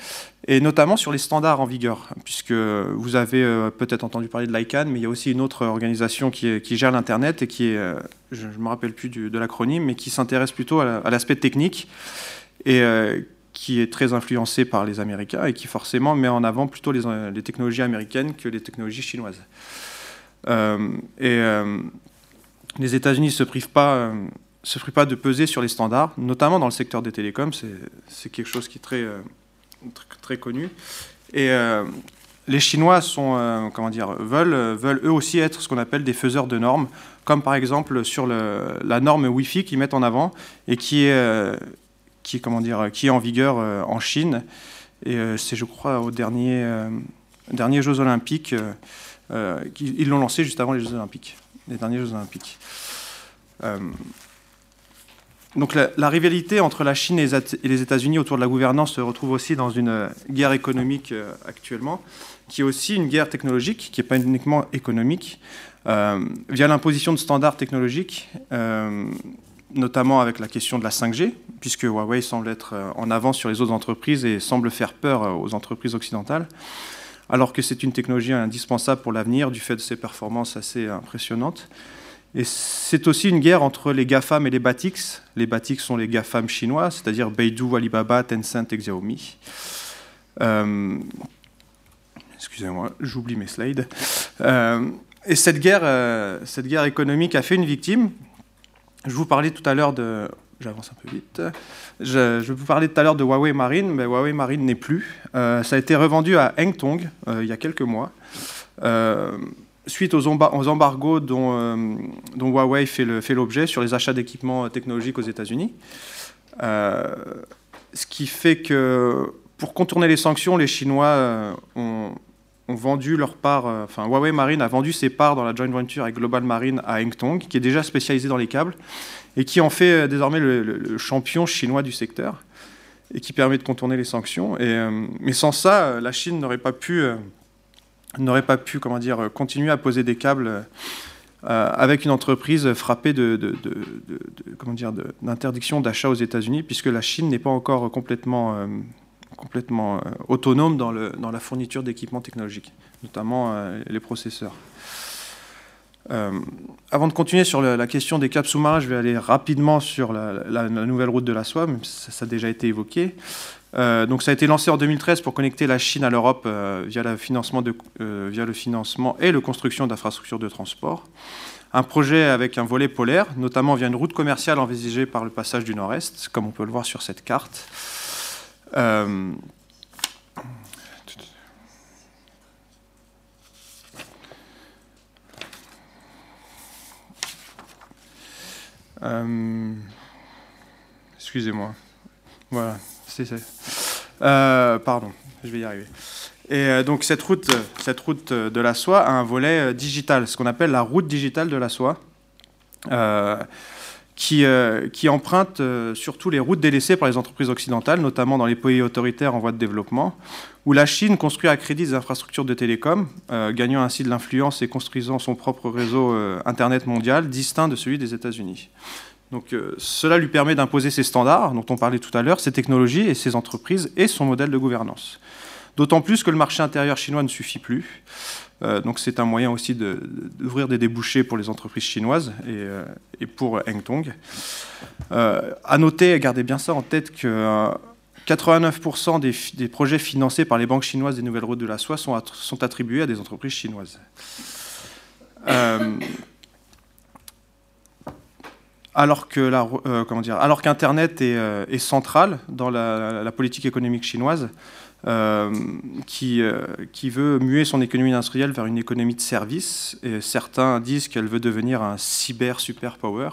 et notamment sur les standards en vigueur, puisque vous avez euh, peut-être entendu parler de l'ICANN, mais il y a aussi une autre organisation qui, gère l'Internet et qui est, euh, je ne me rappelle plus de l'acronyme, mais qui s'intéresse plutôt à l'aspect technique et euh, qui est très influencée par les Américains et qui forcément met en avant plutôt les technologies américaines que les technologies chinoises. et les États-Unis ne se privent pas se privent pas de peser sur les standards, notamment dans le secteur des télécoms. C'est quelque chose qui est très, très, connu. Et euh, les Chinois sont, euh, comment dire, veulent, veulent eux aussi être ce qu'on appelle des faiseurs de normes, comme par exemple sur la norme Wi-Fi qu'ils mettent en avant et qui est, euh, qui, comment dire, qui est en vigueur en Chine. Et c'est, je crois, au dernier, dernier Jeux Olympiques, ils l'ont lancé juste avant les Jeux Olympiques, les derniers Jeux Olympiques. Donc la, rivalité entre la Chine et les États-Unis autour de la gouvernance se retrouve aussi dans une euh, guerre économique euh, actuellement, qui est aussi une guerre technologique, qui n'est pas uniquement économique, euh, via l'imposition de standards technologiques, notamment avec la question de la 5G, puisque Huawei semble être en avance sur les autres entreprises et semble faire peur aux entreprises occidentales, alors que c'est une technologie indispensable pour l'avenir du fait de ses performances assez impressionnantes. Et c'est aussi une guerre entre les GAFAM et les BATIX. Les BATIX sont les GAFAM chinois, c'est-à-dire Beidou, Alibaba, Tencent et Xiaomi. Euh, excusez-moi, j'oublie mes slides. Euh, et cette guerre, euh, cette guerre économique a fait une victime. Je vous parlais tout à l'heure de, j'avance un peu vite. Je, je, vous parlais tout à l'heure de Huawei Marine, mais Huawei Marine n'est plus. ça a été revendu à Hengtong il y a quelques mois suite aux, embargos dont, Huawei fait l'objet sur les achats d'équipements technologiques aux États-Unis. ce qui fait que pour contourner les sanctions, les Chinois ont, ont vendu leur part, euh, enfin Huawei Marine a vendu ses parts dans la joint venture avec Global Marine à Hengtong, qui est déjà spécialisé dans les câbles et qui en fait euh, désormais le, champion chinois du secteur et qui permet de contourner les sanctions. Et, euh, mais sans ça, la Chine n'aurait pas pu, n'aurait pas pu, comment dire, continuer à poser des câbles avec une entreprise frappée d'interdiction d'achat aux États-Unis, puisque la Chine n'est pas encore complètement complètement euh, autonome dans, la fourniture d'équipements technologiques, notamment euh, les processeurs. Euh, avant de continuer sur la, question des caps sous-marins, je vais aller rapidement sur la, nouvelle route de la soie, même si ça, a déjà été évoqué. Donc ça a été lancé en 2013 pour connecter la Chine à l'Europe via, le financement de, via le financement et la construction d'infrastructures de transport. Un projet avec un volet polaire, notamment via une route commerciale envisagée par le passage du Nord-Est, comme on peut le voir sur cette carte. Euh, euh, excusez-moi. Voilà, Euh, pardon, je vais y arriver. Et donc cette route, cette route de la soie a un volet digital, ce qu'on appelle la route digitale de la soie qui, euh, emprunte euh, surtout les routes délaissées par les entreprises occidentales, notamment dans les pays autoritaires en voie de développement, où la Chine construit à crédit des infrastructures de télécom, euh, gagnant ainsi de l'influence et construisant son propre réseau Internet mondial, distinct de celui des États-Unis. Donc cela lui permet d'imposer ses standards, dont on parlait tout à l'heure, ses technologies et ses entreprises et son modèle de gouvernance. D'autant plus que le marché intérieur chinois ne suffit plus. Euh, donc c'est un moyen aussi d'ouvrir des débouchés pour les entreprises chinoises et, euh, pour Hengtong. Euh, à noter, gardez bien ça en tête que 89% des, projets financés par les banques chinoises des nouvelles routes de la soie sont, attribués à des entreprises chinoises. Alors que alors qu'Internet est, central dans la, politique économique chinoise, euh, qui, euh, veut muer son économie industrielle vers une économie de services. Et certains disent qu'elle veut devenir un cyber superpower.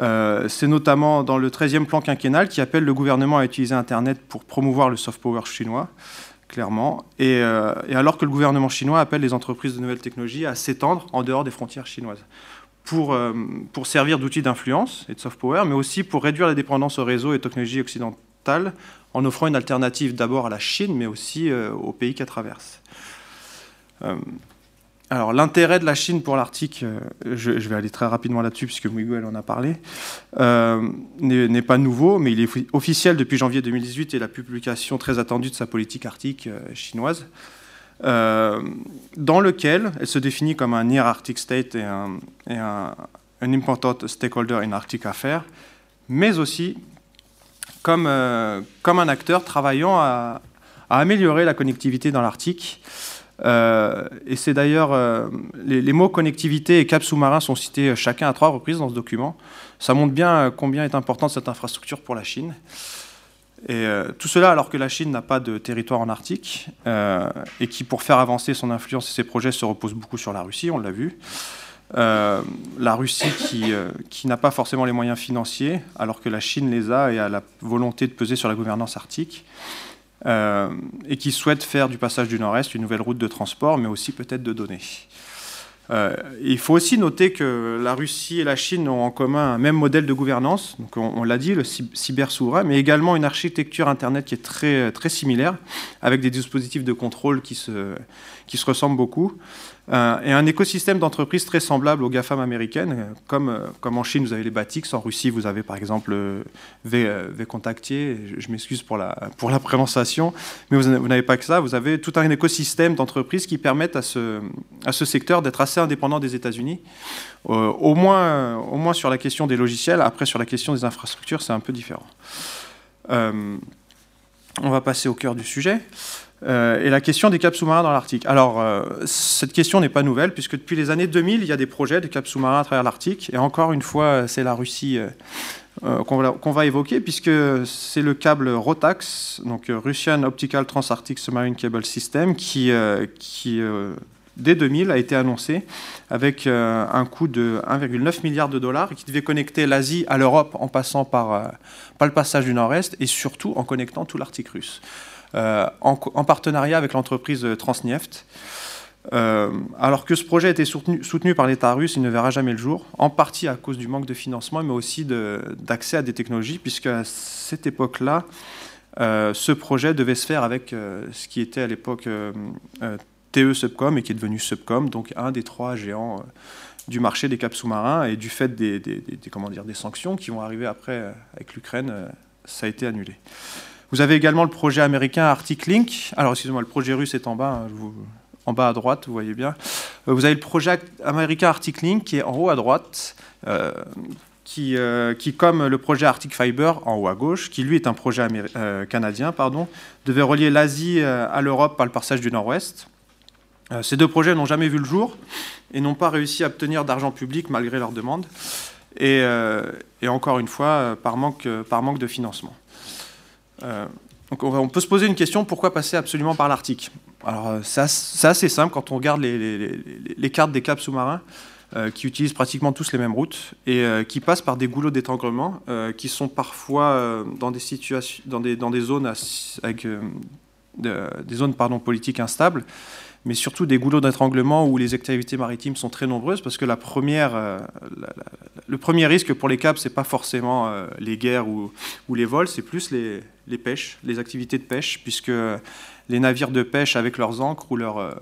Euh, c'est notamment dans le 13e plan quinquennal qui appelle le gouvernement à utiliser Internet pour promouvoir le soft power chinois, clairement. Et, alors que le gouvernement chinois appelle les entreprises de nouvelles technologies à s'étendre en dehors des frontières chinoises. Pour, pour servir d'outil d'influence et de soft power, mais aussi pour réduire la dépendance aux réseaux et technologies occidentales en offrant une alternative d'abord à la Chine, mais aussi euh, aux pays qu'elle traverse. Euh, alors l'intérêt de la Chine pour l'Arctique, euh, je, vais aller très rapidement là-dessus puisque Miguel en a parlé, n'est pas nouveau, mais il est officiel depuis janvier 2018 et la publication très attendue de sa politique arctique chinoise, dans lequel elle se définit comme un Near Arctic State et un, et un important stakeholder in Arctic Affairs, mais aussi comme, euh, comme un acteur travaillant à, améliorer la connectivité dans l'Arctique. Euh, et c'est d'ailleurs, euh, les, mots connectivité et cap sous-marin sont cités chacun à trois reprises dans ce document. Ça montre bien combien est importante cette infrastructure pour la Chine. Et tout cela alors que la Chine n'a pas de territoire en Arctique et qui, pour faire avancer son influence et ses projets, se repose beaucoup sur la Russie, on l'a vu. Euh, la Russie qui, euh, n'a pas forcément les moyens financiers, alors que la Chine les a et a la volonté de peser sur la gouvernance arctique, euh, et qui souhaite faire du passage du Nord-Est une nouvelle route de transport, mais aussi peut-être de données. Il faut aussi noter que la Russie et la Chine ont en commun un même modèle de gouvernance, donc on, l'a dit, le cyber-souverain, mais également une architecture Internet qui est très, très similaire, avec des dispositifs de contrôle qui se, qui se ressemblent beaucoup. Euh, et un écosystème d'entreprises très semblable aux GAFAM américaines, euh, comme, euh, comme en Chine, vous avez les Batix, en Russie, vous avez par exemple v, Contactier, je, m'excuse pour la, pour la prononciation, mais vous, n'avez pas que ça, vous avez tout un écosystème d'entreprises qui permettent à ce, à ce secteur d'être assez indépendant des États-Unis, au, moins, au moins sur la question des logiciels, après sur la question des infrastructures, c'est un peu différent. on va passer au cœur du sujet. Et la question des caps sous-marins dans l'Arctique. Alors, cette question n'est pas nouvelle, puisque depuis les années 2000, il y a des projets de caps sous-marins à travers l'Arctique. Et encore une fois, c'est la Russie qu'on va, évoquer, puisque c'est le câble ROTAX, donc Russian Optical Transarctic Submarine Cable System, qui, dès 2000 a été annoncé avec euh, un coût de 1,9 milliard de dollars qui devait connecter l'Asie à l'Europe en passant euh, par, le passage du Nord-Est et surtout en connectant tout l'Arctique russe, euh, en, partenariat avec l'entreprise Transneft. alors que ce projet a été soutenu, par l'État russe, il ne verra jamais le jour, en partie à cause du manque de financement, mais aussi d'accès à des technologies, puisque à cette époque-là, ce projet devait se faire avec ce qui était à l'époque TE Subcom et qui est devenu Subcom, donc un des trois géants euh, du marché des caps sous-marins et du fait des, comment dire, des sanctions qui vont arriver après euh, avec l'Ukraine, euh, ça a été annulé. Vous avez également le projet américain Arctic Link. Alors, excusez-moi, le projet russe est en bas, hein, en bas à droite, vous voyez bien. Vous avez le projet américain Arctic Link qui est en haut à droite, qui, qui, comme le projet Arctic Fiber en haut à gauche, qui lui est un projet canadien, pardon, devait relier l'Asie à l'Europe par le passage du Nord-Ouest. Euh, ces deux projets n'ont jamais vu le jour et n'ont pas réussi à obtenir d'argent public malgré leurs demandes. Et, euh, encore une fois, euh, par manque, par manque de financement. Donc on, peut se poser une question, pourquoi passer absolument par l'Arctique? Alors c'est assez simple quand on regarde les, cartes des caps sous-marins. qui utilisent pratiquement tous les mêmes routes et qui passent par des goulots d'étranglement qui sont parfois dans des situations, dans des, dans des zones avec des zones pardon, politiques instables mais surtout des goulots d'étranglement où les activités maritimes sont très nombreuses, parce que la première, euh, le premier risque pour les caps, c'est pas forcément euh, les guerres ou, les vols, c'est plus les, les, pêches, les activités de pêche, puisque les navires de pêche avec leurs ancres ou leurs, euh,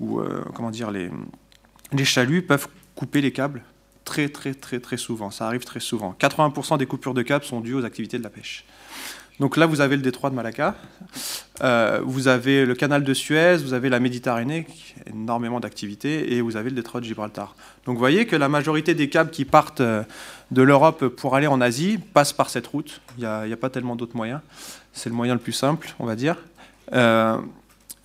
ou comment dire, les, les chaluts peuvent couper les câbles très très très très souvent. Ça arrive très souvent. 80% des coupures de câbles sont dues aux activités de la pêche. Donc là, vous avez le détroit de Malacca, euh, vous avez le canal de Suez, vous avez la Méditerranée, qui a énormément d'activités, et vous avez le détroit de Gibraltar. Donc vous voyez que la majorité des câbles qui partent euh, de l'Europe pour aller en Asie passent par cette route. Il n'y a, pas tellement d'autres moyens. C'est le moyen le plus simple, on va dire. Euh,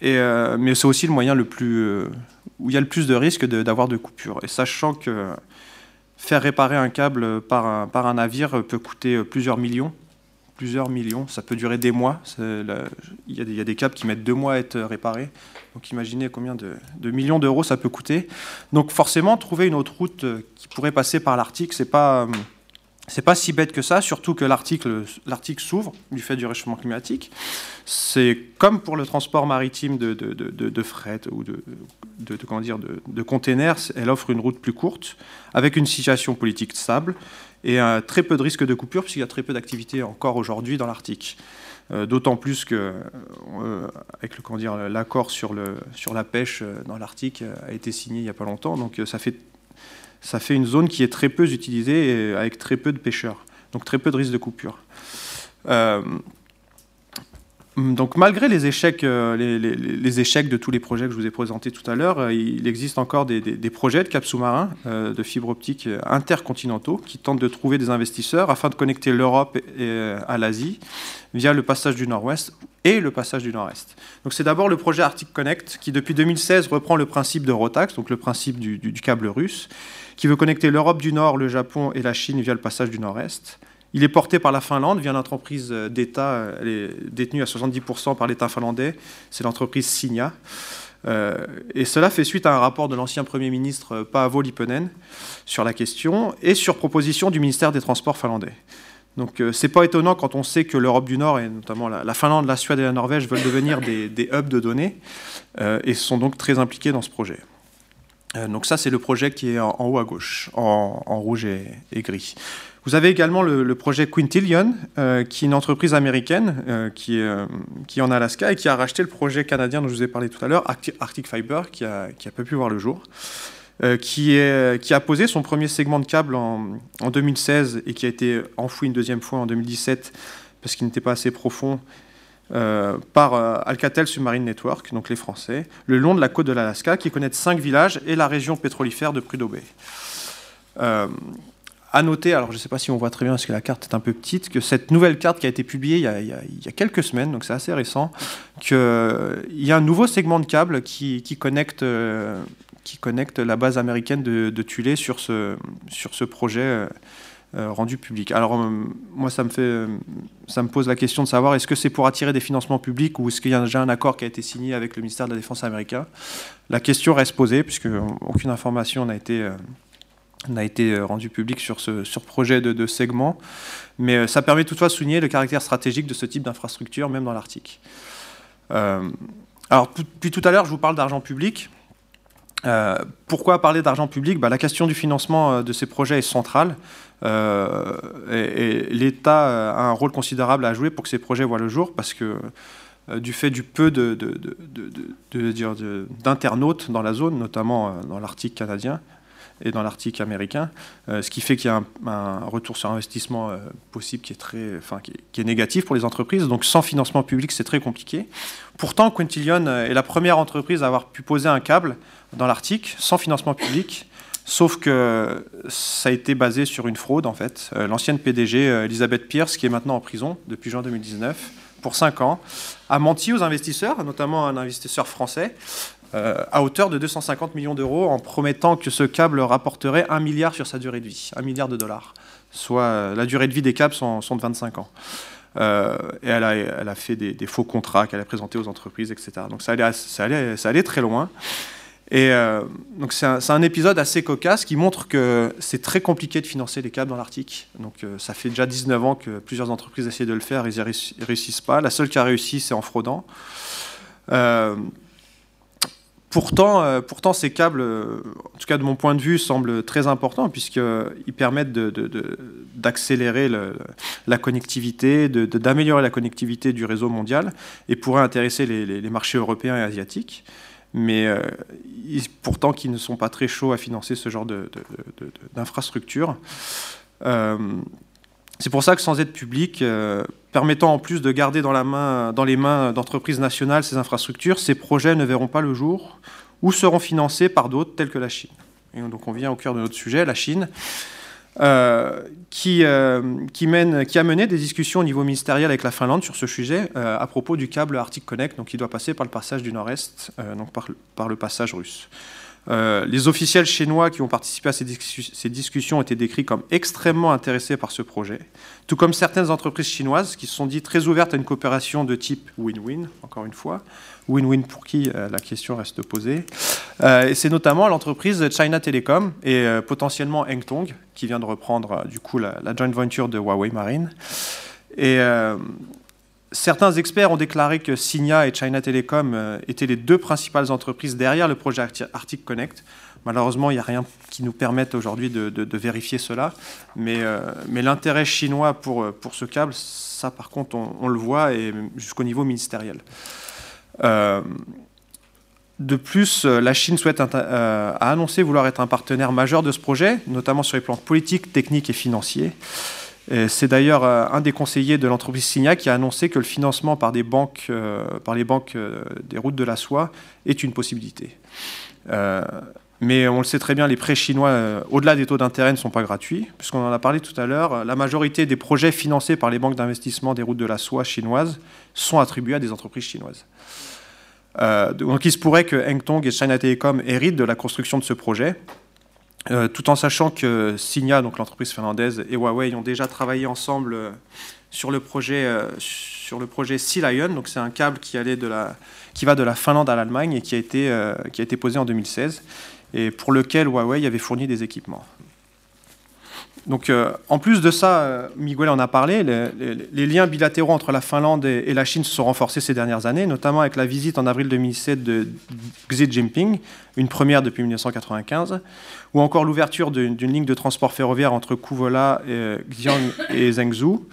mais c'est aussi le moyen le plus, où il y a le plus de risques d'avoir de, coupures. Et sachant que faire réparer un câble par un navire peut coûter plusieurs millions, plusieurs millions. Ça peut durer des mois. Il y, a des câbles qui mettent deux mois à être réparés. Donc imaginez combien de, millions d'euros ça peut coûter. Donc forcément, trouver une autre route euh, qui pourrait passer par l'Arctique, c'est pas c'est pas si bête que ça, surtout que l'Arctique s'ouvre du fait du réchauffement climatique. C'est comme pour le transport maritime de, de, de fret ou de, comment dire, de, containers, elle offre une route plus courte, avec une situation politique stable et très peu de risques de coupure, puisqu'il y a très peu d'activité encore aujourd'hui dans l'Arctique. Euh, d'autant plus que, euh, avec l'accord sur, sur la pêche euh, dans l'Arctique a été signé il n'y a pas longtemps, donc ça fait, ça fait une zone qui est très peu utilisée et avec très peu de pêcheurs, donc très peu de risques de coupure. Hum, donc malgré les échecs, euh, les, échecs de tous les projets que je vous ai présentés tout à l'heure, euh, il existe encore des, projets de cap sous-marins euh, de fibre optique intercontinentaux qui tentent de trouver des investisseurs afin de connecter l'Europe à l'Asie via le passage du Nord-Ouest et le passage du Nord-Est. Donc c'est d'abord le projet Arctic Connect qui depuis 2016 reprend le principe de Rotax, donc le principe du câble russe, qui veut connecter l'Europe du Nord, le Japon et la Chine via le passage du Nord-Est. Il est porté par la Finlande via l'entreprise d'État, elle est détenue à 70% par l'État finlandais, c'est l'entreprise Signa. Euh, et cela fait suite à un rapport de l'ancien Premier ministre Paavo Lipponen sur la question et sur proposition du ministère des Transports finlandais. Donc euh, c'est pas étonnant quand on sait que l'Europe du Nord et notamment la, Finlande, la Suède et la Norvège veulent devenir des, hubs de données euh, et sont donc très impliqués dans ce projet. donc ça c'est le projet qui est en, haut à gauche, en, rouge et gris. Vous avez également le, projet Quintillion, euh, qui est une entreprise américaine euh, qui, euh, qui, est en Alaska et qui a racheté le projet canadien dont je vous ai parlé tout à l'heure, Arctic Fiber, qui a, qui peu pu voir le jour, qui, a posé son premier segment de câble en, en, 2016 et qui a été enfoui une deuxième fois en 2017 parce qu'il n'était pas assez profond par Alcatel Submarine Network, donc les Français, le long de la côte de l'Alaska, qui connaît cinq villages et la région pétrolifère de Prudhoe Bay à noter, alors je ne sais pas si on voit très bien parce que la carte est un peu petite, que cette nouvelle carte qui a été publiée il y a, quelques semaines, donc c'est assez récent, qu'il y a un nouveau segment de câble qui, qui connecte, la base américaine de, de Tulé sur ce, projet euh, rendu public. Alors euh, moi, ça me, ça me pose la question de savoir est-ce que c'est pour attirer des financements publics ou est-ce qu'il y a déjà un accord qui a été signé avec le ministère de la Défense américain? La question reste posée puisque aucune information n'a été n'a été rendue publique sur ce sur projet de, de, segment, mais ça permet toutefois de souligner le caractère stratégique de ce type d'infrastructure, même dans l'Arctique. Euh, alors, depuis tout à l'heure, je vous parle d'argent public. Euh, pourquoi parler d'argent public? Bah, La question du financement de ces projets est centrale. Euh, et, l'État a un rôle considérable à jouer pour que ces projets voient le jour, parce que euh, du fait du peu d'internautes dans la zone, notamment euh, dans l'Arctique canadien et dans l'Arctique américain, ce qui fait qu'il y a un, retour sur investissement possible qui est, très, enfin, qui, est, négatif pour les entreprises. Donc sans financement public, c'est très compliqué. Pourtant, Quintillion est la première entreprise à avoir pu poser un câble dans l'Arctique sans financement public Sauf que ça a été basé sur une fraude, en fait. Euh, l'ancienne PDG, euh, Elisabeth Pierce, qui est maintenant en prison depuis juin 2019, pour 5 ans, a menti aux investisseurs, notamment un investisseur français, euh, à hauteur de 250 millions d'euros, en promettant que ce câble rapporterait 1 milliard sur sa durée de vie, 1 milliard de dollars. Soit la durée de vie des câbles sont, de 25 ans. et elle a, fait des, faux contrats qu'elle a présentés aux entreprises, etc. Donc ça allait très loin. Et euh, donc c'est un, épisode assez cocasse qui montre que c'est très compliqué de financer les câbles dans l'Arctique. Donc euh, ça fait déjà 19 ans que plusieurs entreprises essaient de le faire, ils n'y réussissent pas. La seule qui a réussi, c'est en fraudant. Euh, pourtant, ces câbles, en tout cas de mon point de vue, semblent très importants puisqu'ils permettent d'accélérer la connectivité, d'améliorer la connectivité du réseau mondial et pourraient intéresser les marchés européens et asiatiques mais euh, pourtant qui ne sont pas très chauds à financer ce genre d'infrastructures. Euh, c'est pour ça que sans aide publique, euh, permettant en plus de garder dans, les mains d'entreprises nationales ces infrastructures, ces projets ne verront pas le jour ou seront financés par d'autres tels que la Chine. Et donc on vient au cœur de notre sujet, la Chine. Euh, qui, euh, qui, a mené des discussions au niveau ministériel avec la Finlande sur ce sujet euh, à propos du câble Arctic Connect, donc qui doit passer par le passage du Nord-Est, donc par, le passage russe. Les officiels chinois qui ont participé à ces, ces, discussions ont été décrits comme extrêmement intéressés par ce projet, tout comme certaines entreprises chinoises qui se sont dit très ouvertes à une coopération de type win-win, encore une fois, Win-win pour qui euh, La question reste posée. Euh, c'est notamment l'entreprise China Telecom et euh, potentiellement Hengtong qui vient de reprendre du coup la, joint venture de Huawei Marine. Et certains experts ont déclaré que Signa et China Telecom étaient les deux principales entreprises derrière le projet Arctic Connect. Malheureusement, il n'y a rien qui nous permette aujourd'hui de, vérifier cela. Mais, mais l'intérêt chinois pour, pour ce câble, ça par contre, on, le voit, jusqu'au niveau ministériel. Euh, de plus, euh, la Chine souhaite euh, a annoncé vouloir être un partenaire majeur de ce projet, notamment sur les plans politiques, techniques et financiers. C'est d'ailleurs un des conseillers de l'entreprise Signa qui a annoncé que le financement par, par les banques des routes de la soie est une possibilité. mais on le sait très bien, les prêts chinois, au-delà des taux d'intérêt, ne sont pas gratuits, puisqu'on en a parlé tout à l'heure. La majorité des projets financés par les banques d'investissement des routes de la soie chinoises sont attribués à des entreprises chinoises. Euh, donc il se pourrait que Hengtong et China Telecom héritent de la construction de ce projet, euh, tout en sachant que Signa, donc l'entreprise finlandaise, et Huawei ont déjà travaillé ensemble euh, sur le projet, sur le projet Sea Lion. Donc c'est un câble qui, qui va de la Finlande à l'Allemagne et qui a, été, qui a été posé en 2016 et pour lequel Huawei avait fourni des équipements. Donc, euh, en plus de ça, euh, Miguel en a parlé, les, liens bilatéraux entre la Finlande et, la Chine se sont renforcés ces dernières années, notamment avec la visite en avril 2007 de Xi Jinping, une première depuis 1995, ou encore l'ouverture d'une ligne de transport ferroviaire entre Kouvola, et, Xi'an et Zhengzhou,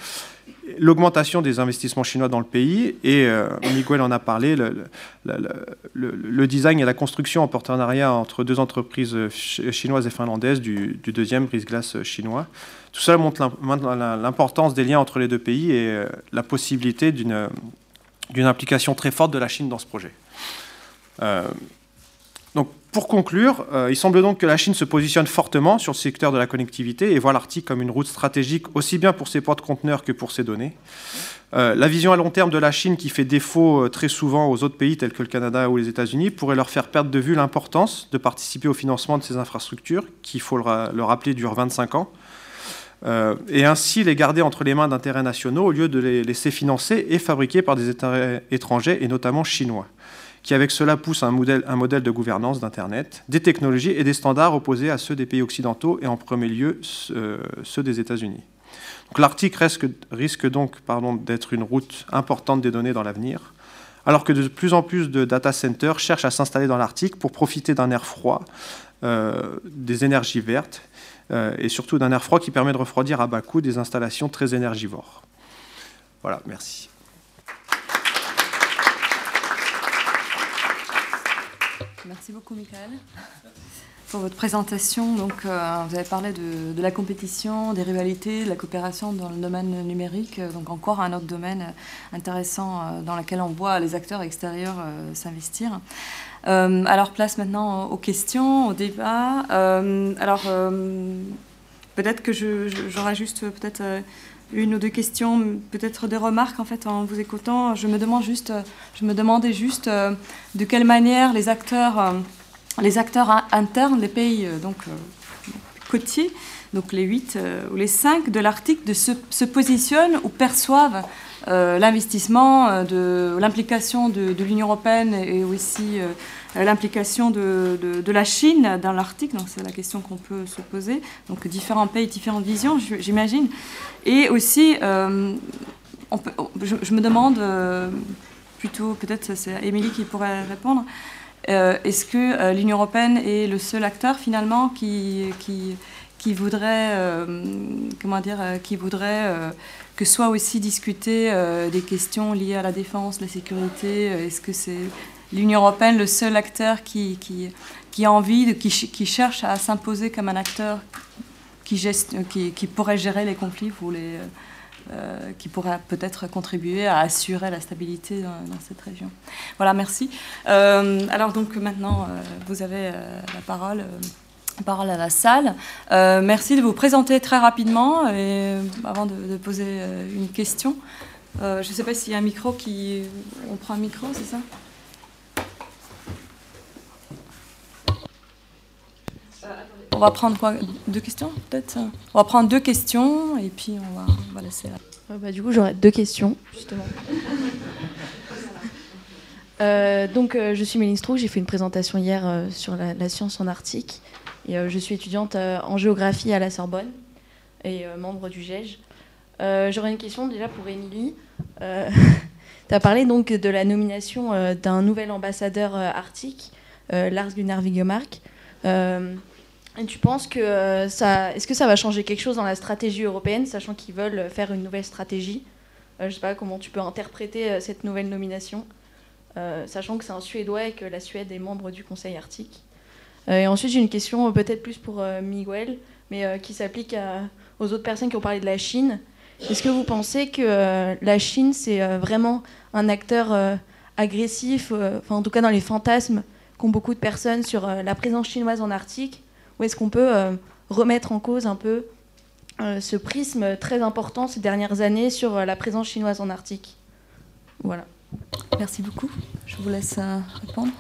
l'augmentation des investissements chinois dans le pays, et euh, Miguel en a parlé, le, design et la construction en partenariat entre deux entreprises chinoises et finlandaises du, deuxième brise-glace chinois. Tout cela montre l'importance des liens entre les deux pays et euh, la possibilité d'une implication très forte de la Chine dans ce projet. Euh, pour conclure, il semble donc que la Chine se positionne fortement sur le secteur de la connectivité et voit l'Arctique comme une route stratégique aussi bien pour ses poids de conteneurs que pour ses données. Euh, la vision à long terme de la Chine, qui fait défaut euh, très souvent aux autres pays tels que le Canada ou les États-Unis, pourrait leur faire perdre de vue l'importance de participer au financement de ces infrastructures, qui, il faut le, rappeler, durent 25 ans, euh, et ainsi les garder entre les mains d'intérêts nationaux au lieu de les laisser financer et fabriquer par des États étrangers, et notamment chinois, qui avec cela poussent un modèle, de gouvernance d'Internet, des technologies et des standards opposés à ceux des pays occidentaux et en premier lieu ceux des États-Unis. L'Arctique risque, donc d'être une route importante des données dans l'avenir, alors que de plus en plus de data centers cherchent à s'installer dans l'Arctique pour profiter d'un air froid, euh, des énergies vertes, euh, et surtout d'un air froid qui permet de refroidir à bas coût des installations très énergivores. Voilà, merci. Merci beaucoup, Michael pour votre présentation. Donc, euh, vous avez parlé de, la compétition, des rivalités, de la coopération dans le domaine numérique. Donc, encore un autre domaine intéressant euh, dans lequel on voit les acteurs extérieurs euh, s'investir. alors, place maintenant aux questions, au débat. alors, peut-être que j'aurai juste peut-être une ou deux questions, peut-être des remarques en fait en vous écoutant. Je me demande juste, je me demandais juste de quelle manière les acteurs les acteurs internes, les pays euh, donc, euh, côtiers, donc les 8 euh, ou les 5 de l'Arctique, se, positionnent ou perçoivent l'investissement, de l'implication de, l'Union européenne et aussi l'implication de, de, la Chine dans l'Arctique. Donc c'est la question qu'on peut se poser. Donc différents pays, différentes visions, j'imagine. Et aussi, peut, je, me demande, plutôt peut-être c'est Émilie qui pourrait répondre, euh, est-ce que euh, l'Union européenne est le seul acteur finalement qui, qui, voudrait, euh, comment dire, qui voudrait que soit aussi discuté des questions liées à la défense, la sécurité Est-ce que c'est l'Union européenne le seul acteur qui, a envie, qui, cherche à s'imposer comme un acteur qui, pourrait gérer les conflits les euh, qui pourrait peut-être contribuer à assurer la stabilité dans, cette région. Voilà, merci. Euh, alors donc maintenant, euh, vous avez la parole. Parole à la salle. merci de vous présenter très rapidement et avant de, poser une question. je ne sais pas s'il y a un micro qui. On prend un micro, c'est ça? On va prendre quoi? Deux questions, peut-être? On va prendre deux questions et puis on va, on va laisser. Euh, bah, du coup, j'aurais deux questions, justement. Euh, donc, euh, je suis Méline Strouk, j'ai fait une présentation hier sur la, science en Arctique. Et je suis étudiante en géographie à la Sorbonne et membre du GEJ. j'aurais une question déjà pour Émilie. tu as parlé donc de la nomination d'un nouvel ambassadeur arctique, Lars Gunnar Vigemark. Et tu penses que euh, ça, est-ce que ça va changer quelque chose dans la stratégie européenne, sachant qu'ils veulent faire une nouvelle stratégie? Euh, Je ne sais pas comment tu peux interpréter euh, cette nouvelle nomination, sachant que c'est un Suédois et que la Suède est membre du Conseil Arctique. et ensuite, j'ai une question peut-être plus pour Miguel, mais qui s'applique aux autres personnes qui ont parlé de la Chine. Est-ce que vous pensez que la Chine, c'est vraiment un acteur agressif, en tout cas dans les fantasmes qu'ont beaucoup de personnes sur la présence chinoise en Arctique? Ou est-ce qu'on peut euh, remettre en cause un peu euh, ce prisme très important ces dernières années sur euh, la présence chinoise en Arctique? Voilà. Merci beaucoup. Je vous laisse répondre.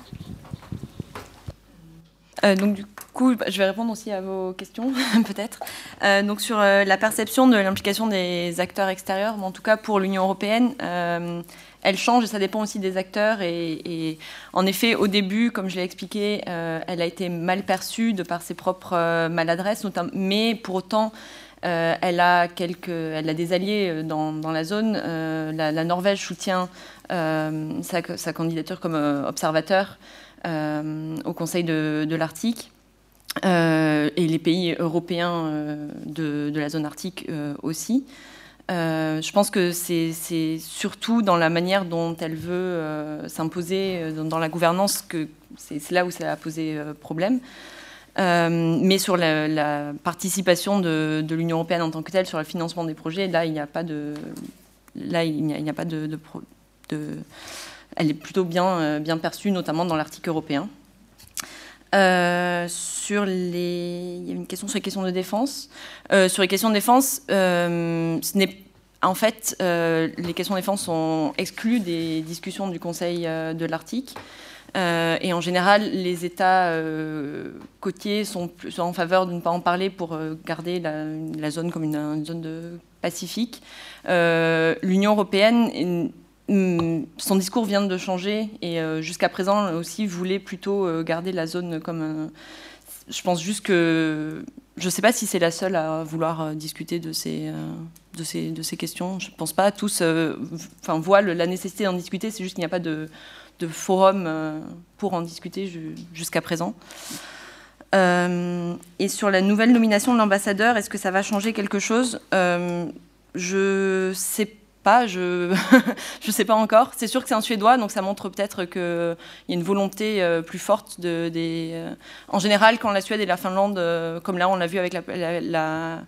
donc du coup, je vais répondre aussi à vos questions, peut-être. donc sur la perception de l'implication des acteurs extérieurs, mais en tout cas pour l'Union européenne, elle change et ça dépend aussi des acteurs. Et, en effet, au début, comme je l'ai expliqué, euh, elle a été mal perçue de par ses propres euh, maladresses, mais pour autant, euh, elle, a quelques, elle a des alliés dans, la zone. La, Norvège soutient sa, candidature comme observateur au Conseil de, l'Arctique. et les pays européens de, de la zone arctique aussi. Euh, je pense que c'est surtout dans la manière dont elle veut euh, s'imposer euh, dans, la gouvernance que c'est là où ça a posé problème. mais sur la, participation de, l'Union européenne en tant que telle sur le financement des projets, là il n'y a pas de, là il n'y a, pas de, elle est plutôt bien, bien perçue, notamment dans l'Arctique européen. Sur les, il y a une question sur les questions de défense. sur les questions de défense, ce n'est en fait, les questions de défense sont exclues des discussions du Conseil de l'Arctique. Euh, et en général, les États euh, côtiers sont, en faveur de ne pas en parler pour euh, garder la, zone comme une, zone de Pacifique. L'Union européenne, son discours vient de changer et jusqu'à présent aussi voulait plutôt garder la zone comme. je pense juste que je ne sais pas si c'est la seule à vouloir discuter de ces, de ces, de ces questions. Je ne pense pas. Tous voient la nécessité d'en discuter. C'est juste qu'il n'y a pas de, de forum euh, pour en discuter jusqu'à présent. Euh, et sur la nouvelle nomination de l'ambassadeur, est-ce que ça va changer quelque chose? Euh, Je sais pas, je ne sais pas encore. C'est sûr que c'est un Suédois, donc ça montre peut-être qu'il y a une volonté plus forte de, des. en général, quand la Suède et la Finlande, comme là on l'a vu avec la,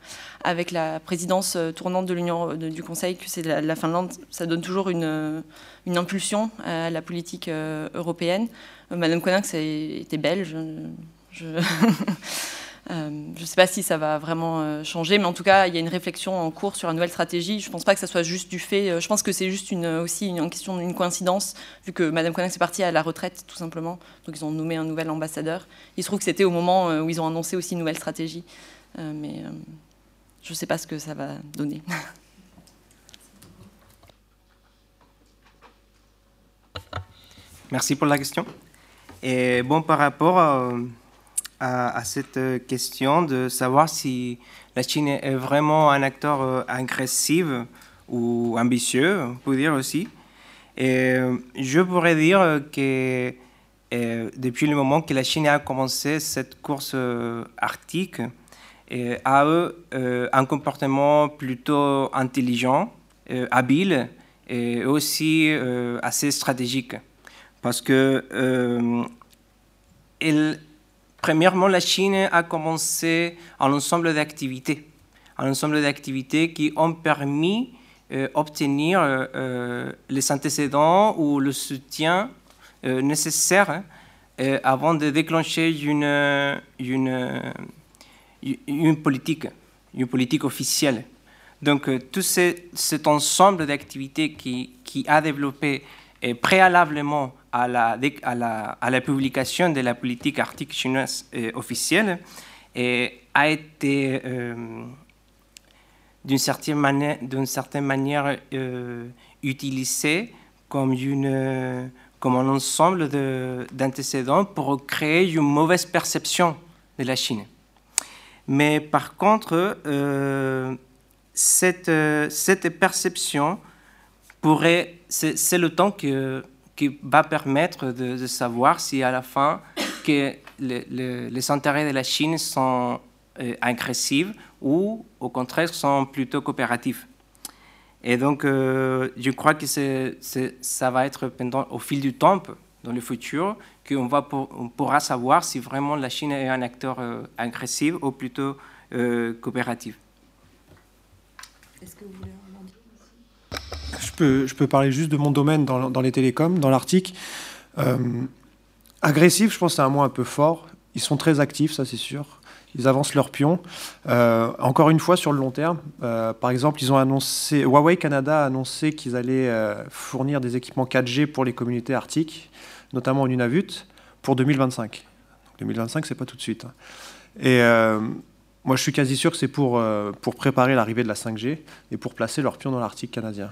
avec la présidence tournante de l'Union du Conseil, que c'est la, Finlande, ça donne toujours une une impulsion à la politique euh, européenne. Euh, Madame Coninx était belge. Je ne euh, sais pas si ça va vraiment changer, mais en tout cas, il y a une réflexion en cours sur une nouvelle stratégie. Je ne pense pas que ça soit juste du fait. je pense que c'est juste une, aussi une, question d'une coïncidence, vu que Madame Coninx est partie à la retraite, tout simplement. Donc, ils ont nommé un nouvel ambassadeur. Il se trouve que c'était au moment où ils ont annoncé aussi une nouvelle stratégie. mais je ne sais pas ce que ça va donner. Merci pour la question. Et bon, par rapport à, cette question de savoir si la Chine est vraiment un acteur euh, agressif ou ambitieux, on peut dire aussi. Et je pourrais dire que euh, depuis le moment que la Chine a commencé cette course euh, arctique, a eu un comportement plutôt intelligent, habile et aussi assez stratégique. Parce que, euh, premièrement, la Chine a commencé un ensemble d'activités, un ensemble d'activités qui ont permis d'obtenir euh, euh, les antécédents ou le soutien nécessaire hein, avant de déclencher une, une, une, politique, une politique officielle. Donc, tout cet ensemble d'activités qui, qui, a développé préalablement à la, à la, à la publication de la politique arctique chinoise euh, officielle a été euh, d'une certaine certaine manière euh, utilisée comme, une, comme un ensemble d'antécédents pour créer une mauvaise perception de la Chine. Mais par contre, cette, cette perception pourrait, c'est le temps que qui va permettre de, savoir si à la fin que les intérêts de la Chine sont euh, agressifs ou au contraire sont plutôt coopératifs. Et donc, euh, je crois que ça va être pendant, au fil du temps, dans le futur, qu'on va on pourra savoir si vraiment la Chine est un acteur euh, agressif ou plutôt coopératif. Je peux, parler juste de mon domaine dans, les télécoms, dans l'Arctique. Euh, agressif, je pense que c'est un mot un peu fort. Ils sont très actifs, ça c'est sûr. Ils avancent leurs pions. Euh, encore une fois, sur le long terme, euh, par exemple, ils ont annoncé, Huawei Canada a annoncé qu'ils allaient fournir des équipements 4G pour les communautés arctiques, notamment en Nunavut, pour 2025. 2025, c'est pas tout de suite. Hein. Et moi, je suis quasi sûr que c'est pour, euh, pour préparer l'arrivée de la 5G et pour placer leurs pions dans l'Arctique canadien.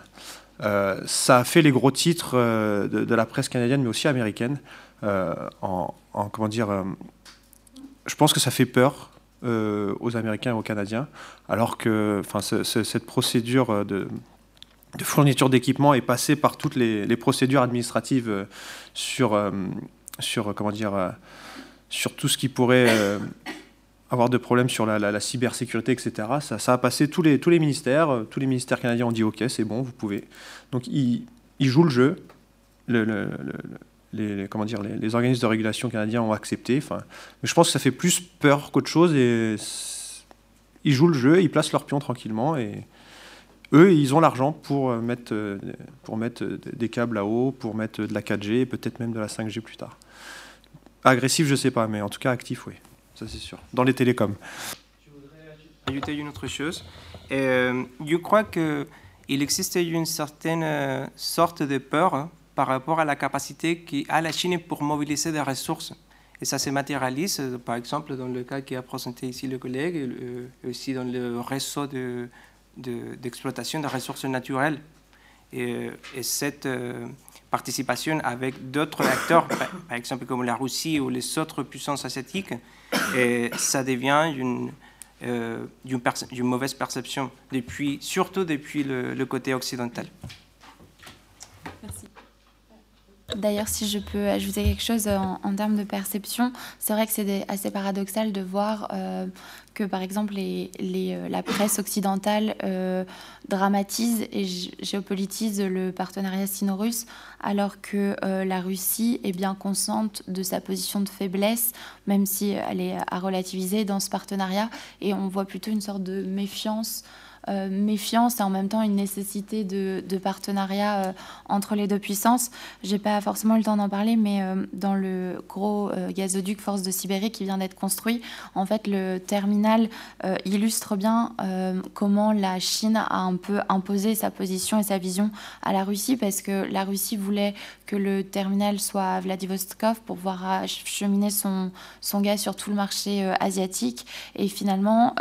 Euh, ça a fait les gros titres euh, de, la presse canadienne, mais aussi américaine. En, comment dire Je pense que ça fait peur aux Américains et aux Canadiens, alors que enfin, cette procédure de, de fourniture d'équipement est passée par toutes les, les procédures administratives sur, sur, comment dire, sur tout ce qui pourrait avoir de problèmes sur la, cybersécurité, etc. Ça, a passé tous les, tous les ministères. Euh, tous les ministères canadiens ont dit OK, c'est bon, vous pouvez. Donc ils, jouent le jeu. les, comment dire, les, organismes de régulation canadiens ont accepté. Mais je pense que ça fait plus peur qu'autre chose. Et ils jouent le jeu, ils placent leurs pions tranquillement. Et eux, ils ont l'argent pour euh, mettre, euh, pour mettre des câbles à eau, pour mettre de la 4G, peut-être même de la 5G plus tard. Agressif, je ne sais pas, mais en tout cas actif, oui. C'est sûr. Dans les télécoms. Je voudrais ajouter une autre chose. Euh, je crois qu'il existe une certaine euh, sorte de peur hein, par rapport à la capacité qu'a la Chine pour mobiliser des ressources. Et ça se matérialise, euh, par exemple, dans le cas qui a présenté ici le collègue, et aussi dans le réseau d'exploitation de, des ressources naturelles. Et, et cette participation avec d'autres acteurs, par exemple comme la Russie ou les autres puissances asiatiques, et ça devient une, euh, mauvaise perception, depuis, surtout depuis le, côté occidental. D'ailleurs, si je peux ajouter quelque chose en, termes de perception, c'est vrai que c'est assez paradoxal de voir euh, que, par exemple, euh, la presse occidentale euh, dramatise et géopolitise le partenariat sino-russe, alors que la Russie est bien consciente de sa position de faiblesse, même si elle est à relativiser dans ce partenariat, et on voit plutôt une sorte de méfiance euh, méfiance et en même temps une nécessité de, partenariat euh, entre les deux puissances. J'ai pas forcément le temps d'en parler, mais euh, dans le gros gazoduc Force de Sibérie qui vient d'être construit, en fait, le terminal illustre bien comment la Chine a un peu imposé sa position et sa vision à la Russie, parce que la Russie voulait que le terminal soit à Vladivostok pour pouvoir acheminer son, son gaz sur tout le marché asiatique. Et finalement,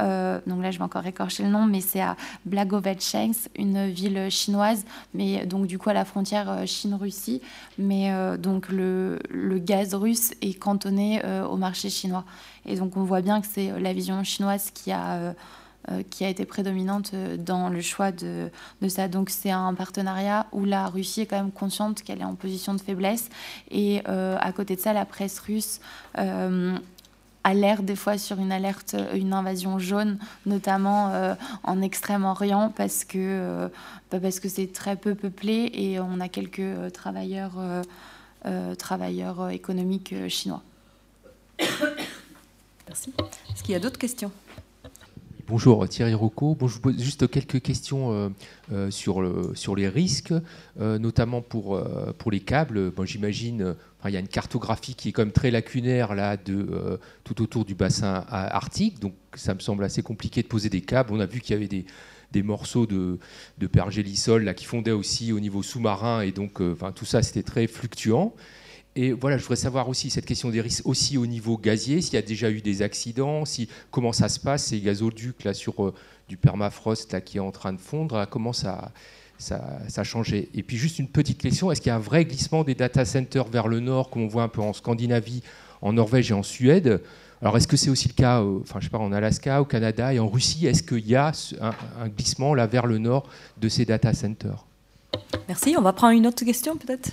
donc là, je vais encore écorcher le nom, mais c'est à Blagoveshchensk, une ville chinoise, mais donc du coup à la frontière euh, Chine-Russie. Mais euh, donc le, gaz russe est cantonné euh, au marché chinois. Et donc on voit bien que c'est la vision chinoise qui a qui a été prédominante dans le choix de, ça. Donc c'est un partenariat où la Russie est quand même consciente qu'elle est en position de faiblesse. Et à côté de ça, la presse russe alerte des fois sur une alerte, euh, une invasion jaune, notamment euh, en Extrême-Orient, parce que euh, bah, parce que c'est très peu peuplé et on a quelques travailleurs travailleurs économiques chinois. Merci. Est-ce qu'il y a d'autres questions? Bonjour Thierry Rocco. Bon, je vous pose juste quelques questions sur, le, sur les risques, notamment pour, pour les câbles. Bon, J'imagine il y a une cartographie qui est quand même très lacunaire là, de, euh, tout autour du bassin arctique, donc ça me semble assez compliqué de poser des câbles. On a vu qu'il y avait des, des morceaux de, de pergélisol là, qui fondaient aussi au niveau sous-marin, et donc euh, tout ça c'était très fluctuant. Et voilà, je voudrais savoir aussi cette question des risques aussi au niveau gazier, s'il y a déjà eu des accidents, si, comment ça se passe, ces gazoducs là sur euh, du permafrost là, qui est en train de fondre, comment ça, ça, a changé? Et puis juste une petite question, est-ce qu'il y a un vrai glissement des data centers vers le nord, comme on voit un peu en Scandinavie, en Norvège et en Suède? Alors, est-ce que c'est aussi le cas, enfin, je sais en Alaska, au Canada et en Russie? Est-ce qu'il y a un, glissement là vers le nord de ces data centers? Merci. On va prendre une autre question, peut-être?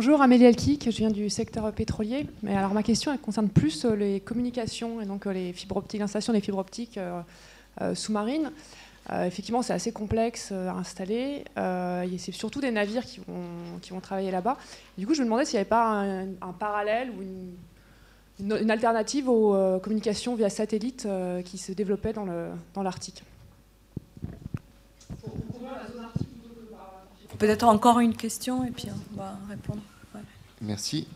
Bonjour, Amélie Elkik, je viens du secteur pétrolier. Mais alors, ma question elle concerne plus euh, les communications et donc euh, les fibres optiques, l'installation des fibres optiques sous-marines. Euh, effectivement, c'est assez complexe à installer. C'est surtout des navires qui vont, qui vont travailler là-bas. Du coup, je me demandais s'il n'y avait pas un, parallèle ou une, alternative aux communications via satellite qui se développaient dans l'Arctique. Peut-être encore une question et puis on va répondre. Merci.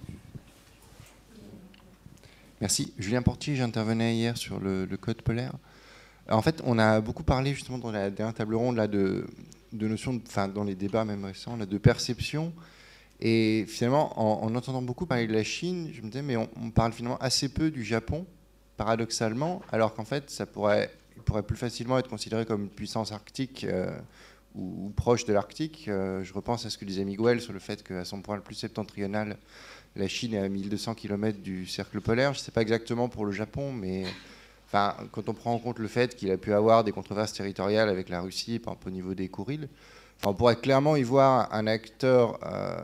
Merci. Julien Portier, j'intervenais hier sur le code polaire. En fait, on a beaucoup parlé justement dans la dernière table ronde là, de, notions, enfin dans les débats même récents, là, de perception. Et finalement, en, entendant beaucoup parler de la Chine, je me disais, mais on, parle finalement assez peu du Japon, paradoxalement, alors qu'en fait, ça pourrait, pourrait plus facilement être considéré comme une puissance arctique euh, ou, proche de l'Arctique. Euh, je repense à ce que disait Miguel sur le fait qu'à son point le plus septentrional, la Chine est à 1200 km du cercle polaire. Je ne sais pas exactement pour le Japon, mais quand on prend en compte le fait qu'il a pu avoir des controverses territoriales avec la Russie, par exemple au niveau des Kourils, on pourrait clairement y voir un acteur euh,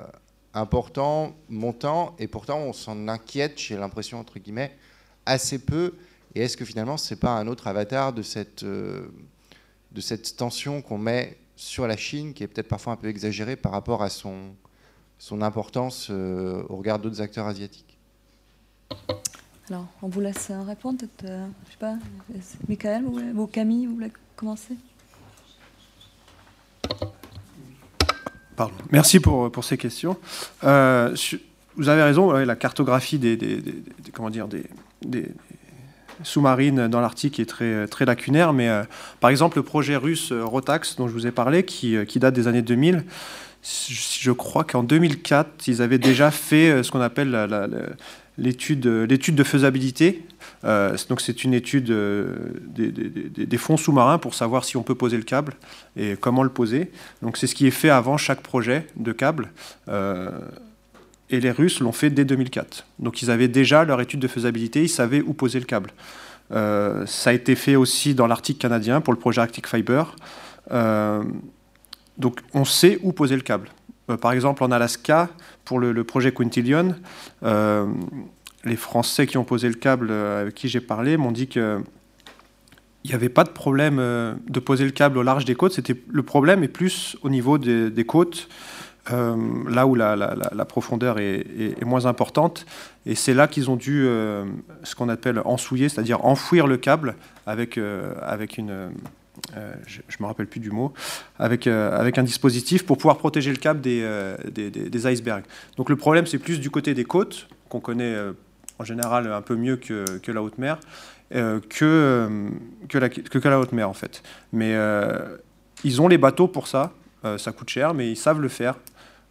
important, montant, et pourtant on s'en inquiète, j'ai l'impression, entre guillemets, assez peu. Et est-ce que finalement, ce n'est pas un autre avatar de cette, euh, de cette tension qu'on met sur la Chine, qui est peut-être parfois un peu exagérée par rapport à son, son importance euh, au regard d'autres acteurs asiatiques alors, on vous laisse répondre, peut-être, euh, je sais pas, Michael ou, Camille, vous voulez commencer? Pardon. Merci pour, pour ces questions. Euh, vous avez raison, la cartographie des, comment dire, des, sous-marines dans l'Arctique est très, très lacunaire, mais par exemple le projet russe Rotax dont je vous ai parlé, qui, qui date des années 2000, je crois qu'en 2004, ils avaient déjà fait ce qu'on appelle l'étude de faisabilité euh, donc c'est une étude euh, des, fonds sous-marins pour savoir si on peut poser le câble et comment le poser. Donc c'est ce qui est fait avant chaque projet de câble. Euh, et les Russes l'ont fait dès 2004. Donc ils avaient déjà leur étude de faisabilité, ils savaient où poser le câble. ça a été fait aussi dans l'Arctique canadien pour le projet Arctic Fiber. donc on sait où poser le câble. par exemple en Alaska, pour le, projet Quintillion, les Français qui ont posé le câble euh, avec qui j'ai parlé m'ont dit que il n'y avait pas de problème euh, de poser le câble au large des côtes. C'était le problème est plus au niveau des, côtes, euh, là où la, profondeur est, moins importante. Et c'est là qu'ils ont dû ce qu'on appelle ensouiller, c'est-à-dire enfouir le câble avec avec une je ne me rappelle plus du mot, avec, avec un dispositif pour pouvoir protéger le câble des, des, icebergs. Donc le problème, c'est plus du côté des côtes, qu'on connaît en général un peu mieux que, la haute mer, euh, que, euh, que, la, que, la haute mer en fait. Mais euh, ils ont les bateaux pour ça, ça coûte cher, mais ils savent le faire.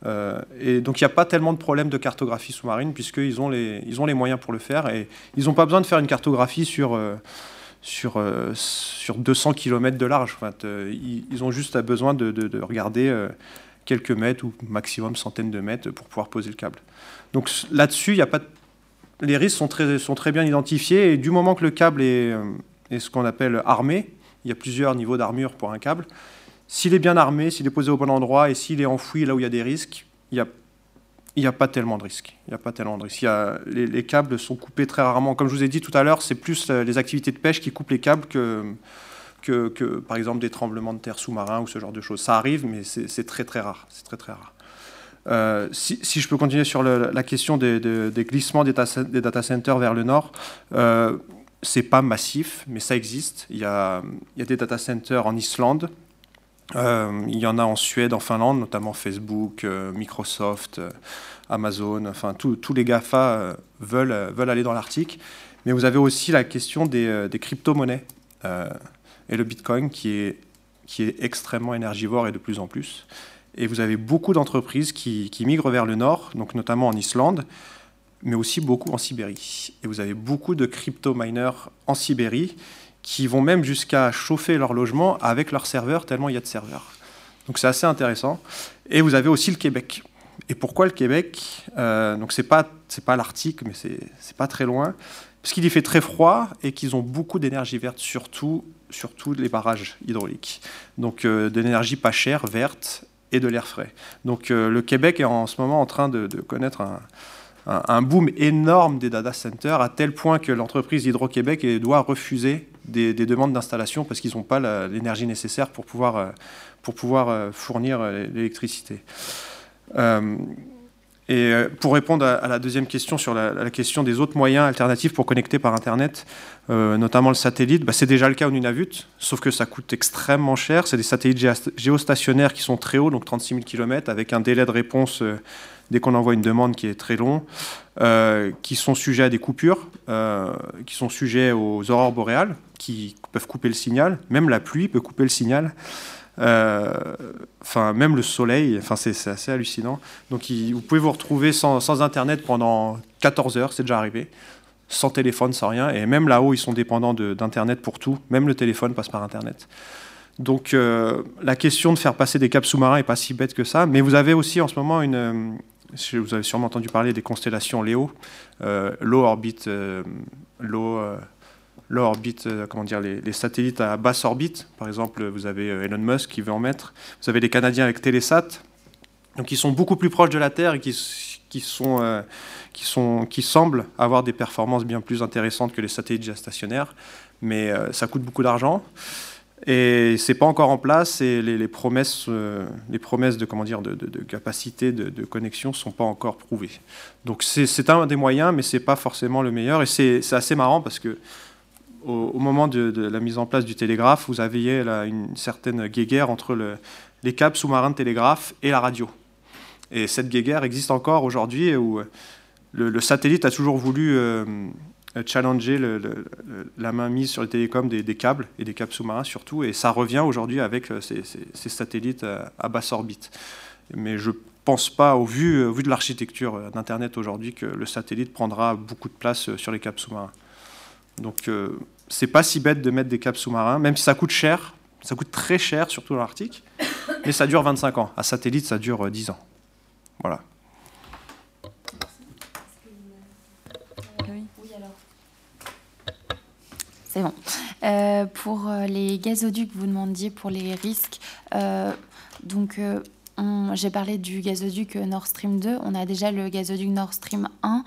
Et donc il n'y a pas tellement de problèmes de cartographie sous-marine puisqu'ils ont, les, ont les moyens pour le faire et ils n'ont pas besoin de faire une cartographie sur, sur, sur 200 km de large. Ils, ont juste besoin de, de, regarder quelques mètres ou maximum centaines de mètres pour pouvoir poser le câble. Donc là-dessus, il a pas les risques sont très, sont très bien identifiés et du moment que le câble est, euh, est ce qu'on appelle armé, il y a plusieurs niveaux d'armure pour un câble, s'il est bien armé, s'il est posé au bon endroit et s'il est enfoui là où il y a des risques, il n'y a, il a pas tellement de risques. Il y a pas tellement de risques. Il y les, câbles sont coupés très rarement. Comme je vous ai dit tout à l'heure, c'est plus euh, les activités de pêche qui coupent les câbles que, par exemple des tremblements de terre sous-marins ou ce genre de choses. Ça arrive, mais c'est très très rare. C'est très très rare. Euh, si, je peux continuer sur la question des, glissements des, data centers vers le nord, euh, c'est pas massif, mais ça existe. Il y a, des data centers en Islande, euh, il y en a en Suède, en Finlande, notamment Facebook, Microsoft, Amazon, enfin tous les GAFA veulent, aller dans l'Arctique. Mais vous avez aussi la question des, crypto-monnaies et le Bitcoin qui est, qui est extrêmement énergivore et de plus en plus. Et vous avez beaucoup d'entreprises qui, migrent vers le nord, donc notamment en Islande, mais aussi beaucoup en Sibérie. Et vous avez beaucoup de crypto-miners en Sibérie qui vont même jusqu'à chauffer leur logement avec leurs serveurs, tellement il y a de serveurs. Donc c'est assez intéressant. Et vous avez aussi le Québec. Et pourquoi le Québec? Euh, Donc c'est pas pas l'Arctique, mais c'est pas très loin, parce qu'il y fait très froid et qu'ils ont beaucoup d'énergie verte, surtout surtout les barrages hydrauliques. Donc euh, de l'énergie pas chère, verte, et de l'air frais. Donc euh, le Québec est en ce moment en train de, connaître un, boom énorme des data centers, à tel point que l'entreprise Hydro-Québec doit refuser des, demandes d'installation parce qu'ils n'ont pas l'énergie nécessaire pour pouvoir, euh, pour pouvoir euh, fournir l'électricité. Et euh, pour répondre à, la deuxième question sur la, question des autres moyens alternatifs pour connecter par Internet, euh, notamment le satellite, bah, c'est déjà le cas au Nunavut, sauf que ça coûte extrêmement cher. C'est des satellites géostationnaires qui sont très hauts, donc 36 000 km, avec un délai de réponse euh, dès qu'on envoie une demande qui est très long, qui sont sujets à des coupures, qui sont sujets aux aurores boréales, qui peuvent couper le signal. Même la pluie peut couper le signal. Euh, enfin, même le soleil, enfin, c'est assez hallucinant. Donc, vous pouvez vous retrouver sans, Internet pendant 14 heures, c'est déjà arrivé, sans téléphone, sans rien. Et même là-haut, ils sont dépendants d'Internet pour tout. Même le téléphone passe par Internet. Donc, euh, la question de faire passer des câbles sous-marins n'est pas si bête que ça. Mais vous avez aussi en ce moment une. Euh, vous avez sûrement entendu parler des constellations Léo, low orbit, low l'orbite, euh, comment dire, les, satellites à basse orbite. Par exemple, vous avez euh, Elon Musk qui veut en mettre. Vous avez les Canadiens avec Télésat, donc ils sont beaucoup plus proches de la Terre et qui, sont, euh, qui, sont, qui semblent avoir des performances bien plus intéressantes que les satellites géostationnaires, mais ça coûte beaucoup d'argent. Et c'est pas encore en place et les, promesses, les promesses de, comment dire, de, de, de capacité de, de, connexion sont pas encore prouvées. Donc c'est un des moyens, mais c'est pas forcément le meilleur. Et c'est assez marrant parce que au, moment de, la mise en place du télégraphe, vous aviez là, une certaine guéguerre entre le, les câbles sous-marins de télégraphe et la radio. Et cette guéguerre existe encore aujourd'hui où le, satellite a toujours voulu challenger la main mise sur les télécoms des, câbles et des câbles sous-marins surtout, et ça revient aujourd'hui avec ces, satellites à, basse orbite. Mais je pense pas, au vu, de l'architecture d'Internet aujourd'hui, que le satellite prendra beaucoup de place sur les câbles sous-marins. Donc c'est pas si bête de mettre des câbles sous-marins, même si ça coûte cher, ça coûte très cher, surtout dans l'Arctique, mais ça dure 25 ans. À satellite, ça dure 10 ans. Voilà. C'est bon. Euh, pour euh, les gazoducs, vous demandiez pour les risques. Euh, donc, j'ai parlé du gazoduc Nord Stream 2. On a déjà le gazoduc Nord Stream 1.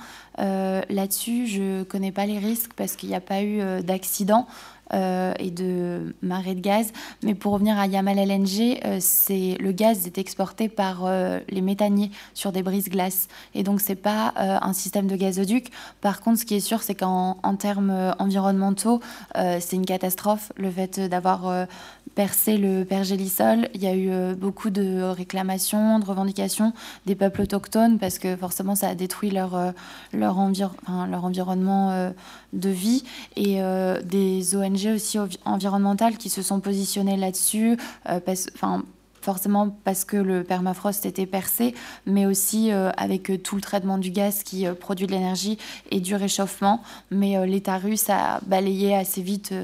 Là-dessus, je ne connais pas les risques parce qu'il n'y a pas eu d'accident. Euh, et de marée de gaz. Mais pour revenir à Yamal LNG, euh, c'est le gaz est exporté par euh, les méthaniers sur des brises-glaces. Et donc, c'est pas un système de gazoduc. Par contre, ce qui est sûr, c'est qu'en termes environnementaux, c'est une catastrophe. Le fait d'avoir percé le pergélisol, il y a eu beaucoup de réclamations, de revendications des peuples autochtones parce que forcément, ça a détruit leur, leur, leur environnement de vie. Et des ONG aussi environnementales qui se sont positionnées là-dessus, euh, forcément parce que le permafrost était percé, mais aussi euh, avec euh, tout le traitement du gaz qui produit de l'énergie et du réchauffement. Mais l'État russe a balayé assez vite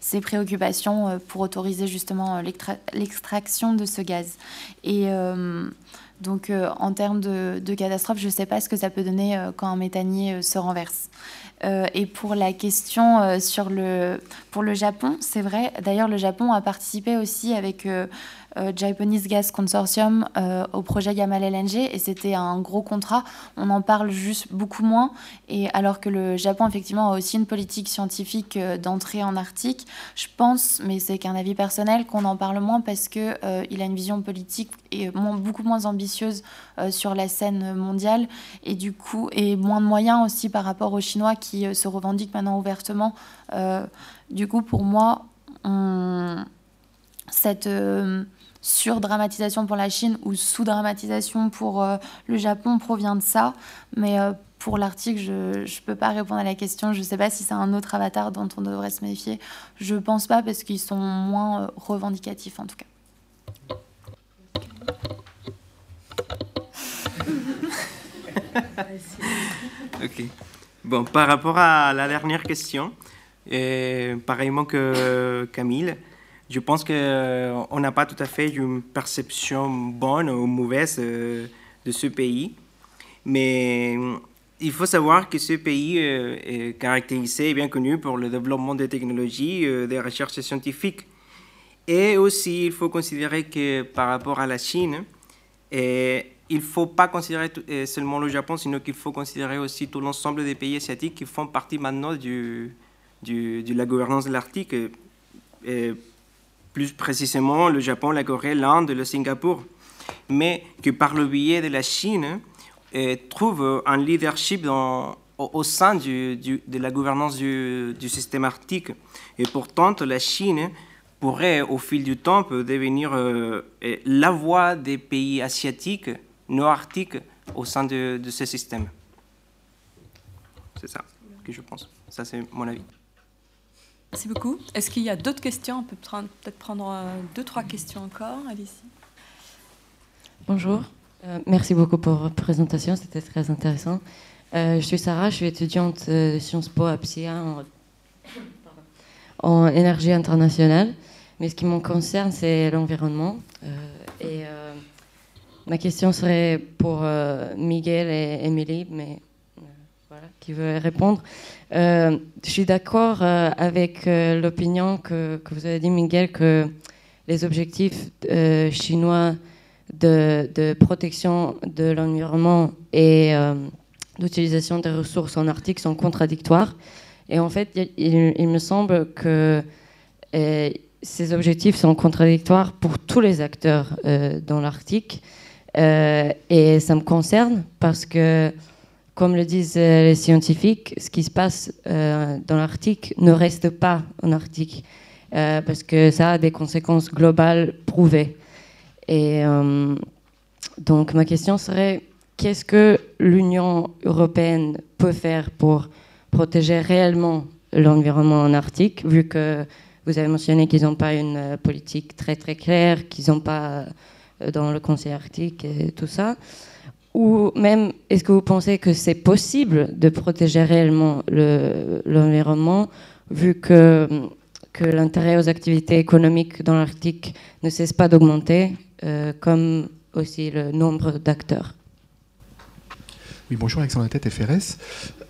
ses préoccupations pour autoriser justement l'extraction de ce gaz. Et donc en termes de, catastrophe, je ne sais pas ce que ça peut donner quand un méthanier se renverse. Euh, et pour la question euh, sur le, pour le Japon, c'est vrai. D'ailleurs, le Japon a participé aussi avec euh, euh, Japanese Gas Consortium euh, au projet Yamal LNG et c'était un gros contrat. On en parle juste beaucoup moins. Et alors que le Japon, effectivement, a aussi une politique scientifique euh, d'entrée en Arctique, je pense, mais c'est qu'un avis personnel, qu'on en parle moins parce qu'il il a une vision politique et beaucoup moins ambitieuse sur la scène mondiale et du coup, et moins de moyens aussi par rapport aux Chinois qui se revendiquent maintenant ouvertement. du coup, pour moi, cette sur-dramatisation pour la Chine ou sous-dramatisation pour euh, le Japon provient de ça. Mais euh, pour l'Arctique, je ne peux pas répondre à la question. Je ne sais pas si c'est un autre avatar dont on devrait se méfier. Je ne pense pas parce qu'ils sont moins euh, revendicatifs en tout cas. ok. Bon, par rapport à la dernière question, pareillement que Camille, je pense qu'on euh, n'a pas tout à fait une perception bonne ou mauvaise euh, de ce pays. Mais euh, il faut savoir que ce pays est caractérisé et bien connu pour le développement des technologies, des recherches scientifiques. Et aussi, il faut considérer que par rapport à la Chine, il ne faut pas considérer seulement le Japon, sinon qu'il faut considérer aussi tout l'ensemble des pays asiatiques qui font partie maintenant de la gouvernance de l'Arctique plus précisément le Japon, la Corée, l'Inde, le Singapour, mais que par le biais de la Chine, euh, trouve un leadership au, sein de la gouvernance du, système arctique. Et pourtant, la Chine pourrait, au fil du temps, devenir euh, la voix des pays asiatiques, nord-arctiques, au sein de, de ce système. C'est ça que je pense. Ça, c'est mon avis. Merci beaucoup. Est-ce qu'il y a d'autres questions? On peut peut-être prendre euh, deux, trois questions encore. Alice. Bonjour. Euh, merci beaucoup pour votre présentation, c'était très intéressant. Euh, je suis Sarah, je suis étudiante de Sciences Po à PSIA en, énergie internationale. Mais ce qui me concerne, c'est l'environnement. et ma question serait pour Miguel et Émilie, mais qui veut répondre. Euh, je suis d'accord euh, avec euh, l'opinion que, vous avez dit, Miguel, que les objectifs chinois de, protection de l'environnement et d'utilisation des ressources en Arctique sont contradictoires. Et en fait, il me semble que ces objectifs sont contradictoires pour tous les acteurs dans l'Arctique. et ça me concerne parce que comme le disent euh, les scientifiques, ce qui se passe euh, dans l'Arctique ne reste pas en Arctique, euh, parce que ça a des conséquences globales prouvées. Et donc ma question serait, qu'est-ce que l'Union européenne peut faire pour protéger réellement l'environnement en Arctique, vu que vous avez mentionné qu'ils n'ont pas une politique très très claire, qu'ils n'ont pas dans le Conseil arctique et tout ça Ou même, est-ce que vous pensez que c'est possible de protéger réellement l'environnement, vu que, l'intérêt aux activités économiques dans l'Arctique ne cesse pas d'augmenter, euh, comme aussi le nombre d'acteurs? Oui, bonjour Alexandre Tête, FRS.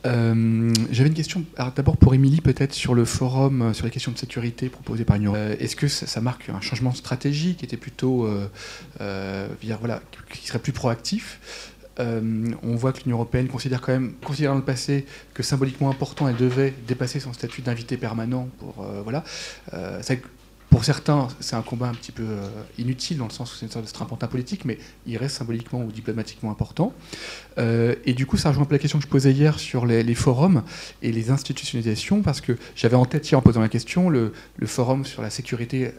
Euh, j'avais une question, d'abord pour Émilie, peut-être sur le forum euh, sur les questions de sécurité proposé par l'Union. Euh, est-ce que ça, marque un changement de stratégie qui était plutôt, voilà, qui serait plus proactif? On voit que l'Union européenne considère quand même, considérant le passé, que symboliquement important, elle devait dépasser son statut d'invité permanent pour, voilà. Pour certains, c'est un combat un petit peu euh, inutile, dans le sens où c'est une sorte de strapontin politique, mais il reste symboliquement ou diplomatiquement important. Euh, et du coup, ça rejoint un peu la question que je posais hier sur les, forums et les institutionnalisations, parce que j'avais en tête hier, en posant la question, le forum sur la sécurité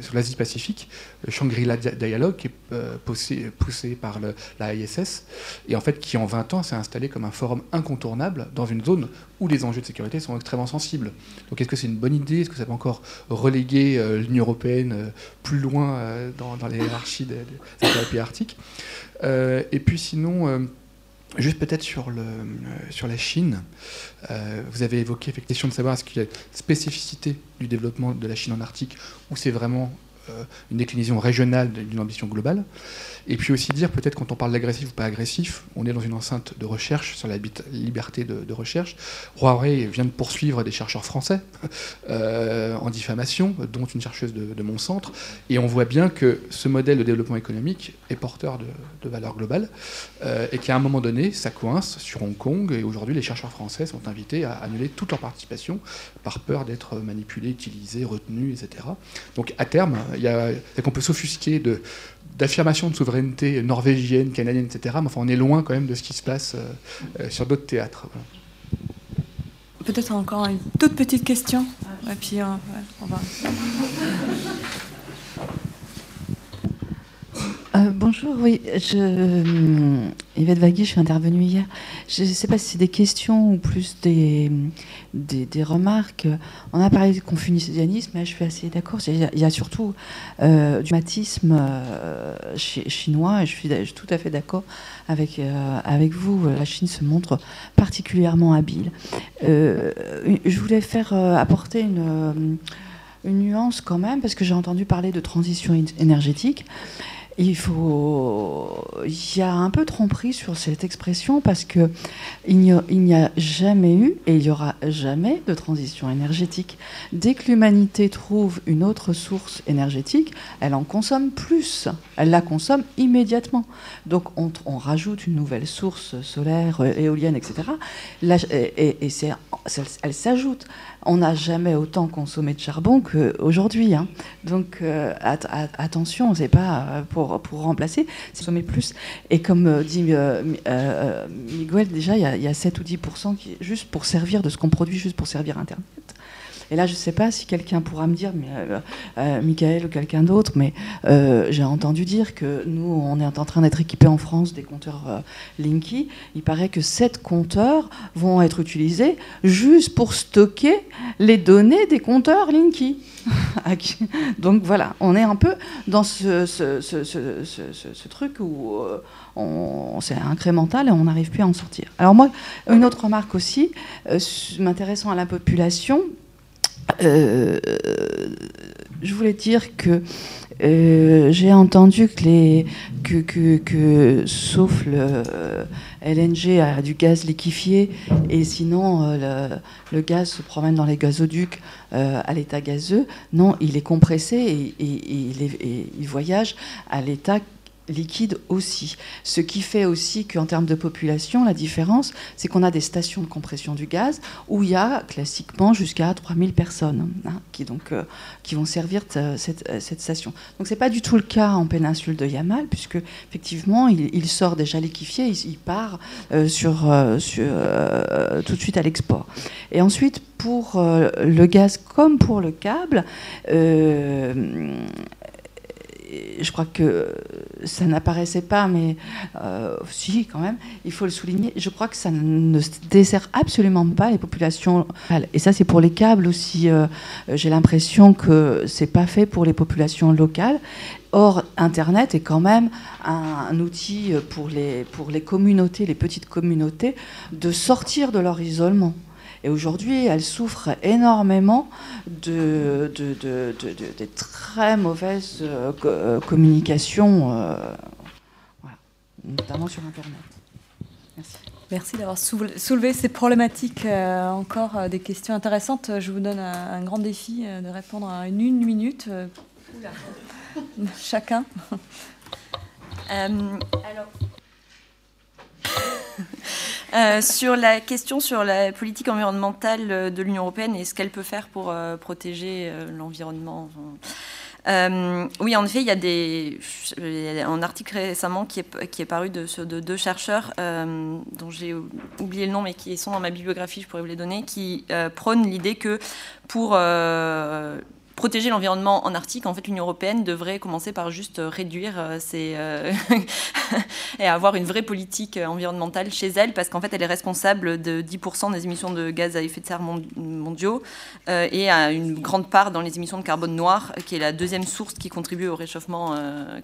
sur l'Asie-Pacifique, le Shangri-La Dialogue, qui est euh, poussé, par le, la ISS, et en fait qui en 20 ans s'est installé comme un forum incontournable dans une zone où les enjeux de sécurité sont extrêmement sensibles. Donc est-ce que c'est une bonne idée? Est-ce que ça va encore reléguer euh, l'Union européenne euh, plus loin dans, dans, les hiérarchies des, des pays arctiques? Et puis sinon... Juste peut-être sur, sur la Chine, vous avez évoqué la question de savoir est-ce qu'il y a une spécificité du développement de la Chine en Arctique ou c'est vraiment une déclinaison régionale d'une ambition globale. Et puis aussi dire, peut-être quand on parle d'agressif ou pas agressif, on est dans une enceinte de recherche sur la liberté de, recherche. Huawei vient de poursuivre des chercheurs français euh, en diffamation, dont une chercheuse de, mon centre. Et on voit bien que ce modèle de développement économique est porteur de, de valeurs globales euh, et qu'à un moment donné, ça coince sur Hong Kong. Et aujourd'hui, les chercheurs français sont invités à annuler toute leur participation par peur d'être manipulés, utilisés, retenus, etc. Donc à terme, il y a, qu'on peut s'offusquer de d'affirmation de souveraineté norvégienne, canadienne, etc. Mais enfin, on est loin quand même de ce qui se passe euh, euh, sur d'autres théâtres. Peut-être encore une toute petite question. Et puis, euh, on va. Euh, bonjour, oui, je, Yvette Vaguier, je suis intervenue hier. Je ne sais pas si c'est des questions ou plus des, des, remarques. On a parlé de confucianisme, mais je suis assez d'accord. Il, y a surtout euh, du matisme chinois, et je suis, tout à fait d'accord avec, avec vous. La Chine se montre particulièrement habile. je voulais faire apporter une, une nuance quand même, parce que j'ai entendu parler de transition énergétique il y a un peu tromperie sur cette expression parce que il n'y a, jamais eu et il y aura jamais de transition énergétique. Dès que l'humanité trouve une autre source énergétique, elle en consomme plus. Elle la consomme immédiatement. Donc on, rajoute une nouvelle source solaire, éolienne, etc. et, et elle s'ajoute on n'a jamais autant consommé de charbon qu'aujourd'hui. Hein. Donc euh, attention, c'est pas euh, pour, pour remplacer, c'est consommer plus. Et comme euh, dit Miguel, déjà, il y, a 7 ou 10 qui, juste pour servir de ce qu'on produit, juste pour servir Internet. Et là, je ne sais pas si quelqu'un pourra me dire, mais, euh, euh, Michael ou quelqu'un d'autre, mais euh, j'ai entendu dire que nous, on est en train d'être équipés en France des compteurs Linky. Il paraît que sept compteurs vont être utilisés juste pour stocker les données des compteurs Linky. Donc voilà, on est un peu dans ce, truc où c'est incrémental et on n'arrive plus à en sortir. Alors moi, une autre remarque aussi, m'intéressant à la population, euh, je voulais dire que euh, j'ai entendu que, les, que, que, que, sauf le LNG a du gaz liquéfié et sinon euh, le, gaz se promène dans les gazoducs à l'état gazeux. Non, il est compressé et il voyage à l'état liquide aussi. Ce qui fait aussi qu'en termes de population, la différence, c'est qu'on a des stations de compression du gaz où il y a classiquement jusqu'à 3000 personnes hein, qui, donc, euh, qui vont servir euh, cette, station. Donc ce n'est pas du tout le cas en péninsule de Yamal, puisque effectivement, il, sort déjà liquéfié, il, part euh, sur, sur tout de suite à l'export. Et ensuite, pour le gaz comme pour le câble, je crois que ça n'apparaissait pas, mais euh, si, quand même, il faut le souligner. Je crois que ça ne dessert absolument pas les populations. Et ça, c'est pour les câbles aussi. Euh, j'ai l'impression que c'est pas fait pour les populations locales. Or, Internet est quand même un, outil pour les, pour les communautés, les petites communautés, de sortir de leur isolement. Et aujourd'hui, elles souffrent énormément de, de, très mauvaises euh, euh, communications, euh, notamment sur Internet. Merci. Merci d'avoir soulevé ces problématiques, encore des questions intéressantes. Je vous donne un, grand défi de répondre à une, une minute. Chacun. alors. Euh, sur la question sur la politique environnementale euh, de l'Union européenne et ce qu'elle peut faire pour euh, protéger l'environnement. oui, en effet, il y a, des, un article récemment qui est, qui est paru de deux chercheurs, dont j'ai oublié le nom, mais qui sont dans ma bibliographie, je pourrais vous les donner, qui prônent l'idée que pour protéger l'environnement en Arctique, en fait, l'Union européenne devrait commencer par juste euh, réduire euh, ses, euh, et avoir une vraie politique environnementale chez elle, parce qu'en fait, elle est responsable de 10% des émissions de gaz à effet de serre mondiaux et a une grande part dans les émissions de carbone noir, qui est la deuxième source qui contribue au réchauffement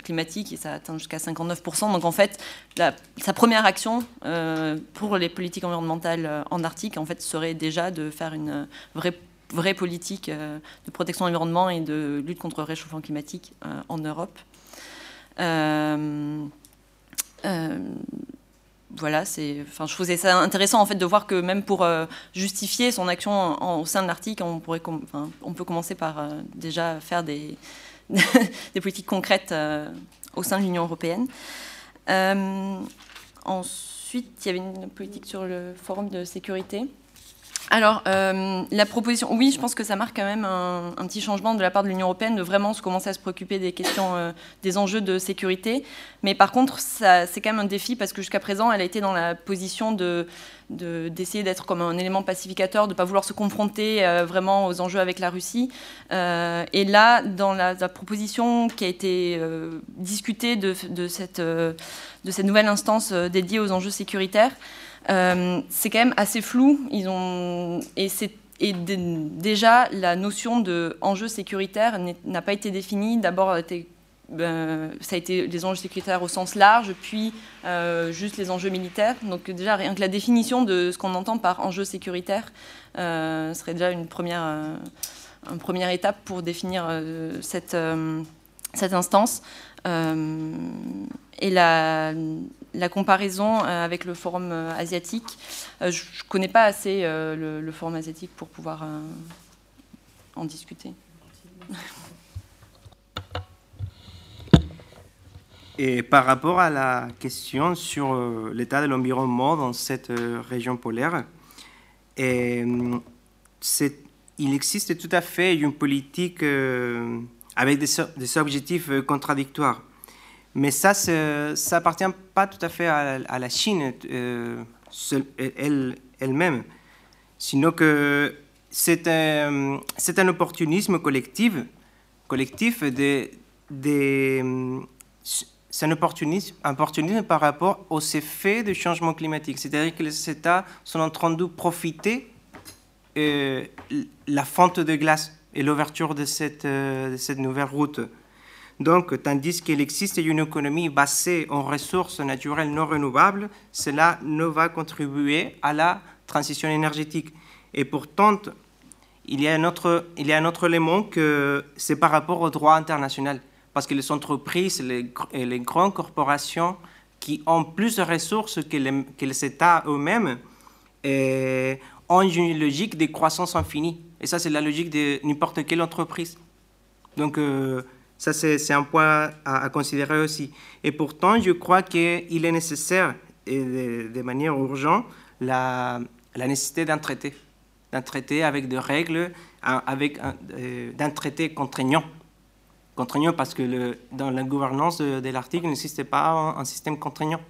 climatique, et ça atteint jusqu'à 59%. Donc, en fait, sa première action pour les politiques environnementales en Arctique, en fait, serait déjà de faire une vraie vraie politique euh, de protection de l'environnement et de lutte contre le réchauffement climatique euh, en Europe. Euh, voilà, c'est, enfin, je trouvais ça intéressant en fait de voir que même pour justifier son action au sein de l'Arctique, on pourrait, on peut commencer par déjà faire des, des politiques concrètes au sein de l'Union européenne. ensuite, il y avait une politique sur le forum de sécurité. Alors, euh, la proposition, oui, je pense que ça marque quand même un, petit changement de la part de l'Union européenne de vraiment se commencer à se préoccuper des questions, euh, des enjeux de sécurité. Mais par contre, c'est quand même un défi parce que jusqu'à présent, elle a été dans la position de d'essayer d'être comme un élément pacificateur, de ne pas vouloir se confronter euh, vraiment aux enjeux avec la Russie. et là, dans la, proposition qui a été discutée de, de, cette, de cette nouvelle instance dédiée aux enjeux sécuritaires, euh, c'est quand même assez flou. Ils ont, et, déjà, la notion d'enjeu sécuritaire n'a pas été définie. D'abord, ben, ça a été les enjeux sécuritaires au sens large, puis euh, juste les enjeux militaires. Donc déjà, rien que la définition de ce qu'on entend par enjeu sécuritaire euh, serait déjà une première, une première étape pour définir cette, cette instance. et la, la comparaison euh, avec le forum euh, asiatique, euh, je ne connais pas assez le, forum asiatique pour pouvoir en discuter. Et par rapport à la question sur l'état de l'environnement dans cette région polaire, et, il existe tout à fait une politique avec des objectifs contradictoires. Mais ça, ça appartient pas tout à fait à, la Chine euh, elle, elle-même, sinon que c'est un, un opportunisme collectif, collectif de, de c'est un opportunisme, opportunisme par rapport aux effets du changement climatique. C'est-à-dire que les États sont en train de profiter euh, la fonte de glace et l'ouverture de cette, euh, de cette nouvelle route. Donc, tandis qu'il existe une économie basée en ressources naturelles non renouvelables, cela ne va contribuer à la transition énergétique. Et pourtant, il y a un autre, il y a un autre élément que c'est par rapport au droit international. Parce que les entreprises et les, grandes corporations qui ont plus de ressources que les, que les États eux-mêmes eh, ont une logique de croissance infinie. Et ça, c'est la logique de n'importe quelle entreprise. Donc, euh, ça, c'est un point à, considérer aussi. Et pourtant, je crois qu'il est nécessaire, et de, manière urgente, la, nécessité d'un traité. D'un traité avec des règles, avec euh, d'un traité contraignant. Contraignant parce que dans la gouvernance de, l'article, il n'existe pas un, système contraignant.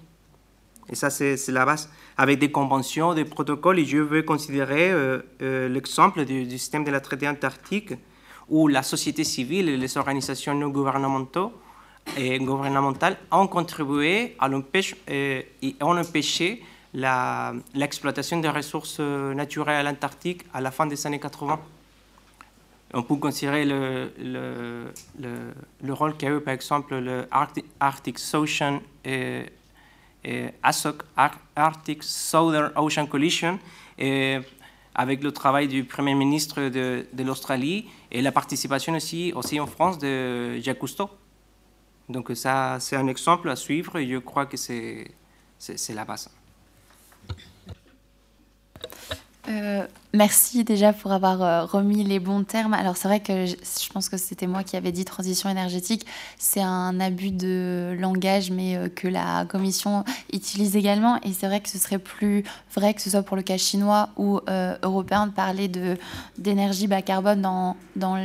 Et ça, c'est la base. Avec des conventions, des protocoles, et je veux considérer euh, euh, l'exemple du, du, système de la traité antarctique où la société civile et les organisations non gouvernementales et gouvernementales ont contribué à empêcher l'exploitation des ressources naturelles à l'Antarctique à la fin des années 80 on peut considérer le, le, le, rôle qu'a eu, par exemple, le et, Arctic Southern Ocean Coalition, et avec le travail du Premier ministre de, l'Australie et la participation aussi, aussi en France de Jacques Cousteau. Donc ça, c'est un exemple à suivre et je crois que c'est la base. Euh, merci déjà pour avoir euh, remis les bons termes. Alors c'est vrai que je, pense que c'était moi qui avais dit transition énergétique. C'est un abus de langage, mais euh, que la Commission utilise également. Et c'est vrai que ce serait plus vrai que ce soit pour le cas chinois ou européen de parler d'énergie bas carbone dans, dans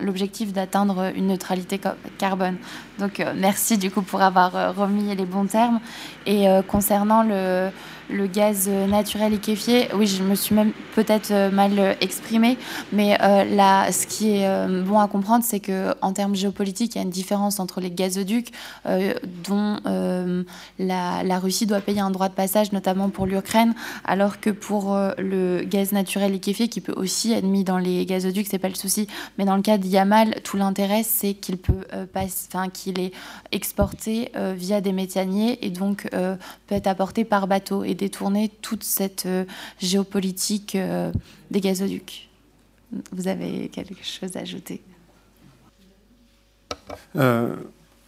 l'objectif d'atteindre une neutralité carbone. Donc merci du coup pour avoir remis les bons termes. Et concernant le le gaz naturel liquéfié, oui, je me suis même peut-être euh, mal exprimé, mais euh, là, ce qui est euh, bon à comprendre, c'est que en termes géopolitiques, il y a une différence entre les gazoducs, dont la, Russie doit payer un droit de passage, notamment pour l'Ukraine, alors que pour le gaz naturel liquéfié, qui peut aussi être mis dans les gazoducs, c'est pas le souci, mais dans le cas de Yamal, tout l'intérêt, c'est qu'il peut enfin qu'il est exporté via des méthaniers et donc peut être apporté par bateau. Détourner toute cette euh, géopolitique euh, des gazoducs. Vous avez quelque chose à ajouter? Euh,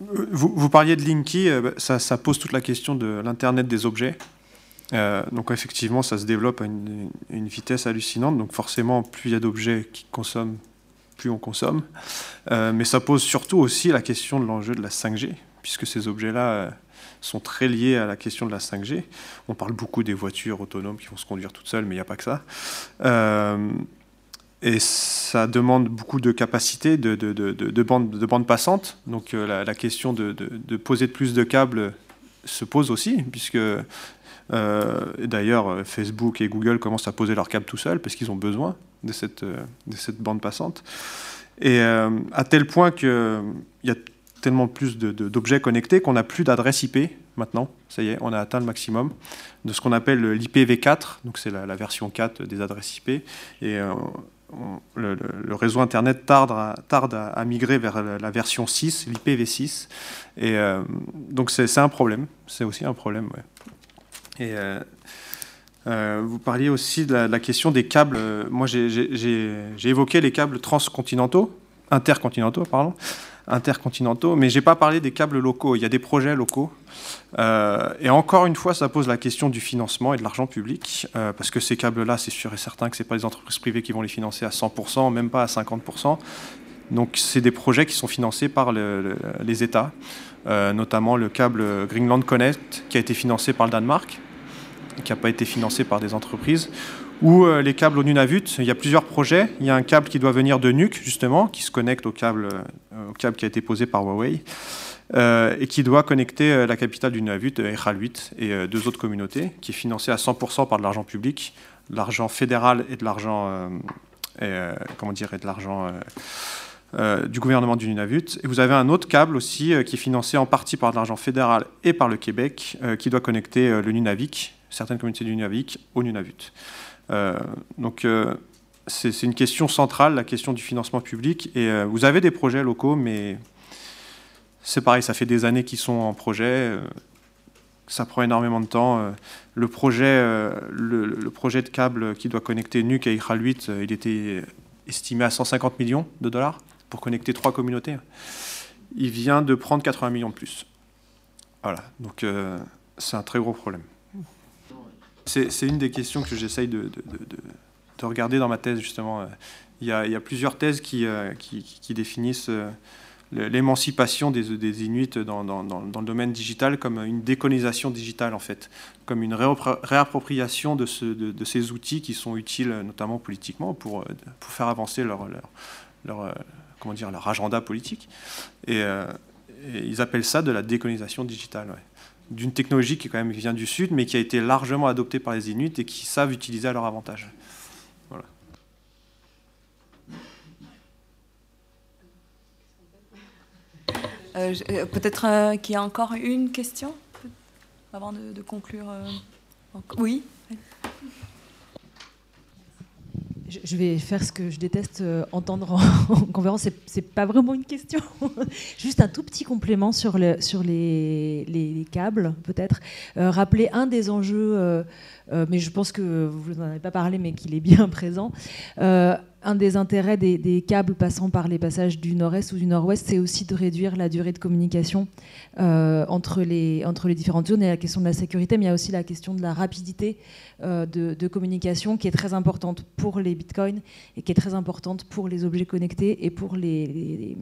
vous, parliez de Linky, bah, ça, pose toute la question de l'Internet des objets. donc effectivement, ça se développe à une, une, vitesse hallucinante. Donc forcément, plus il y a d'objets qui consomment, plus on consomme. mais ça pose surtout aussi la question de l'enjeu de la 5G, puisque ces objets-là sont très liés à la question de la 5G. On parle beaucoup des voitures autonomes qui vont se conduire toutes seules, mais il n'y a pas que ça. Euh, et ça demande beaucoup de capacité de, de, de, de bandes bande passantes. Donc euh, la, question de, poser plus de câbles se pose aussi, puisque euh, d'ailleurs Facebook et Google commencent à poser leurs câbles tout seuls parce qu'ils ont besoin de cette, de cette bande passante. Et à tel point qu'il y a tellement plus d'objets connectés qu'on n'a plus d'adresse IP maintenant. Ça y est, on a atteint le maximum de ce qu'on appelle l'IPv4, donc c'est la, version 4 des adresses IP. Et euh, le, réseau Internet tarde à, tarde à, migrer vers la, version 6, l'IPv6. Et euh, donc c'est un problème, c'est aussi un problème. Et euh, vous parliez aussi de la, question des câbles. Moi, j'ai évoqué les câbles transcontinentaux, intercontinentaux, pardon intercontinentaux, mais j'ai pas parlé des câbles locaux. Il y a des projets locaux. Euh, et encore une fois, ça pose la question du financement et de l'argent public, euh, parce que ces câbles-là, c'est sûr et certain que ce pas les entreprises privées qui vont les financer à 100%, même pas à 50%. Donc c'est des projets qui sont financés par les États, euh, notamment le câble Greenland Connect, qui a été financé par le Danemark, qui n'a pas été financé par des entreprises, ou euh, les câbles au Nunavut. Il y a plusieurs projets. Il y a un câble qui doit venir de Nuuk, justement, qui se connecte au câble, euh, qui a été posé par Huawei. Euh, et qui doit connecter la capitale du Nunavut, Iqaluit, et deux autres communautés, qui est financé à 100% par de l'argent public, de l'argent fédéral et de l'argent, comment dire, et de l'argent du gouvernement du Nunavut. Et vous avez un autre câble aussi qui est financé en partie par de l'argent fédéral et par le Québec, qui doit connecter le Nunavik, certaines communautés du Nunavik, au Nunavut. Euh, donc euh, c'est une question centrale, la question du financement public. Et euh, vous avez des projets locaux, mais c'est pareil, ça fait des années qu'ils sont en projet. ça prend énormément de temps. Le projet, le, projet de câble qui doit connecter Nuuk et Iqaluit, il était estimé à 150 millions de dollars pour connecter trois communautés. Il vient de prendre 80 millions de plus. Voilà, donc c'est un très gros problème. C'est une des questions que j'essaye de, regarder dans ma thèse, justement. Il y a, plusieurs thèses qui, euh, définissent euh, l'émancipation des, Inuits dans, le domaine digital comme une décolonisation digitale, en fait, comme une réappropriation de, ces outils qui sont utiles, notamment politiquement, pour, faire avancer leur agenda politique. Et, ils appellent ça de la décolonisation digitale d'une technologie qui quand même vient du Sud, mais qui a été largement adoptée par les Inuits et qui savent utiliser à leur avantage. Voilà. Peut-être qu'il y a encore une question avant de, conclure. Oui je vais faire ce que je déteste entendre en, conférence. C'est pas vraiment une question. Juste un tout petit complément sur, le, sur les, les, câbles, peut-être. rappeler un des enjeux, mais je pense que vous n'en avez pas parlé, mais qu'il est bien présent un des intérêts des, câbles passant par les passages du nord-est ou du nord-ouest, c'est aussi de réduire la durée de communication euh, entre, les, différentes zones. Il y a la question de la sécurité, mais il y a aussi la question de la rapidité euh, de, communication qui est très importante pour les bitcoins et qui est très importante pour les objets connectés et pour les,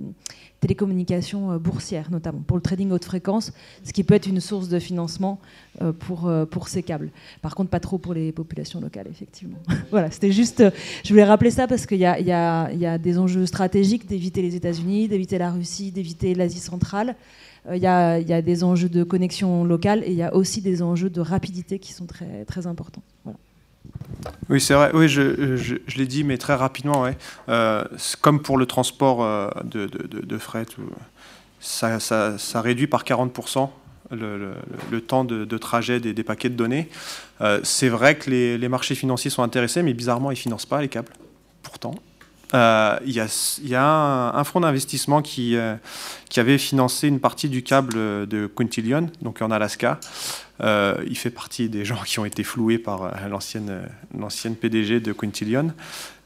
télécommunications euh, boursières, notamment pour le trading haute fréquence, ce qui peut être une source de financement pour, pour ces câbles. Par contre, pas trop pour les populations locales, effectivement. voilà, c'était juste, je voulais rappeler ça parce qu'il y, y, y a, des enjeux stratégiques d'éviter les États-Unis, d'éviter la Russie, d'éviter l'Asie centrale. Euh, il y, a, y, a, des enjeux de connexion locale et il y a aussi des enjeux de rapidité qui sont très, très importants. Oui, c'est vrai. Oui, je, je, l'ai dit, mais très rapidement. Ouais. Euh, comme pour le transport euh, de, de, de, fret, ça, ça, ça, réduit par 40% le, le, temps de, trajet des, des, paquets de données. c'est vrai que les, les, marchés financiers sont intéressés, mais bizarrement, ils ne financent pas les câbles pourtant. Euh, il y, a, un, fonds d'investissement qui, euh, avait financé une partie du câble de Quintillion, donc en Alaska. Euh, il fait partie des gens qui ont été floués par l'ancienne, PDG de Quintillion.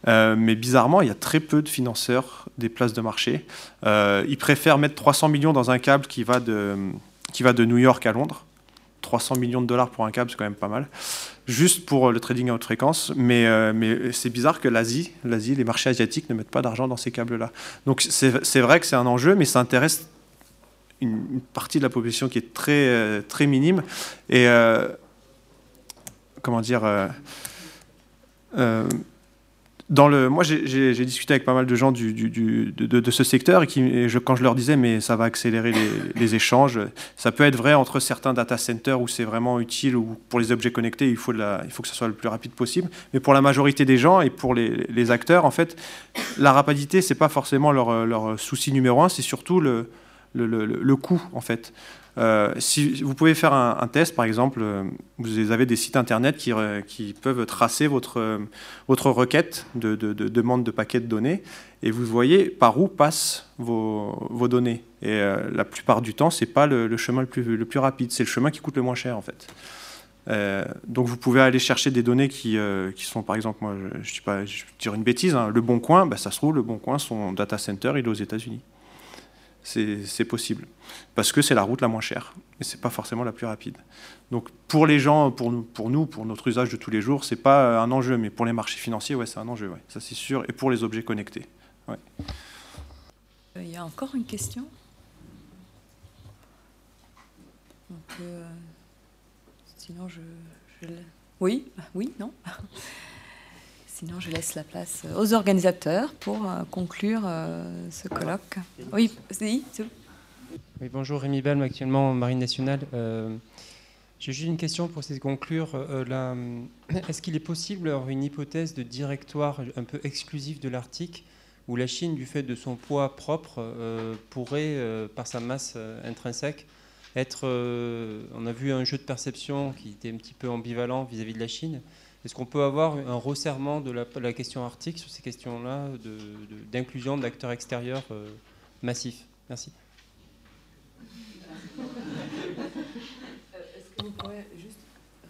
mais bizarrement, il y a très peu de financeurs des places de marché. ils préfèrent mettre 300 millions dans un câble qui va de New York à Londres. 300 millions de dollars pour un câble, c'est quand même pas mal juste pour le trading à haute fréquence. Mais, euh, mais c'est bizarre que l'Asie, l'Asie, les marchés asiatiques ne mettent pas d'argent dans ces câbles-là. Donc c'est vrai que c'est un enjeu, mais ça intéresse une, partie de la population qui est très, euh, très minime. Et euh, comment dire le, moi, j'ai discuté avec pas mal de gens de, ce secteur et, quand je leur disais, mais ça va accélérer les, échanges, ça peut être vrai entre certains data centers où c'est vraiment utile ou pour les objets connectés, il faut, que ce soit le plus rapide possible. Mais pour la majorité des gens et pour les, acteurs, en fait, la rapidité, c'est pas forcément leur, souci numéro un, c'est surtout le, le, coût, en fait. Euh, si vous pouvez faire un, test, par exemple, euh, vous avez des sites internet qui, euh, peuvent tracer votre, votre requête de, demande de paquets de données et vous voyez par où passent vos, vos données. Et la plupart du temps, c'est pas le, chemin le plus, le plus rapide, c'est le chemin qui coûte le moins cher en fait. donc vous pouvez aller chercher des données qui, qui sont, par exemple, moi, je, je, pas, je dire une bêtise, hein, le Bon Coin, bah, ça se trouve, le Bon Coin, son data center, il est aux États-Unis c'est possible. Parce que c'est la route la moins chère, mais ce n'est pas forcément la plus rapide. Donc pour les gens, pour nous, pour, nous, pour notre usage de tous les jours, ce n'est pas un enjeu, mais pour les marchés financiers, ouais, c'est un enjeu, ça c'est sûr, et pour les objets connectés. Ouais. Il y a encore une question? Euh, Sinon, je... Oui, oui, non? Sinon, je laisse la place aux organisateurs pour euh, conclure euh, ce colloque. Oui, oui, oui bonjour, Rémi Balm, actuellement Marine nationale. Euh, j'ai juste une question pour essayer de conclure. Est-ce qu'il est possible d'avoir une hypothèse de directoire un peu exclusif de l'Arctique où la Chine, du fait de son poids propre, pourrait, par sa masse intrinsèque, être. on a vu un jeu de perception qui était un petit peu ambivalent vis-à-vis -vis de la Chine. Est-ce qu'on peut avoir un resserrement de la, question arctique sur ces questions-là, d'inclusion d'acteurs extérieurs euh, massifs? Merci.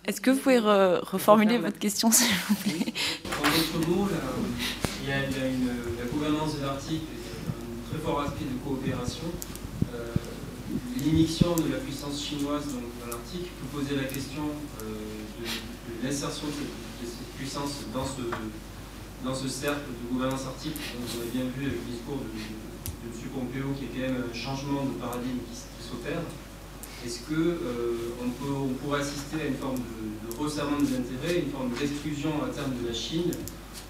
Est-ce que vous pouvez reformuler votre question, s'il vous plaît? En d'autres mots, il y a, une, la gouvernance de l'Arctique, un très fort aspect de coopération. Euh, L'immixion de la puissance chinoise dans l'Arctique peut poser la question euh, de l'insertion de, cette puissance dans ce, dans ce cercle de gouvernance arctique. Donc, on a bien vu le discours de, M. Pompeo qui est quand même un changement de paradigme qui, s'opère. Est-ce qu'on euh, on pourrait assister à une forme de, resserrement des intérêts, une forme d'exclusion à terme de la Chine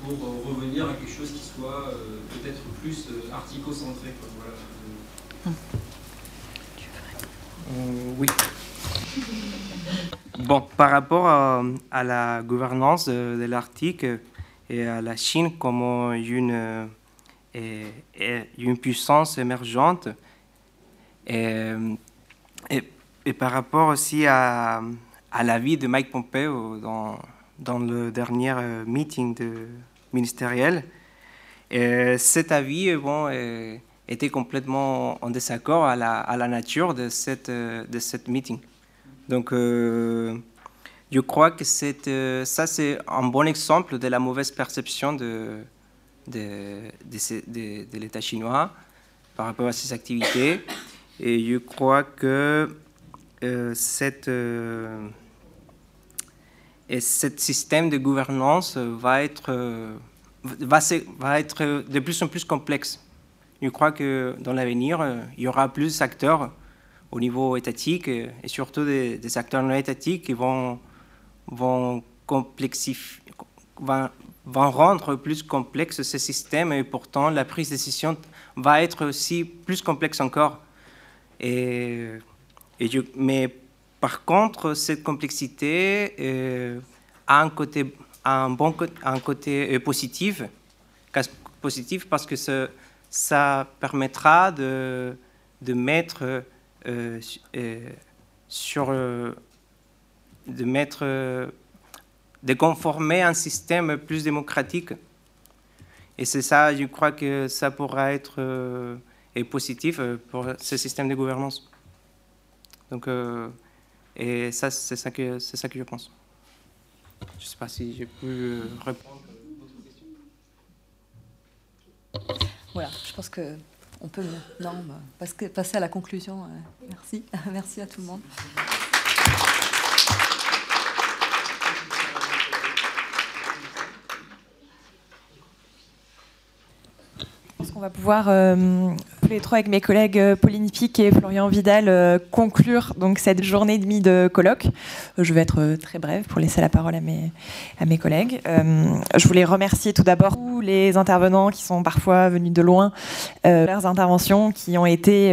pour euh, revenir à quelque chose qui soit euh, peut-être plus artico-centré voilà. Oui. Bon, par rapport à, la gouvernance de, l'Arctique et à la Chine comme une, une puissance émergente, Et, par rapport aussi à, l'avis de Mike Pompeo dans, le dernier meeting de, ministériel, cet avis était complètement en désaccord à la, nature de cette, de cette meeting. Donc, je crois que euh, ça, c'est un bon exemple de la mauvaise perception de, l'État chinois par rapport à ses activités. Et je crois que euh, cette, euh, et système de gouvernance va être, va, va être de plus en plus complexe. Je crois que dans l'avenir, il y aura plus d'acteurs au niveau étatique et surtout des, acteurs non étatiques qui vont vont, complexifier, vont, rendre plus complexe ce système et pourtant la prise de décision va être aussi plus complexe encore. Et, et mais par contre, cette complexité euh, a un côté, un bon, un côté euh, positif, positif parce que ça, permettra de, de mettre sur de mettre, euh, de conformer un système plus démocratique. Et c'est ça, je crois que ça pourra être euh, positif euh, pour ce système de gouvernance. Donc, et ça, c'est ça que c'est ça que je pense. Je ne sais pas si j'ai pu répondre. Voilà, je pense que on peut non, passer à la conclusion. Merci, merci à tout le monde. On va pouvoir, euh, les trois avec mes collègues euh, Pauline Pic et Florian Vidal, euh, conclure donc cette journée et demie de colloque. Je vais être très brève pour laisser la parole à mes, à mes collègues. je voulais remercier tout d'abord tous les intervenants qui sont parfois venus de loin, leurs interventions qui ont été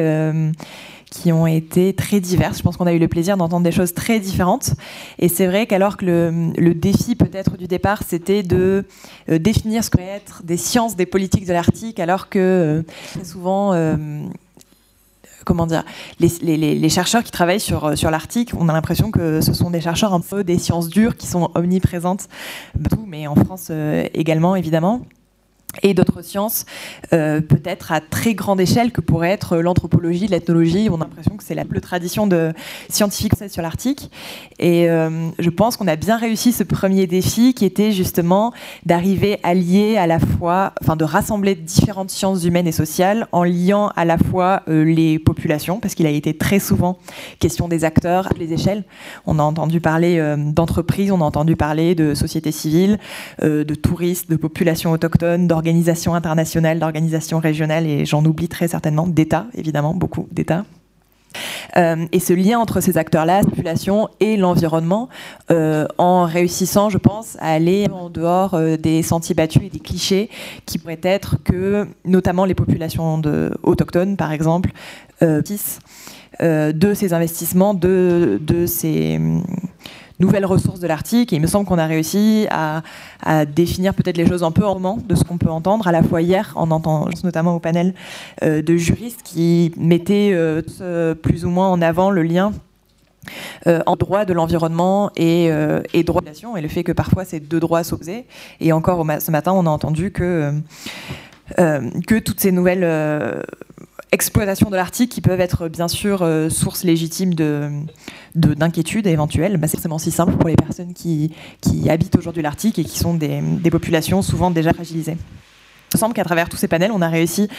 qui ont été très diverses. Je pense qu'on a eu le plaisir d'entendre des choses très différentes. Et c'est vrai qu'alors que le, défi peut-être du départ, c'était de euh, définir ce que être des sciences, des politiques de l'Arctique, alors que euh, très souvent... Euh, comment dire, les, chercheurs qui travaillent sur, sur l'Arctique, on a l'impression que ce sont des chercheurs un peu des sciences dures qui sont omniprésentes, mais en France également, évidemment et d'autres sciences, euh, peut-être à très grande échelle que pourrait être l'anthropologie, l'ethnologie. On a l'impression que c'est la plus tradition de scientifique sur l'Arctique. Et euh, je pense qu'on a bien réussi ce premier défi qui était justement d'arriver à lier à la fois, enfin de rassembler différentes sciences humaines et sociales en liant à la fois euh, les populations, parce qu'il a été très souvent question des acteurs à les échelles. On a entendu parler d'entreprises, on a entendu parler de sociétés civiles, de touristes, de populations autochtones, d'organisations internationales, d'organisations régionales, et j'en oublie très certainement, d'États, évidemment, beaucoup d'États. Euh, et ce lien entre ces acteurs-là, la population et l'environnement, euh, en réussissant, je pense, à aller en dehors euh, des sentiers battus et des clichés qui pourraient être que, notamment les populations autochtones, par exemple, de ces investissements, de, de ces nouvelles ressources de l'Arctique. Et il me semble qu'on a réussi à, définir peut-être les choses un peu en moment de ce qu'on peut entendre. À la fois hier, en entendant notamment au panel euh, de juristes qui mettaient euh, plus ou moins en avant le lien euh, en droit de l'environnement et, droit de la et le fait que parfois ces deux droits s'opposaient. Et encore ce matin, on a entendu que, que toutes ces nouvelles exploitation de l'Arctique qui peuvent être bien sûr euh, source légitime d'inquiétude de, éventuelle. Bah, c'est forcément si simple pour les personnes qui, qui habitent aujourd'hui l'Arctique et qui sont des, des populations souvent déjà fragilisées. Il me semble qu'à travers tous ces panels, on a réussi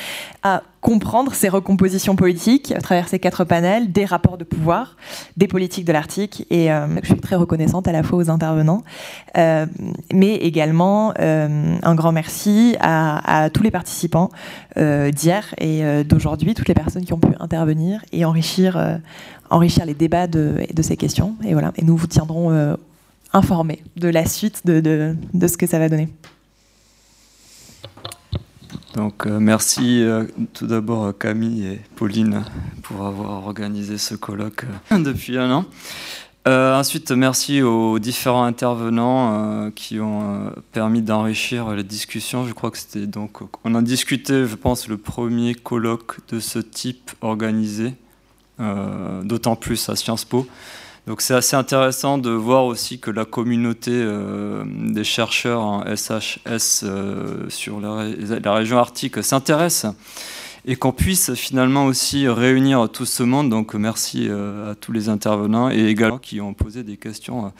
à comprendre ces recompositions politiques à travers ces quatre panels, des rapports de pouvoir, des politiques de l'Arctique. Et euh, je suis très reconnaissante à la fois aux intervenants, euh, mais également euh, un grand merci à, tous les participants d'hier et d'aujourd'hui, toutes les personnes qui ont pu intervenir et enrichir, enrichir les débats de, ces questions. Et voilà. Et nous vous tiendrons informés de la suite de, ce que ça va donner. Donc euh, merci euh, tout d'abord Camille et Pauline pour avoir organisé ce colloque euh, depuis un an. ensuite, merci aux différents intervenants qui ont permis d'enrichir les discussions. Je crois que c'était donc, on a discuté, je pense, le premier colloque de ce type organisé d'autant plus à Sciences Po. Donc c'est assez intéressant de voir aussi que la communauté des chercheurs en SHS sur la, région arctique s'intéresse et qu'on puisse finalement aussi réunir tout ce monde. Donc merci à tous les intervenants et également qui ont posé des questions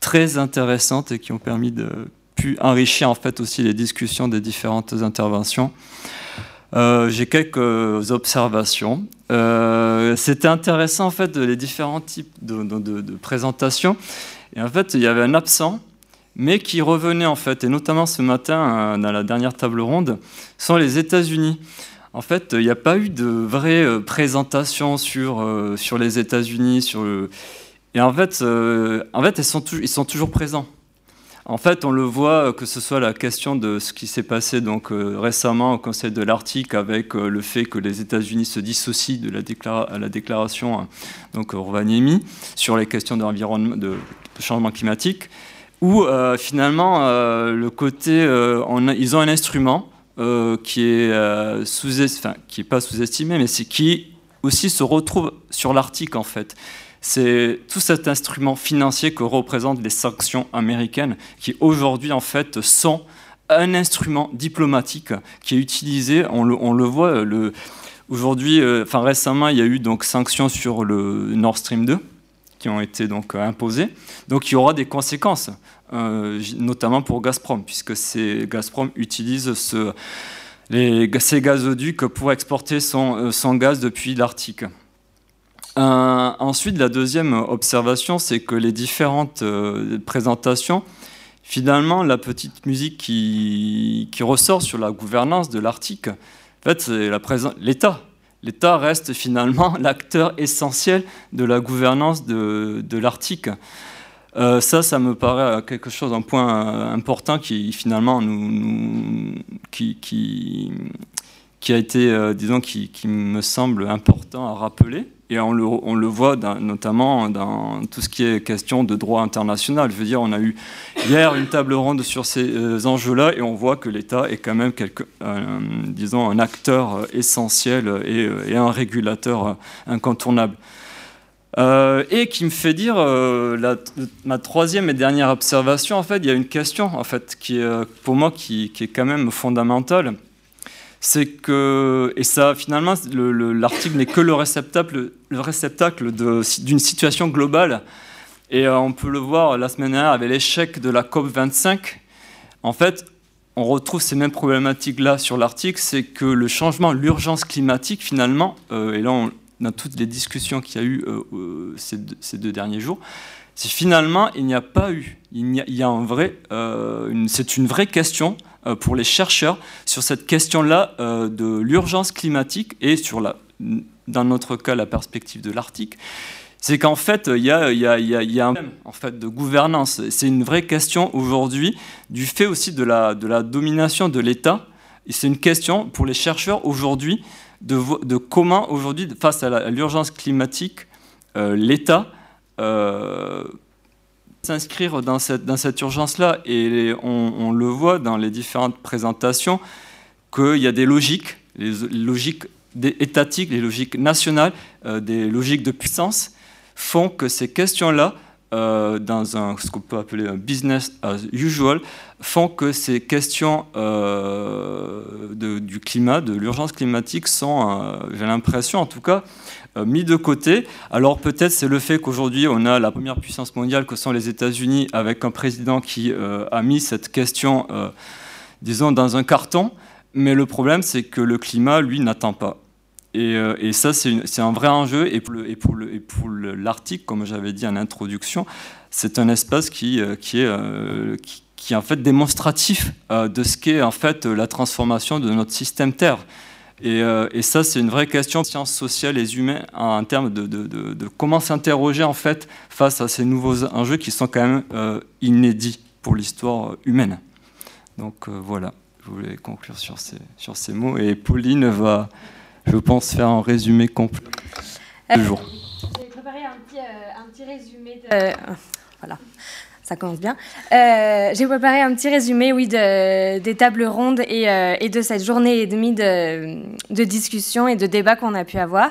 très intéressantes et qui ont permis de pu enrichir en fait aussi les discussions des différentes interventions. Euh, j'ai quelques observations. Euh, c'était intéressant en fait les différents types de, présentations. Et en fait, il y avait un absent, mais qui revenait en fait, et notamment ce matin euh, dans la dernière table ronde, sont les États-Unis. En fait, il n'y a pas eu de vraie présentation sur, sur les États-Unis, et en fait, en fait, ils sont toujours présents. En fait, on le voit, euh, que ce soit la question de ce qui s'est passé donc, euh, récemment au Conseil de l'Arctique avec euh, le fait que les États-Unis se dissocient de la, la déclaration hein, donc, Rovaniemi sur les questions de, changement climatique, où finalement, le côté, ils ont un instrument qui est pas sous-estimé, mais qui aussi se retrouve sur l'Arctique en fait c'est tout cet instrument financier que représentent les sanctions américaines, qui aujourd'hui en fait sont un instrument diplomatique qui est utilisé, on le, voit, aujourd'hui, euh, récemment, il y a eu donc sanctions sur le Nord Stream 2 qui ont été donc imposées. Donc il y aura des conséquences, euh, notamment pour Gazprom, puisque Gazprom utilise ces gazoducs pour exporter euh, son gaz depuis l'Arctique. Euh, ensuite, la deuxième observation, c'est que les différentes euh, présentations, finalement, la petite musique qui, ressort sur la gouvernance de l'Arctique, en fait, c'est l'État. L'État reste finalement l'acteur essentiel de la gouvernance de, l'Arctique. Euh, ça, ça me paraît quelque chose, un point important qui finalement nous, qui, a été, disons, qui, me semble important à rappeler. Et on le, voit notamment dans tout ce qui est question de droit international. Je veux dire, on a eu hier une table ronde sur ces euh, enjeux-là et on voit que l'État est quand même, euh, disons, un acteur essentiel et, euh, et un régulateur incontournable. et qui me fait dire, ma troisième et dernière observation, en fait, il y a une question, en fait, qui pour moi, qui est quand même fondamentale c'est que, et ça finalement, l'article n'est que le réceptacle, le réceptacle d'une situation globale. Et euh, on peut le voir la semaine dernière avec l'échec de la COP25. En fait, on retrouve ces mêmes problématiques-là sur l'article, c'est que le changement, l'urgence climatique, finalement, euh, et là, on, dans toutes les discussions qu'il y a eu euh, ces, deux, derniers jours, c'est finalement, il n'y a pas eu, il y a, un vrai, c'est une vraie question pour les chercheurs sur cette question-là euh, de l'urgence climatique et sur, dans notre cas, la perspective de l'Arctique c'est qu'en fait, il y a, un problème en fait, de gouvernance. C'est une vraie question aujourd'hui du fait aussi de la, domination de l'État. C'est une question pour les chercheurs aujourd'hui de, de, comment aujourd'hui, face à l'urgence climatique, euh, l'État s'inscrire dans cette, dans cette urgence-là. Et on, le voit dans les différentes présentations qu'il y a des logiques, les logiques étatiques, les logiques nationales, euh, des logiques de puissance, font que ces questions-là, euh, dans un, ce qu'on peut appeler un business as usual, font que ces questions euh, du climat, de l'urgence climatique, sont, j'ai l'impression en tout cas, mis de côté. Alors peut-être c'est le fait qu'aujourd'hui on a la première puissance mondiale que sont les États-Unis avec un président qui euh, a mis cette question, euh, disons, dans un carton. Mais le problème c'est que le climat, lui, n'attend pas. Et, ça, c'est un vrai enjeu. Et pour l'Arctique, comme j'avais dit en introduction, c'est un espace qui, qui est, qui, qui, est en fait démonstratif de ce qu'est en fait la transformation de notre système Terre. Euh, et, ça, c'est une vraie question de sciences sociales et humaines en termes de, comment s'interroger en fait face à ces nouveaux enjeux qui sont quand même euh, inédits pour l'histoire humaine. Donc euh, voilà, je voulais conclure sur ces, sur ces mots. Et Pauline va, je pense, faire un résumé complet du jour. J'ai préparé un petit, un petit résumé de, voilà, ça commence bien. Euh, j'ai préparé un petit résumé, oui, de, des tables rondes et, euh, et, de cette journée et demie de, de discussion et de débat qu'on a pu avoir.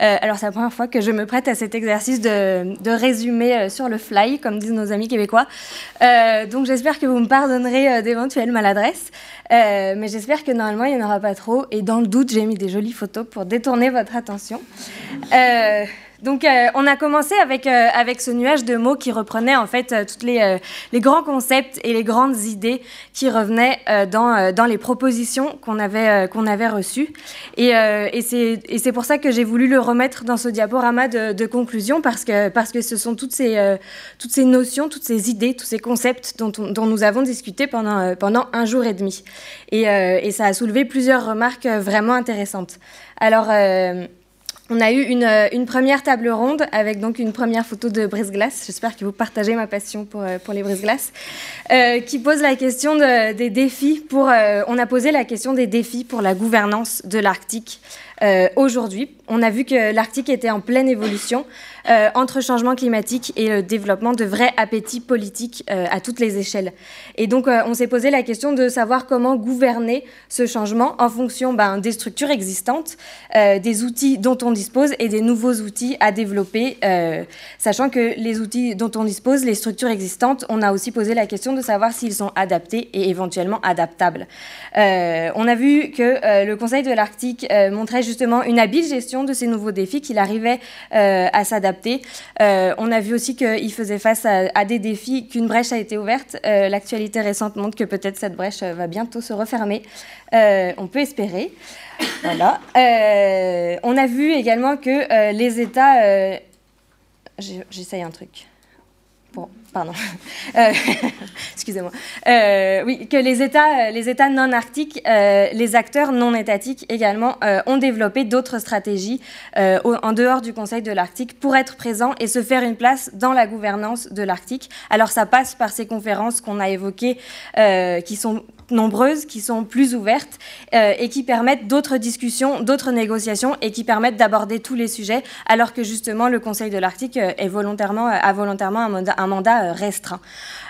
Euh, alors, c'est la première fois que je me prête à cet exercice de, de résumé sur le fly, comme disent nos amis québécois. donc, j'espère que vous me pardonnerez d'éventuelles maladresses. mais j'espère que normalement, il n'y en aura pas trop. Et dans le doute, j'ai mis des jolies photos pour détourner votre attention. Donc, euh, on a commencé avec, euh, avec ce nuage de mots qui reprenait en fait euh, tous les, les, grands concepts et les grandes idées qui revenaient dans, dans les propositions qu'on avait, qu'on avait reçues. Et, et c'est pour ça que j'ai voulu le remettre dans ce diaporama de, de, conclusion parce que, parce que ce sont toutes ces, toutes ces notions, toutes ces idées, tous ces concepts dont, dont nous avons discuté pendant, pendant un jour et demi. Et, et, ça a soulevé plusieurs remarques vraiment intéressantes. Alors, on a eu euh, une, première table ronde avec donc une première photo de brise-glace. J'espère que vous partagez ma passion pour, euh, pour les brise-glaces, euh, qui pose la question des défis pour. on a posé la question des défis pour la gouvernance de l'Arctique aujourd'hui. On a vu que l'Arctique était en pleine évolution euh, entre changement climatique et le développement de vrais appétits politiques euh, à toutes les échelles. Et donc, euh, on s'est posé la question de savoir comment gouverner ce changement en fonction ben, des structures existantes, des outils dont on dispose et des nouveaux outils à développer, sachant que les outils dont on dispose, les structures existantes, on a aussi posé la question de savoir s'ils sont adaptés et éventuellement adaptables. on a vu que le Conseil de l'Arctique montrait justement une habile gestion de ces nouveaux défis, qu'il arrivait à s'adapter euh, on a vu aussi qu'il faisait face à, des défis, qu'une brèche a été ouverte. Euh, l'actualité récente montre que peut-être cette brèche va bientôt se refermer. Euh, on peut espérer. On a vu également que les États... J'essaye un truc. Bon, pardon. Euh, excusez-moi. Euh, oui, que les États, euh, les États non arctiques, les acteurs non étatiques également, ont développé d'autres stratégies en dehors du Conseil de l'Arctique pour être présents et se faire une place dans la gouvernance de l'Arctique. Alors ça passe par ces conférences qu'on a évoquées, qui sont nombreuses, qui sont plus ouvertes euh, et qui permettent d'autres discussions, d'autres négociations et qui permettent d'aborder tous les sujets, alors que justement le Conseil de l'Arctique euh, est volontairement, euh, a volontairement un mandat, restreint.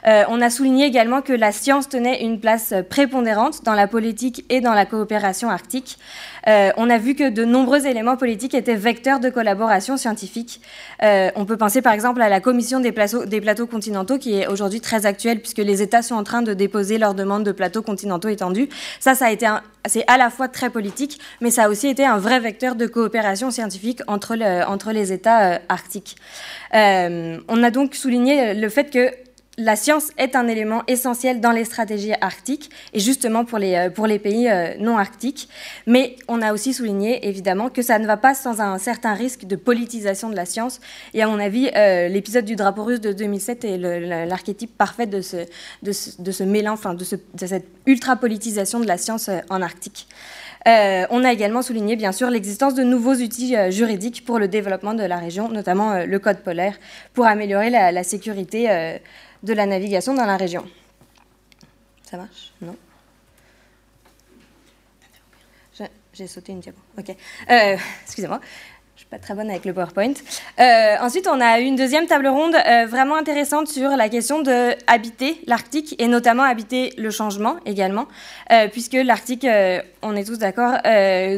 On a souligné également que la science tenait une place prépondérante dans la politique et dans la coopération arctique. Euh, on a vu que de nombreux éléments politiques étaient vecteurs de collaboration scientifique. Euh, on peut penser par exemple à la commission des plateaux, continentaux qui est aujourd'hui très actuelle puisque les États sont en train de déposer leur demande de plateaux continentaux étendus. Ça, ça a été c'est à la fois très politique, mais ça a aussi été un vrai vecteur de coopération scientifique entre, les États euh, arctiques. on a donc souligné le fait que la science est un élément essentiel dans les stratégies arctiques et justement pour les, euh, pour les pays euh, non arctiques. Mais on a aussi souligné évidemment que ça ne va pas sans un certain risque de politisation de la science. Et à mon avis, euh, l'épisode du drapeau russe de 2007 est l'archétype parfait de ce, de ce, mélange, enfin de, cette ultra-politisation de la science en Arctique. on a également souligné, bien sûr, l'existence de nouveaux outils juridiques pour le développement de la région, notamment le code polaire, pour améliorer la sécurité de la navigation dans la région. Ça marche? Non? J'ai sauté une diapo. Ok. Euh, excusez-moi pas très bonne avec le PowerPoint. Euh, ensuite, on a une deuxième table ronde euh, vraiment intéressante sur la question de habiter l'Arctique et notamment habiter le changement également, puisque l'Arctique, on est tous d'accord,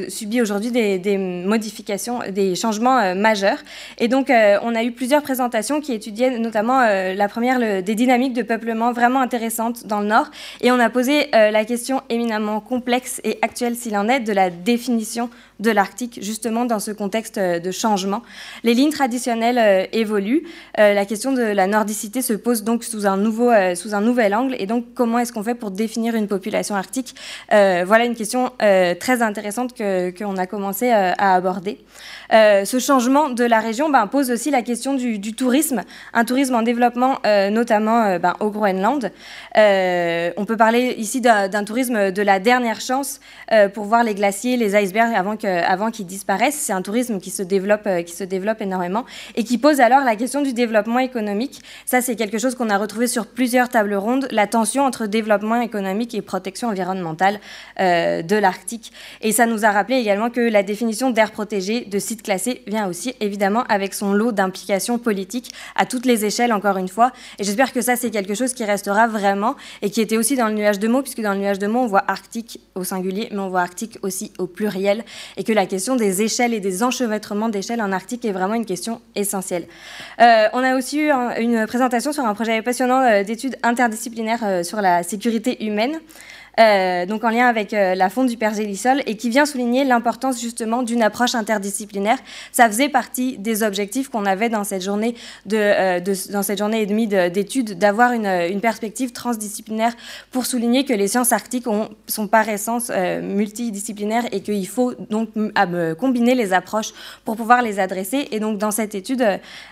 subit aujourd'hui des, modifications, des changements majeurs. Et donc, on a eu plusieurs présentations qui étudiaient notamment la première, des dynamiques de peuplement vraiment intéressantes dans le Nord. Et on a posé la question éminemment complexe et actuelle, s'il en est, de la définition de l'Arctique, justement dans ce contexte euh, de changement. Les lignes traditionnelles euh, évoluent. Euh, la question de la nordicité se pose donc sous un, nouveau, sous un nouvel angle. Et donc, comment est-ce qu'on fait pour définir une population arctique? Voilà une question très intéressante qu'on a commencé à aborder. Ce changement de la région ben, pose aussi la question du, tourisme, un tourisme en développement, notamment ben, au Groenland. on peut parler ici d'un tourisme de la dernière chance pour voir les glaciers, les icebergs avant euh, qu'ils disparaissent. C'est un tourisme qui se, développe, euh, qui se développe énormément et qui pose alors la question du développement économique. Ça, c'est quelque chose qu'on a retrouvé sur plusieurs tables rondes, la tension entre développement économique et protection environnementale euh, de l'Arctique. Et ça nous a rappelé également que la définition d'air protégé, de site classé, vient aussi évidemment avec son lot d'implications politiques à toutes les échelles, encore une fois. Et j'espère que ça, c'est quelque chose qui restera vraiment et qui était aussi dans le nuage de mots, puisque dans le nuage de mots, on voit Arctique au singulier, mais on voit Arctique aussi au pluriel, et que la question des échelles et des enchevêtrements d'échelles en Arctique est vraiment une question essentielle. Euh, on a aussi eu une présentation sur un projet passionnant euh, d'études interdisciplinaires euh, sur la sécurité humaine. Euh, donc en lien avec euh, la fonte du pergélisol, et qui vient souligner l'importance justement d'une approche interdisciplinaire. Ça faisait partie des objectifs qu'on avait dans cette journée, de, euh, dans cette journée et demie d'études, d'avoir une, perspective transdisciplinaire pour souligner que les sciences arctiques ont, sont par essence multidisciplinaires et qu'il faut donc combiner les approches pour pouvoir les adresser. Et donc dans cette étude,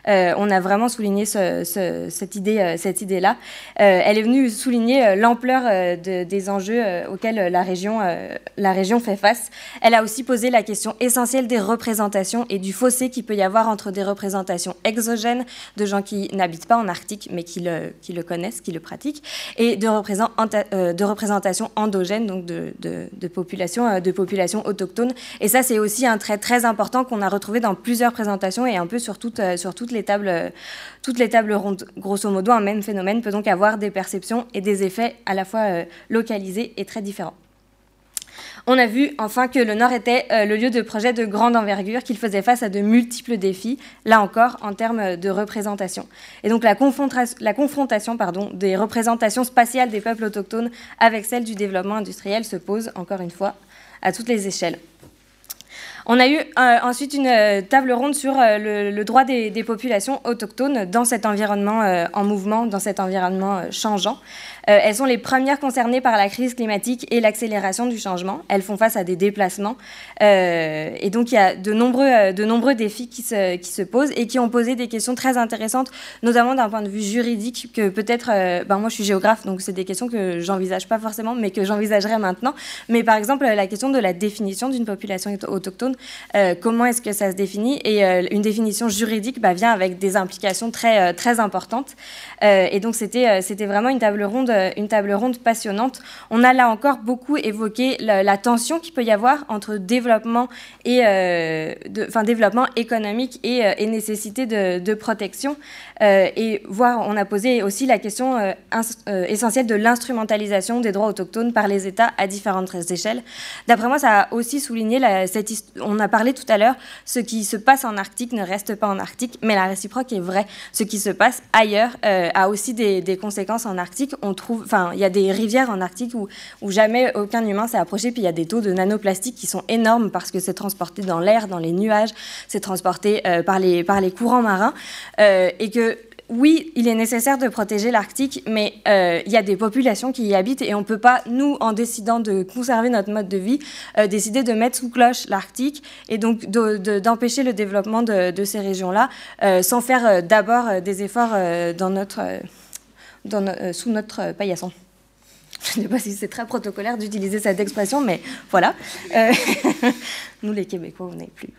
on a vraiment souligné ce, ce, cette idée, cette idée-là. elle est venue souligner l'ampleur de, des enjeux euh, auxquels euh, la région, euh, la région fait face. Elle a aussi posé la question essentielle des représentations et du fossé qu'il peut y avoir entre des représentations exogènes de gens qui n'habitent pas en Arctique mais qui le, qui le connaissent, qui le pratiquent, et de, de représentations endogènes, donc de, de, de populations de population autochtones. Et ça, c'est aussi un trait très important qu'on a retrouvé dans plusieurs présentations et un peu sur, sur toutes, les tables, toutes les tables rondes. Grosso modo, un même phénomène peut donc avoir des perceptions et des effets à la fois localisés très différent. On a vu enfin que le Nord était euh, le lieu de projets de grande envergure, qu'il faisait face à de multiples défis, là encore en termes de représentation. Et donc la, confrontation des représentations spatiales des peuples autochtones avec celle du développement industriel se pose encore une fois à toutes les échelles. On a eu euh, ensuite une euh, table ronde sur le, droit des, populations autochtones dans cet environnement en mouvement, dans cet environnement changeant. Euh, elles sont les premières concernées par la crise climatique et l'accélération du changement. Elles font face à des déplacements. Euh, et donc, il y a de nombreux, euh, de nombreux défis qui se, qui se posent et qui ont posé des questions très intéressantes, notamment d'un point de vue juridique, que peut-être, ben moi je suis géographe, donc c'est des questions que j'envisage pas forcément, mais que j'envisagerai maintenant. Mais par exemple, la question de la définition d'une population autochtone, comment est-ce que ça se définit? Et une définition juridique bah, vient avec des implications très, très importantes. et donc, c'était c'était vraiment une table ronde euh, une table ronde passionnante. On a là encore beaucoup évoqué la, tension qu'il peut y avoir entre développement, et, euh, développement économique et, euh, nécessité de, protection. Et voir, on a posé aussi la question essentielle de l'instrumentalisation des droits autochtones par les États à différentes échelles. D'après moi, ça a aussi souligné, on a parlé tout à l'heure, ce qui se passe en Arctique ne reste pas en Arctique, mais la réciproque est vraie. Ce qui se passe ailleurs a aussi des, conséquences en Arctique. On enfin, il y a des rivières en Arctique où, jamais aucun humain s'est approché, puis il y a des taux de nanoplastiques qui sont énormes parce que c'est transporté dans l'air, dans les nuages, c'est transporté euh, par, les, par les courants marins, euh, et que oui, il est nécessaire de protéger l'Arctique, mais euh, il y a des populations qui y habitent et on ne peut pas, nous, en décidant de conserver notre mode de vie, décider de mettre sous cloche l'Arctique et donc d'empêcher le développement de, ces régions-là sans faire d'abord des efforts dans notre euh, sous notre paillasson. Je ne sais pas si c'est très protocolaire d'utiliser cette expression, mais voilà. Euh, nous, les Québécois, on n'est plus.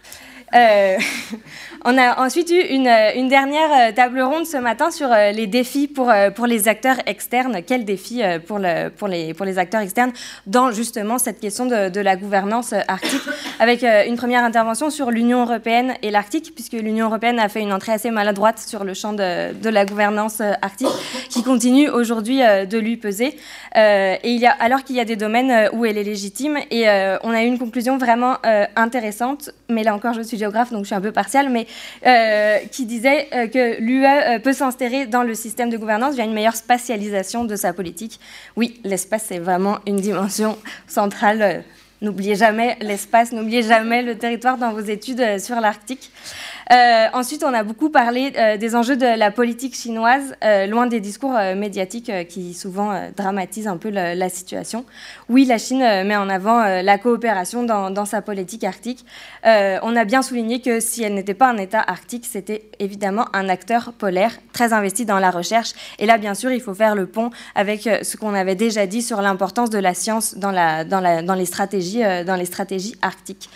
Euh, on a ensuite eu une, une, dernière euh, table ronde ce matin sur euh, les défis pour, pour les acteurs externes. Quels défis pour, le, pour, les, pour les acteurs externes dans justement cette question de, la gouvernance arctique, avec une première intervention sur l'Union européenne et l'Arctique, puisque l'Union européenne a fait une entrée assez maladroite sur le champ de, de la gouvernance arctique, qui continue aujourd'hui de lui peser. et il y a, alors qu'il y a des domaines où elle est légitime, et on a eu une conclusion vraiment intéressante, mais là encore, je suis donc je suis un peu partiale, mais euh, qui disait euh, que l'UE euh, peut s'insérer dans le système de gouvernance via une meilleure spatialisation de sa politique. Oui, l'espace, c'est vraiment une dimension centrale. N'oubliez jamais l'espace, n'oubliez jamais le territoire dans vos études sur l'Arctique. Euh, ensuite, on a beaucoup parlé euh, des enjeux de la politique chinoise, euh, loin des discours médiatiques qui souvent dramatisent un peu la, situation. Oui, la Chine met en avant la coopération dans, sa politique arctique. on a bien souligné que si elle n'était pas un État arctique, c'était évidemment un acteur polaire très investi dans la recherche. Et là, bien sûr, il faut faire le pont avec ce qu'on avait déjà dit sur l'importance de la science dans, la, dans, la, dans, les, stratégies, dans les stratégies arctiques.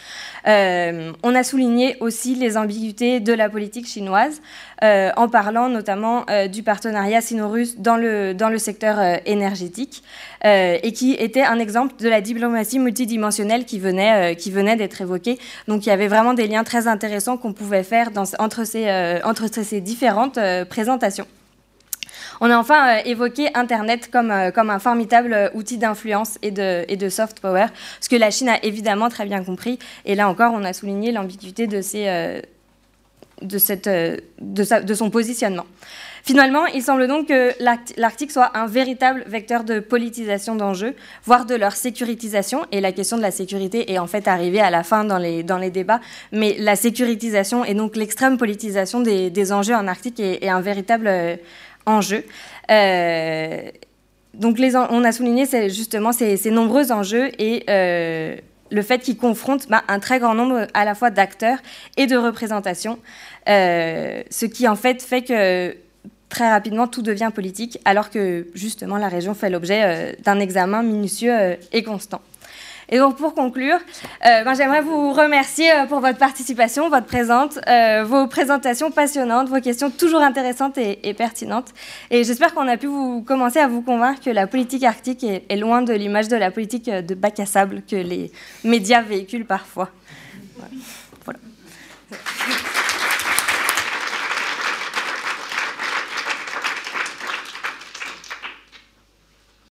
On a souligné aussi les ambiguïtés de la politique chinoise, en parlant notamment du partenariat sino-russe dans le, dans le secteur énergétique, et qui était un exemple de la diplomatie multidimensionnelle qui venait, venait d'être évoquée. Donc il y avait vraiment des liens très intéressants qu'on pouvait faire entre, ces, entre ces différentes présentations. On a enfin euh, évoqué Internet comme, euh, un formidable euh, outil d'influence et de, soft power, ce que la Chine a évidemment très bien compris. Et là encore, on a souligné l'ambiguïté de, son positionnement. Finalement, il semble donc que l'Arctique soit un véritable vecteur de politisation d'enjeux, voire de leur sécurisation. Et la question de la sécurité est en fait arrivée à la fin dans les, débats. Mais la sécurisation et donc l'extrême politisation des, des, enjeux en Arctique est, est un véritable enjeux. Euh, donc on a souligné justement ces, nombreux enjeux et euh, le fait qu'ils confrontent bah, un très grand nombre à la fois d'acteurs et de représentations, euh, ce qui en fait fait que très rapidement tout devient politique, alors que justement la région fait l'objet d'un examen minutieux et constant. Et donc pour conclure, euh, ben, j'aimerais vous remercier euh, pour votre participation, votre présence, euh, vos présentations passionnantes, vos questions toujours intéressantes et, pertinentes. Et j'espère qu'on a pu vous commencer à vous convaincre que la politique arctique est, loin de l'image de la politique de bac à sable que les médias véhiculent parfois.